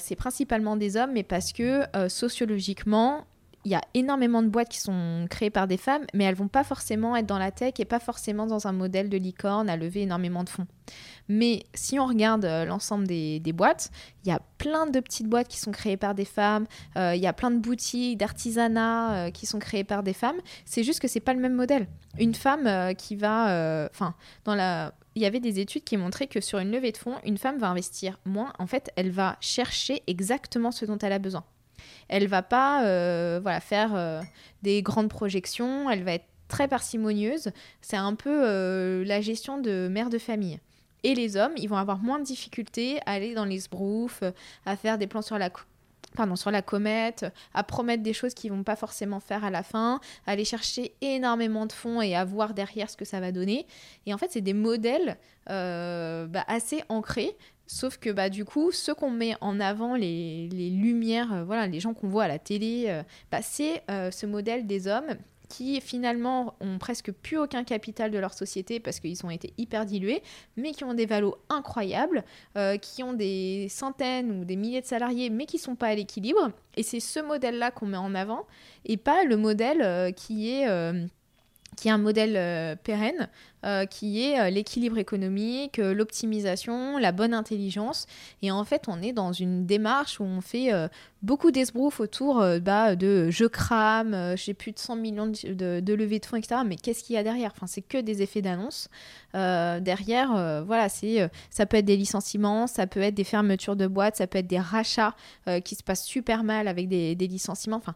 c'est principalement des hommes, mais parce que sociologiquement, il y a énormément de boîtes qui sont créées par des femmes, mais elles vont pas forcément être dans la tech et pas forcément dans un modèle de licorne à lever énormément de fonds. Mais si on regarde euh, l'ensemble des, boîtes, il y a plein de petites boîtes qui sont créées par des femmes, euh, il y a plein de boutiques d'artisanat euh, qui sont créées par des femmes. C'est juste que c'est pas le même modèle. Une femme qui va, enfin, dans la il y avait des études qui montraient que sur une levée de fonds, une femme va investir moins. En fait, elle va chercher exactement ce dont elle a besoin. Elle va pas euh, voilà, faire euh, des grandes projections, elle va être très parcimonieuse. C'est un peu euh, la gestion de mère de famille. Et les hommes, ils vont avoir moins de difficultés à aller dans les sbroufs, à faire des plans sur la pardon, sur la comète, à promettre des choses qu'ils vont pas forcément faire à la fin, à aller chercher énormément de fonds et à voir derrière ce que ça va donner. Et en fait, c'est des modèles bah, assez ancrés. Sauf que bah, du coup, ceux qu'on met en avant, les, lumières, euh, voilà, les gens qu'on voit à la télé, euh, bah, c'est ce modèle des hommes qui finalement ont presque plus aucun capital de leur société parce qu'ils ont été hyper dilués, mais qui ont des valos incroyables, euh, qui ont des centaines ou des milliers de salariés, mais qui sont pas à l'équilibre. Et c'est ce modèle-là qu'on met en avant, et pas le modèle euh, qui est euh, qui est un modèle euh, pérenne, euh, qui est euh, l'équilibre économique, l'optimisation, la bonne intelligence. Et en fait, on est dans une démarche où on fait beaucoup d'esbrouf autour bah, de je crame, j'ai plus de 100 millions de, de, levées de fonds, etc. Mais qu'est-ce qu'il y a derrière? Enfin, C'est que des effets d'annonce. derrière, voilà, c'est, ça peut être des licenciements, ça peut être des fermetures de boîtes, ça peut être des rachats qui se passent super mal avec des, des licenciements. Enfin,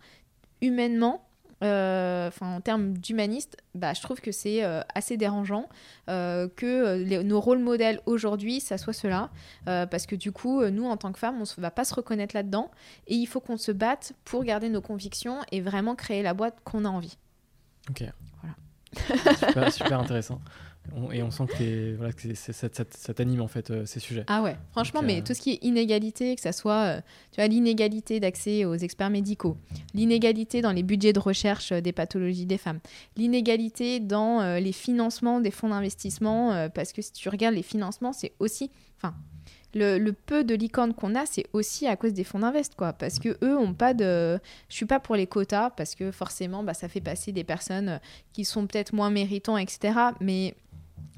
humainement, euh, en termes d'humaniste, bah, je trouve que c'est euh, assez dérangeant euh, que nos rôles modèles aujourd'hui, ça soit cela, parce que du coup, nous en tant que femmes, on ne va pas se reconnaître là-dedans, et il faut qu'on se batte pour garder nos convictions et vraiment créer la boîte qu'on a envie. Ok. Voilà. super, super intéressant et on sent que, voilà, que ça, t'anime en fait euh, ces sujets. Ah ouais, franchement, mais euh, tout ce qui est inégalité, que ça soit euh, tu vois, l'inégalité d'accès aux experts médicaux, l'inégalité dans les budgets de recherche des pathologies des femmes, l'inégalité dans les financements des fonds d'investissement, parce que si tu regardes les financements, c'est aussi, enfin, le, peu de licornes qu'on a, c'est aussi à cause des fonds d'invest, quoi. Parce que eux ont pas de. Je suis pas pour les quotas, parce que forcément, bah, ça fait passer des personnes qui sont peut-être moins méritants, etc. Mais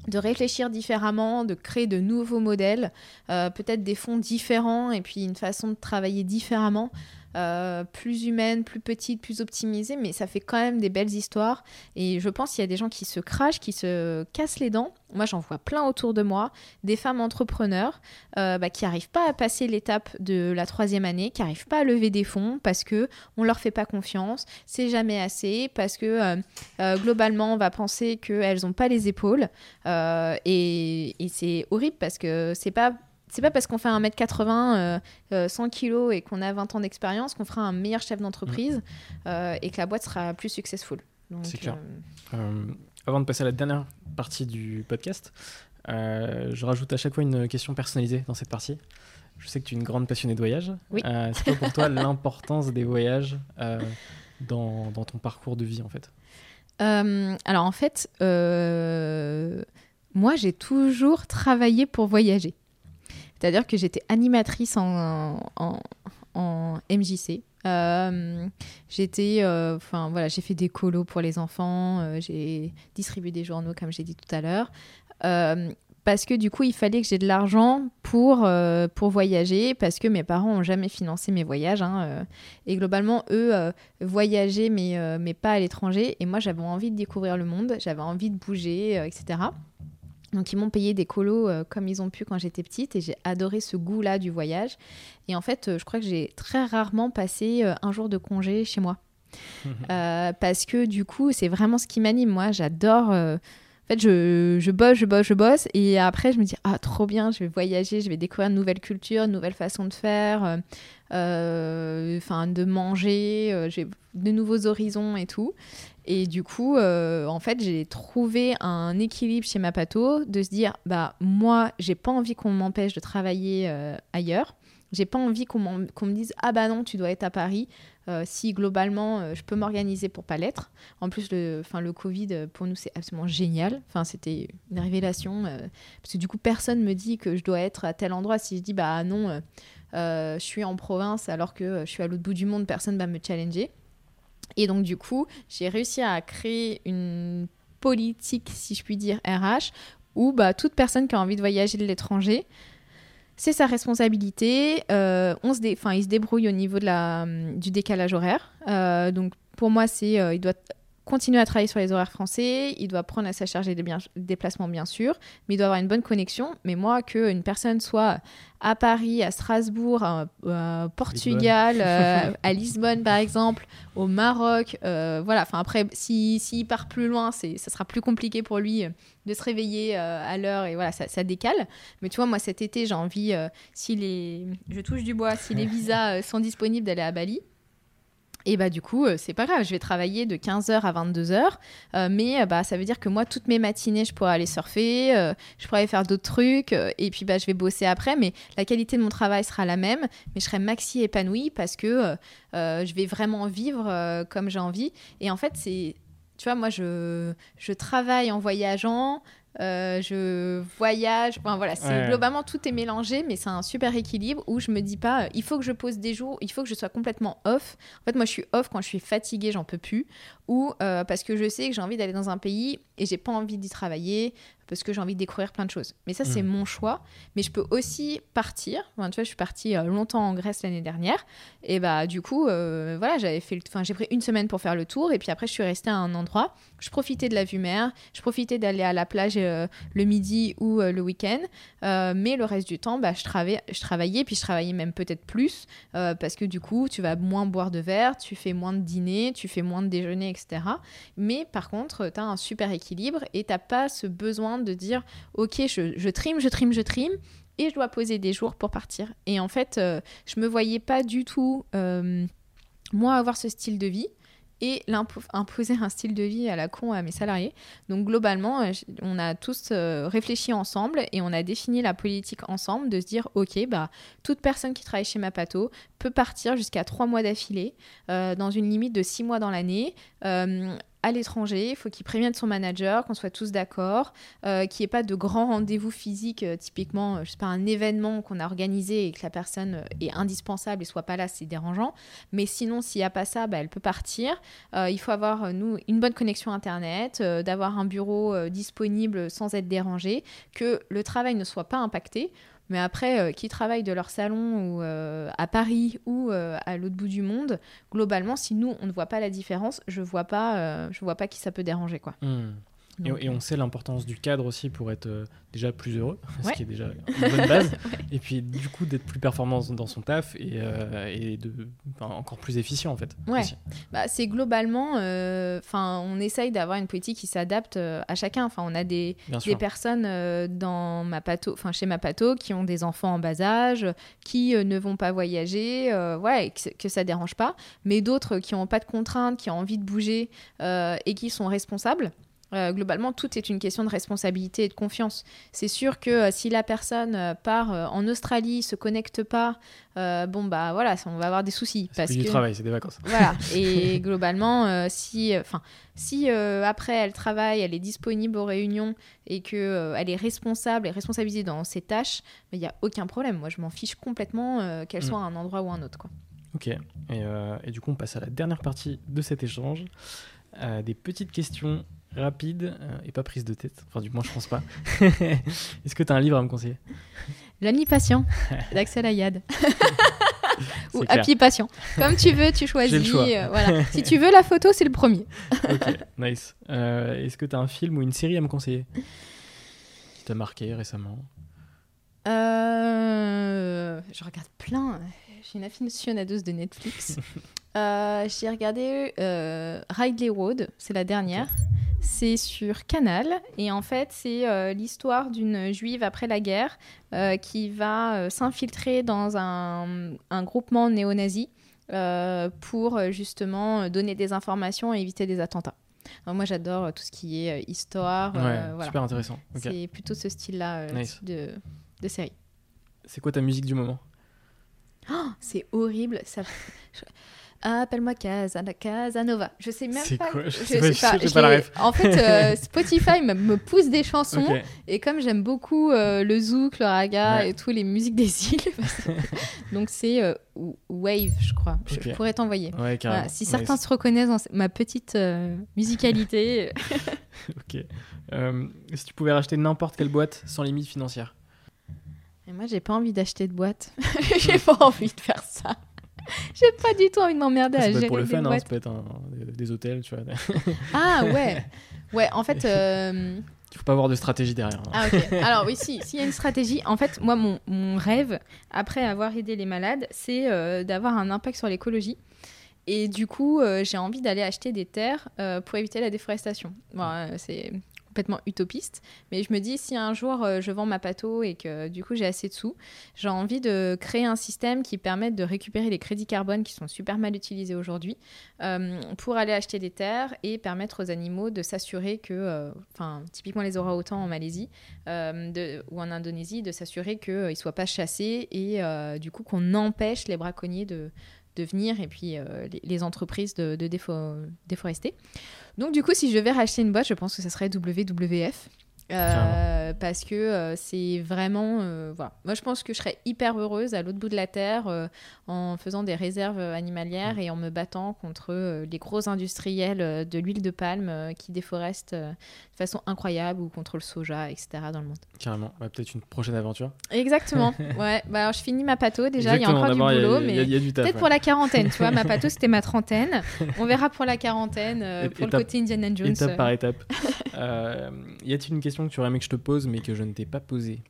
de réfléchir différemment, de créer de nouveaux modèles, euh, peut-être des fonds différents et puis une façon de travailler différemment. Euh, plus humaine, plus petite, plus optimisée, mais ça fait quand même des belles histoires. Et je pense qu'il y a des gens qui se crachent, qui se cassent les dents. Moi, j'en vois plein autour de moi, des femmes entrepreneurs euh, bah, qui n'arrivent pas à passer l'étape de la troisième année, qui n'arrivent pas à lever des fonds parce que on leur fait pas confiance, c'est jamais assez, parce que euh, globalement, on va penser qu'elles n'ont pas les épaules. et, et c'est horrible parce que c'est pas c'est pas parce qu'on fait 1m80, 100 kg et qu'on a 20 ans d'expérience qu'on fera un meilleur chef d'entreprise mm. euh, et que la boîte sera plus successful. C'est clair. Euh, euh, avant de passer à la dernière partie du podcast, je rajoute à chaque fois une question personnalisée dans cette partie. Je sais que tu es une grande passionnée de voyage. Oui. c'est quoi pour toi l'importance des voyages dans, dans, ton parcours de vie en fait? Alors en fait, moi j'ai toujours travaillé pour voyager. C'est-à-dire que j'étais animatrice en, en, MJC. Euh, j'étais, euh, enfin voilà, j'ai fait des colos pour les enfants, euh, j'ai distribué des journaux comme j'ai dit tout à l'heure, parce que du coup il fallait que j'ai de l'argent pour pour voyager, parce que mes parents ont jamais financé mes voyages, hein, et globalement eux voyageaient mais mais pas à l'étranger, et moi j'avais envie de découvrir le monde, j'avais envie de bouger, etc. Donc ils m'ont payé des colos euh, comme ils ont pu quand j'étais petite et j'ai adoré ce goût-là du voyage. Et en fait, euh, je crois que j'ai très rarement passé euh, un jour de congé chez moi. parce que du coup, c'est vraiment ce qui m'anime. Moi, j'adore... En fait, je, je, bosse, je bosse, je bosse. Et après, je me dis, ah, trop bien, je vais voyager, je vais découvrir une nouvelle culture, une nouvelle façon de faire, enfin, de manger, j'ai de nouveaux horizons et tout. Et du coup, euh, en fait, j'ai trouvé un équilibre chez Mapato de se dire, bah moi, j'ai pas envie qu'on m'empêche de travailler euh, ailleurs. J'ai pas envie qu'on me dise, ah bah non, tu dois être à Paris. Euh, si globalement, je peux m'organiser pour pas l'être. En plus, le, fin, le Covid, pour nous, c'est absolument génial. Enfin, c'était une révélation. parce que du coup, personne me dit que je dois être à tel endroit. Si je dis, bah non, je suis en province alors que je suis à l'autre bout du monde, personne va me challenger. Et donc, du coup, j'ai réussi à créer une politique, si je puis dire, RH, où bah, toute personne qui a envie de voyager de l'étranger, c'est sa responsabilité. Euh, on se dé... enfin, il se débrouille au niveau de la... du décalage horaire. Euh, donc, pour moi, c'est euh, il doit continuer à travailler sur les horaires français, il doit prendre à sa charge des déplacements bien sûr, mais il doit avoir une bonne connexion. Mais moi, qu'une personne soit à Paris, à Strasbourg, à, Portugal, euh, à Lisbonne par exemple, au Maroc, euh, voilà. Enfin après, s'il si, part plus loin, ça sera plus compliqué pour lui de se réveiller euh, à l'heure et voilà, ça, ça, décale. Mais tu vois, moi cet été, j'ai envie, si les, je touche du bois, si les visas sont disponibles, d'aller à Bali. Et bah du coup, euh, c'est pas grave, je vais travailler de 15h à 22h, euh, mais euh, bah ça veut dire que moi toutes mes matinées, je pourrais aller surfer, je pourrais faire d'autres trucs et puis bah je vais bosser après mais la qualité de mon travail sera la même, mais je serai maxi épanouie parce que je vais vraiment vivre comme j'ai envie. Et en fait, c'est tu vois, moi, je, je travaille en voyageant, euh, je voyage. Enfin, voilà, c'est globalement tout est mélangé, mais c'est un super équilibre où je me dis pas, euh, il faut que je pose des jours, il faut que je sois complètement off. En fait, moi, je suis off quand je suis fatiguée, j'en peux plus, ou euh, parce que je sais que j'ai envie d'aller dans un pays et j'ai pas envie d'y travailler parce que j'ai envie de découvrir plein de choses. Mais ça, c'est hmm. mon choix. Mais je peux aussi partir. Enfin, tu vois, je suis partie euh, longtemps en Grèce l'année dernière. Et bah, du coup, euh, voilà, j'avais fait. Enfin, j'ai pris une semaine pour faire le tour. Et puis après, je suis restée à un endroit. Je profitais de la vue mer. Je profitais d'aller à la plage euh, le midi ou le week-end. mais le reste du temps, bah, je, travaillais, je travaillais. Puis je travaillais même peut-être plus parce que du coup, tu vas moins boire de verre, tu fais moins de dîner, tu fais moins de déjeuner, etc. Mais par contre, tu as un super équilibre et tu pas ce besoin de dire ok je, je trime je trime je trime et je dois poser des jours pour partir et en fait euh, je me voyais pas du tout euh, moi avoir ce style de vie et imposer un style de vie à la con à mes salariés. Donc globalement, euh, on a tous réfléchi ensemble et on a défini la politique ensemble de se dire, ok, bah, toute personne qui travaille chez Mapato peut partir jusqu'à trois mois d'affilée, dans une limite de six mois dans l'année à l'étranger, il faut qu'il prévienne son manager, qu'on soit tous d'accord, euh, qu'il n'y ait pas de grands rendez-vous physiques, euh, typiquement, euh, je sais pas, un événement qu'on a organisé et que la personne est indispensable et soit pas là, c'est dérangeant. Mais sinon, s'il n'y a pas ça, bah, elle peut partir. il faut avoir, nous, une bonne connexion Internet, d'avoir un bureau disponible sans être dérangé, que le travail ne soit pas impacté. Mais après, euh, qui travaillent de leur salon ou euh, à Paris ou euh, à l'autre bout du monde, globalement, si nous on ne voit pas la différence, je vois pas, je vois pas qui ça peut déranger quoi. Hmm et, on sait l'importance du cadre aussi pour être euh, déjà plus heureux, ce qui est déjà une bonne base. Et puis du coup d'être plus performant dans son taf et, euh, et de, encore plus efficient en fait. Ouais. Bah, c'est globalement, euh, on essaye d'avoir une politique qui s'adapte à chacun. Enfin on a des, des personnes dans ma pato, enfin chez ma pato qui ont des enfants en bas âge, qui ne vont pas voyager, ouais, que, que, ça dérange pas. Mais d'autres qui n'ont pas de contraintes, qui ont envie de bouger et qui sont responsables. Euh, globalement, tout est une question de responsabilité et de confiance. C'est sûr que euh, si la personne euh, part en Australie, se connecte pas, bon bah voilà, on va avoir des soucis. C'est du travail, c'est des vacances. Voilà. Et globalement, si, enfin, si après elle travaille, elle est disponible aux réunions et que elle est responsable et responsabilisée dans ses tâches, il n'y a aucun problème. Moi, je m'en fiche complètement qu'elle mm. soit à un endroit ou un autre, quoi. Ok. Et, et, du coup, on passe à la dernière partie de cet échange. des petites questions rapide euh, et pas prise de tête. Enfin, du moins, je pense pas. Est-ce que tu as un livre à me conseiller? L'ami patient d'Axel Ayad. Ou Happy patient. Comme tu veux, tu choisis. Euh, voilà. Si tu veux la photo, c'est le premier. ok, nice. Euh, est-ce que tu as un film ou une série à me conseiller? Qui t'a marqué récemment? Je regarde plein. J'ai une aficionadeuse de Netflix. J'ai regardé Ridley Road, c'est la dernière. C'est sur Canal et en fait c'est euh, l'histoire d'une juive après la guerre euh, qui va euh, s'infiltrer dans un, groupement néo-nazi pour justement donner des informations et éviter des attentats. moi j'adore tout ce qui est histoire. Ouais, Super intéressant. C'est plutôt ce style-là de, de, série. C'est quoi ta musique du moment? Oh, C'est horrible. Ça... Appelle-moi Casanova. Je sais même pas. Quoi? je, sais pas. Je sais pas la ref. En fait, euh, Spotify me pousse des chansons. Et comme j'aime beaucoup euh, le zouk, le raga et tous les musiques des îles, donc c'est euh, Wave, je crois. Je pourrais t'envoyer. Si certains se reconnaissent dans ma petite musicalité. ok. si tu pouvais racheter n'importe quelle boîte sans limite financière. Et moi, j'ai pas envie d'acheter de boîte. j'ai pas envie de faire ça. J'ai pas du tout envie de m'emmerder Ça à gérer pour le des fun, hein, ça peut être un- des hôtels, tu vois. Ah ouais. Ouais, en fait. euh, Il faut pas avoir de stratégie derrière. hein. Ah ok. Alors oui, si, s'il y a une stratégie, en fait, moi, mon, mon rêve, après avoir aidé les malades, c'est euh, d'avoir un impact sur l'écologie. Et du coup, euh, j'ai envie d'aller acheter des terres euh, pour éviter la déforestation. Bon, c'est complètement utopiste, mais je me dis si un jour euh, je vends ma pâteau et que du coup j'ai assez de sous, j'ai envie de créer un système qui permette de récupérer les crédits carbone qui sont super mal utilisés aujourd'hui euh, pour aller acheter des terres et permettre aux animaux de s'assurer que, euh, enfin typiquement les orang-outans en Malaisie ou en Indonésie, de s'assurer qu'ils ne soient pas chassés et du coup qu'on empêche les braconniers de, de venir et puis euh, les, entreprises de, de défo- déforester. Donc du coup, si je devais racheter une boîte, je pense que ça serait WWF. Euh, parce que euh, c'est vraiment euh, voilà moi je pense que je serais hyper heureuse à l'autre bout de la terre en faisant des réserves animalières et en me battant contre les gros industriels de l'huile de palme qui déforestent de façon incroyable ou contre le soja etc dans le monde Carrément. Ouais, Peut-être une prochaine aventure. Exactement. Ouais, bah alors je finis ma pâteau déjà, il y a encore du boulot, a- mais peut-être ouais. pour la quarantaine, tu vois, ma pâteau c'était ma trentaine. On verra pour la quarantaine, pour étape- le côté Indiana Jones. Étape par étape. Y a-t-il une question que tu aurais aimé que je te pose mais que je ne t'ai pas posée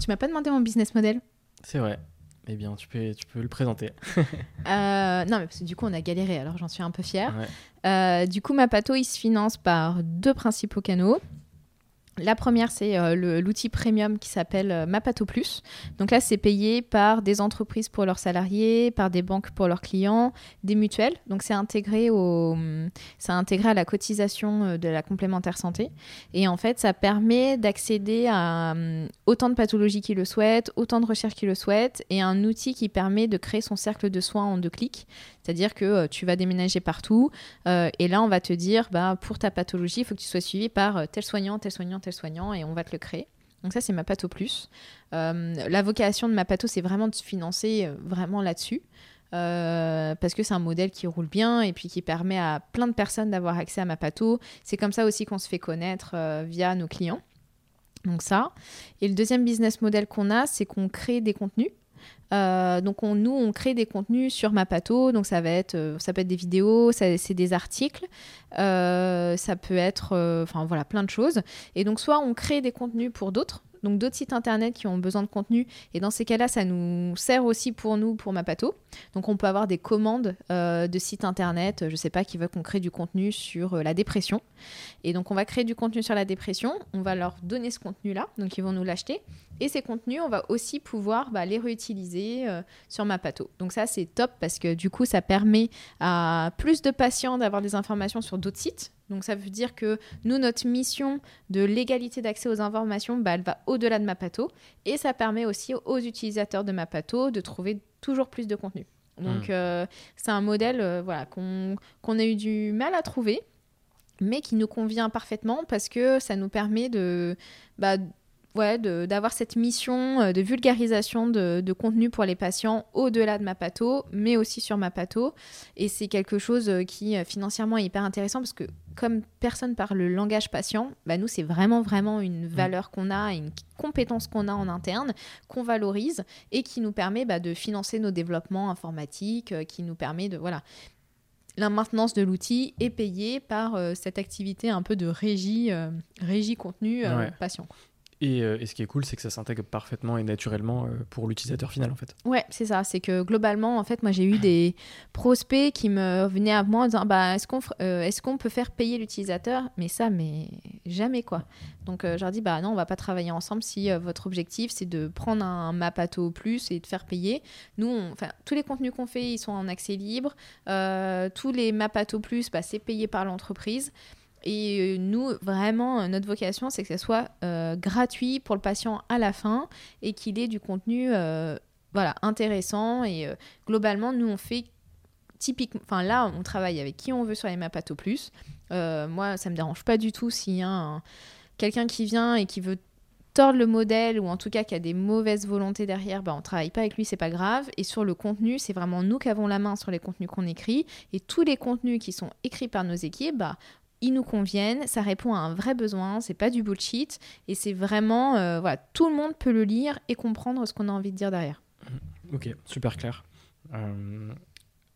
Tu m'as pas demandé mon business model C'est vrai. Eh bien, tu peux, tu peux le présenter. Euh, Non, mais parce que du coup on a galéré, alors j'en suis un peu fière. Ouais. Euh, du coup, ma pâteau, il se finance par deux principaux canaux. La première, c'est euh, l'outil premium qui s'appelle euh, Mapato Plus. Donc là, c'est payé par des entreprises pour leurs salariés, par des banques pour leurs clients, des mutuelles. Donc c'est intégré, à la cotisation euh, de la complémentaire santé. Et en fait, ça permet d'accéder à autant de pathologies qu'ils le souhaitent, autant de recherches qu'ils le souhaitent, et un outil qui permet de créer son cercle de soins en deux clics. C'est-à-dire que euh, tu vas déménager partout, euh, et là, on va te dire, bah, pour ta pathologie, il faut que tu sois suivi par euh, tel soignant, tel soignant, tel soignant, et on va te le créer. Donc ça, c'est ma Pato Plus. La vocation de ma Pato, c'est vraiment de se financer vraiment là-dessus. parce que c'est un modèle qui roule bien et puis qui permet à plein de personnes d'avoir accès à ma Pato. C'est comme ça aussi qu'on se fait connaître via nos clients. Donc ça. Et le deuxième business model qu'on a, c'est qu'on crée des contenus. Euh, donc on, nous, on crée des contenus sur Mapato, donc ça va être, euh, ça peut être des vidéos, c'est des articles, euh, ça peut être, voilà, plein de choses. Et donc soit on crée des contenus pour d'autres, donc d'autres sites internet qui ont besoin de contenu, et dans ces cas-là, ça nous sert aussi pour nous, pour Mapato. Donc on peut avoir des commandes euh, de sites internet, je sais pas, qui veulent qu'on crée du contenu sur euh, la dépression. Et donc on va créer du contenu sur la dépression, on va leur donner ce contenu-là, donc ils vont nous l'acheter. Et ces contenus, on va aussi pouvoir bah, les réutiliser euh, sur Mapato. Donc ça, c'est top parce que du coup, ça permet à plus de patients d'avoir des informations sur d'autres sites. Donc ça veut dire que nous, notre mission de l'égalité d'accès aux informations, bah, elle va au-delà de Mapato. Et ça permet aussi aux utilisateurs de Mapato de trouver toujours plus de contenu. Donc euh, c'est un modèle euh, voilà, qu'on qu'on a eu du mal à trouver, mais qui nous convient parfaitement parce que ça nous permet de... Bah, ouais, d'avoir cette mission euh, de vulgarisation de, de contenu pour les patients au-delà de Mapato, mais aussi sur Mapato. Et c'est quelque chose euh, qui euh, financièrement est hyper intéressant parce que comme personne parle le langage patient, bah, nous c'est vraiment vraiment une valeur qu'on a, une compétence qu'on a en interne, qu'on valorise et qui nous permet bah, de financer nos développements informatiques, qui nous permet de voilà la maintenance de l'outil est payée par euh, cette activité un peu de régie, euh, régie contenu euh, Ouais. patient. Et, euh, et ce qui est cool, c'est que ça s'intègre parfaitement et naturellement euh, pour l'utilisateur final en fait. Ouais, c'est ça. C'est que globalement, en fait, moi, j'ai eu des prospects qui me venaient à moi en disant bah, est-ce qu'on euh, peut faire payer l'utilisateur? Mais ça, mais jamais quoi. Donc, euh, je leur dis bah non, on va pas travailler ensemble si votre objectif c'est de prendre un Mapato plus et de faire payer. Nous, tous les contenus qu'on fait, ils sont en accès libre. Tous les Mapato plus, bah, c'est payé par l'entreprise. Et euh, nous, vraiment, euh, notre vocation, c'est que ça soit euh, gratuit pour le patient à la fin et qu'il ait du contenu voilà, intéressant. Et globalement, nous, on fait typiquement. Enfin, là, on travaille avec qui on veut sur les Mapato Plus. Moi, ça me dérange pas du tout s'il y a un- quelqu'un qui vient et qui veut tordre le modèle ou en tout cas qui a des mauvaises volontés derrière, bah, on travaille pas avec lui, c'est pas grave. Et sur le contenu, c'est vraiment nous qui avons la main sur les contenus qu'on écrit. Et tous les contenus qui sont écrits par nos équipes, bah, ils nous conviennent, ça répond à un vrai besoin, c'est pas du bullshit, et c'est vraiment, euh, voilà, tout le monde peut le lire et comprendre ce qu'on a envie de dire derrière. Ok, super clair. Euh,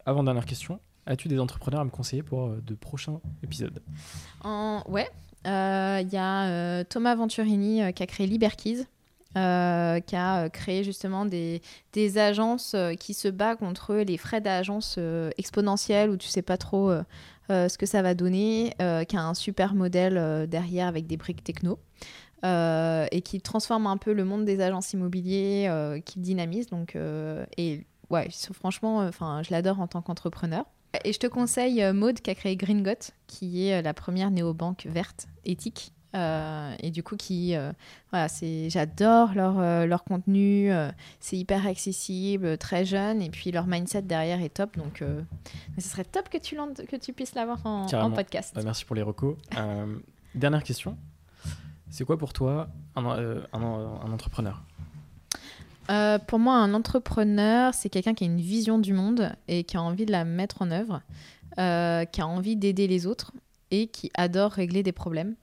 avant dernière question, as-tu des entrepreneurs à me conseiller pour euh, de prochains épisodes? En... Ouais, il y a Thomas Venturini qui a créé Liberkeys. qui a créé justement des, des agences qui se battent contre les frais d'agence exponentiels où tu sais pas trop ce que ça va donner, euh, qui a un super modèle euh, derrière avec des briques techno. et qui transforme un peu le monde des agences immobiliers, qui dynamise. Donc, et ouais, franchement, enfin, je l'adore en tant qu'entrepreneur. Et je te conseille Maude qui a créé Gringot, qui est la première néobanque verte éthique euh, et du coup, qui, euh, voilà, c'est, j'adore leur, euh, leur contenu, c'est hyper accessible, très jeune, et puis leur mindset derrière est top. Donc, ce serait top que tu, que tu puisses l'avoir en, en podcast. Bah, merci pour les recos. dernière question. C'est quoi pour toi un, un, un entrepreneur? Pour moi, un entrepreneur, c'est quelqu'un qui a une vision du monde et qui a envie de la mettre en œuvre, qui a envie d'aider les autres et qui adore régler des problèmes.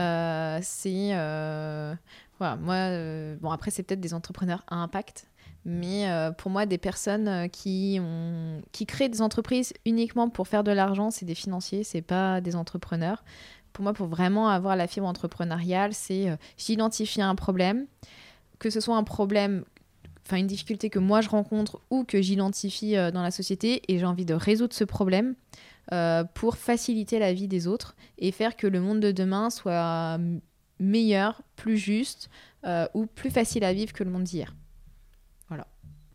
Euh, c'est. Euh, voilà, moi, euh, bon, après, c'est peut-être des entrepreneurs à impact, mais pour moi, des personnes qui, ont, qui créent des entreprises uniquement pour faire de l'argent, c'est des financiers, c'est pas des entrepreneurs. Pour moi, pour vraiment avoir la fibre entrepreneuriale, c'est j'identifie un problème, que ce soit un problème enfin une difficulté que moi je rencontre ou que j'identifie dans la société et j'ai envie de résoudre ce problème. Euh, pour faciliter la vie des autres et faire que le monde de demain soit meilleur, plus juste euh, ou plus facile à vivre que le monde d'hier.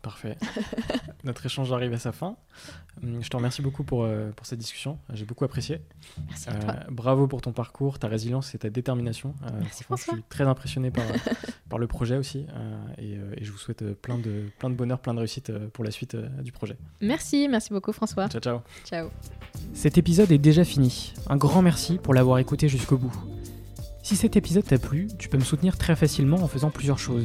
Parfait. Notre échange arrive à sa fin. Hum, je te remercie beaucoup pour, euh, pour cette discussion. J'ai beaucoup apprécié. Merci à toi. bravo pour ton parcours, ta résilience et ta détermination. Merci François. Je suis très impressionné par, par le projet aussi. Et, et, je vous souhaite plein de, plein de bonheur, plein de réussite pour la suite du projet. Merci, merci beaucoup François. Ciao, ciao. Ciao. Cet épisode est déjà fini. Un grand merci pour l'avoir écouté jusqu'au bout. Si cet épisode t'a plu, tu peux me soutenir très facilement en faisant plusieurs choses.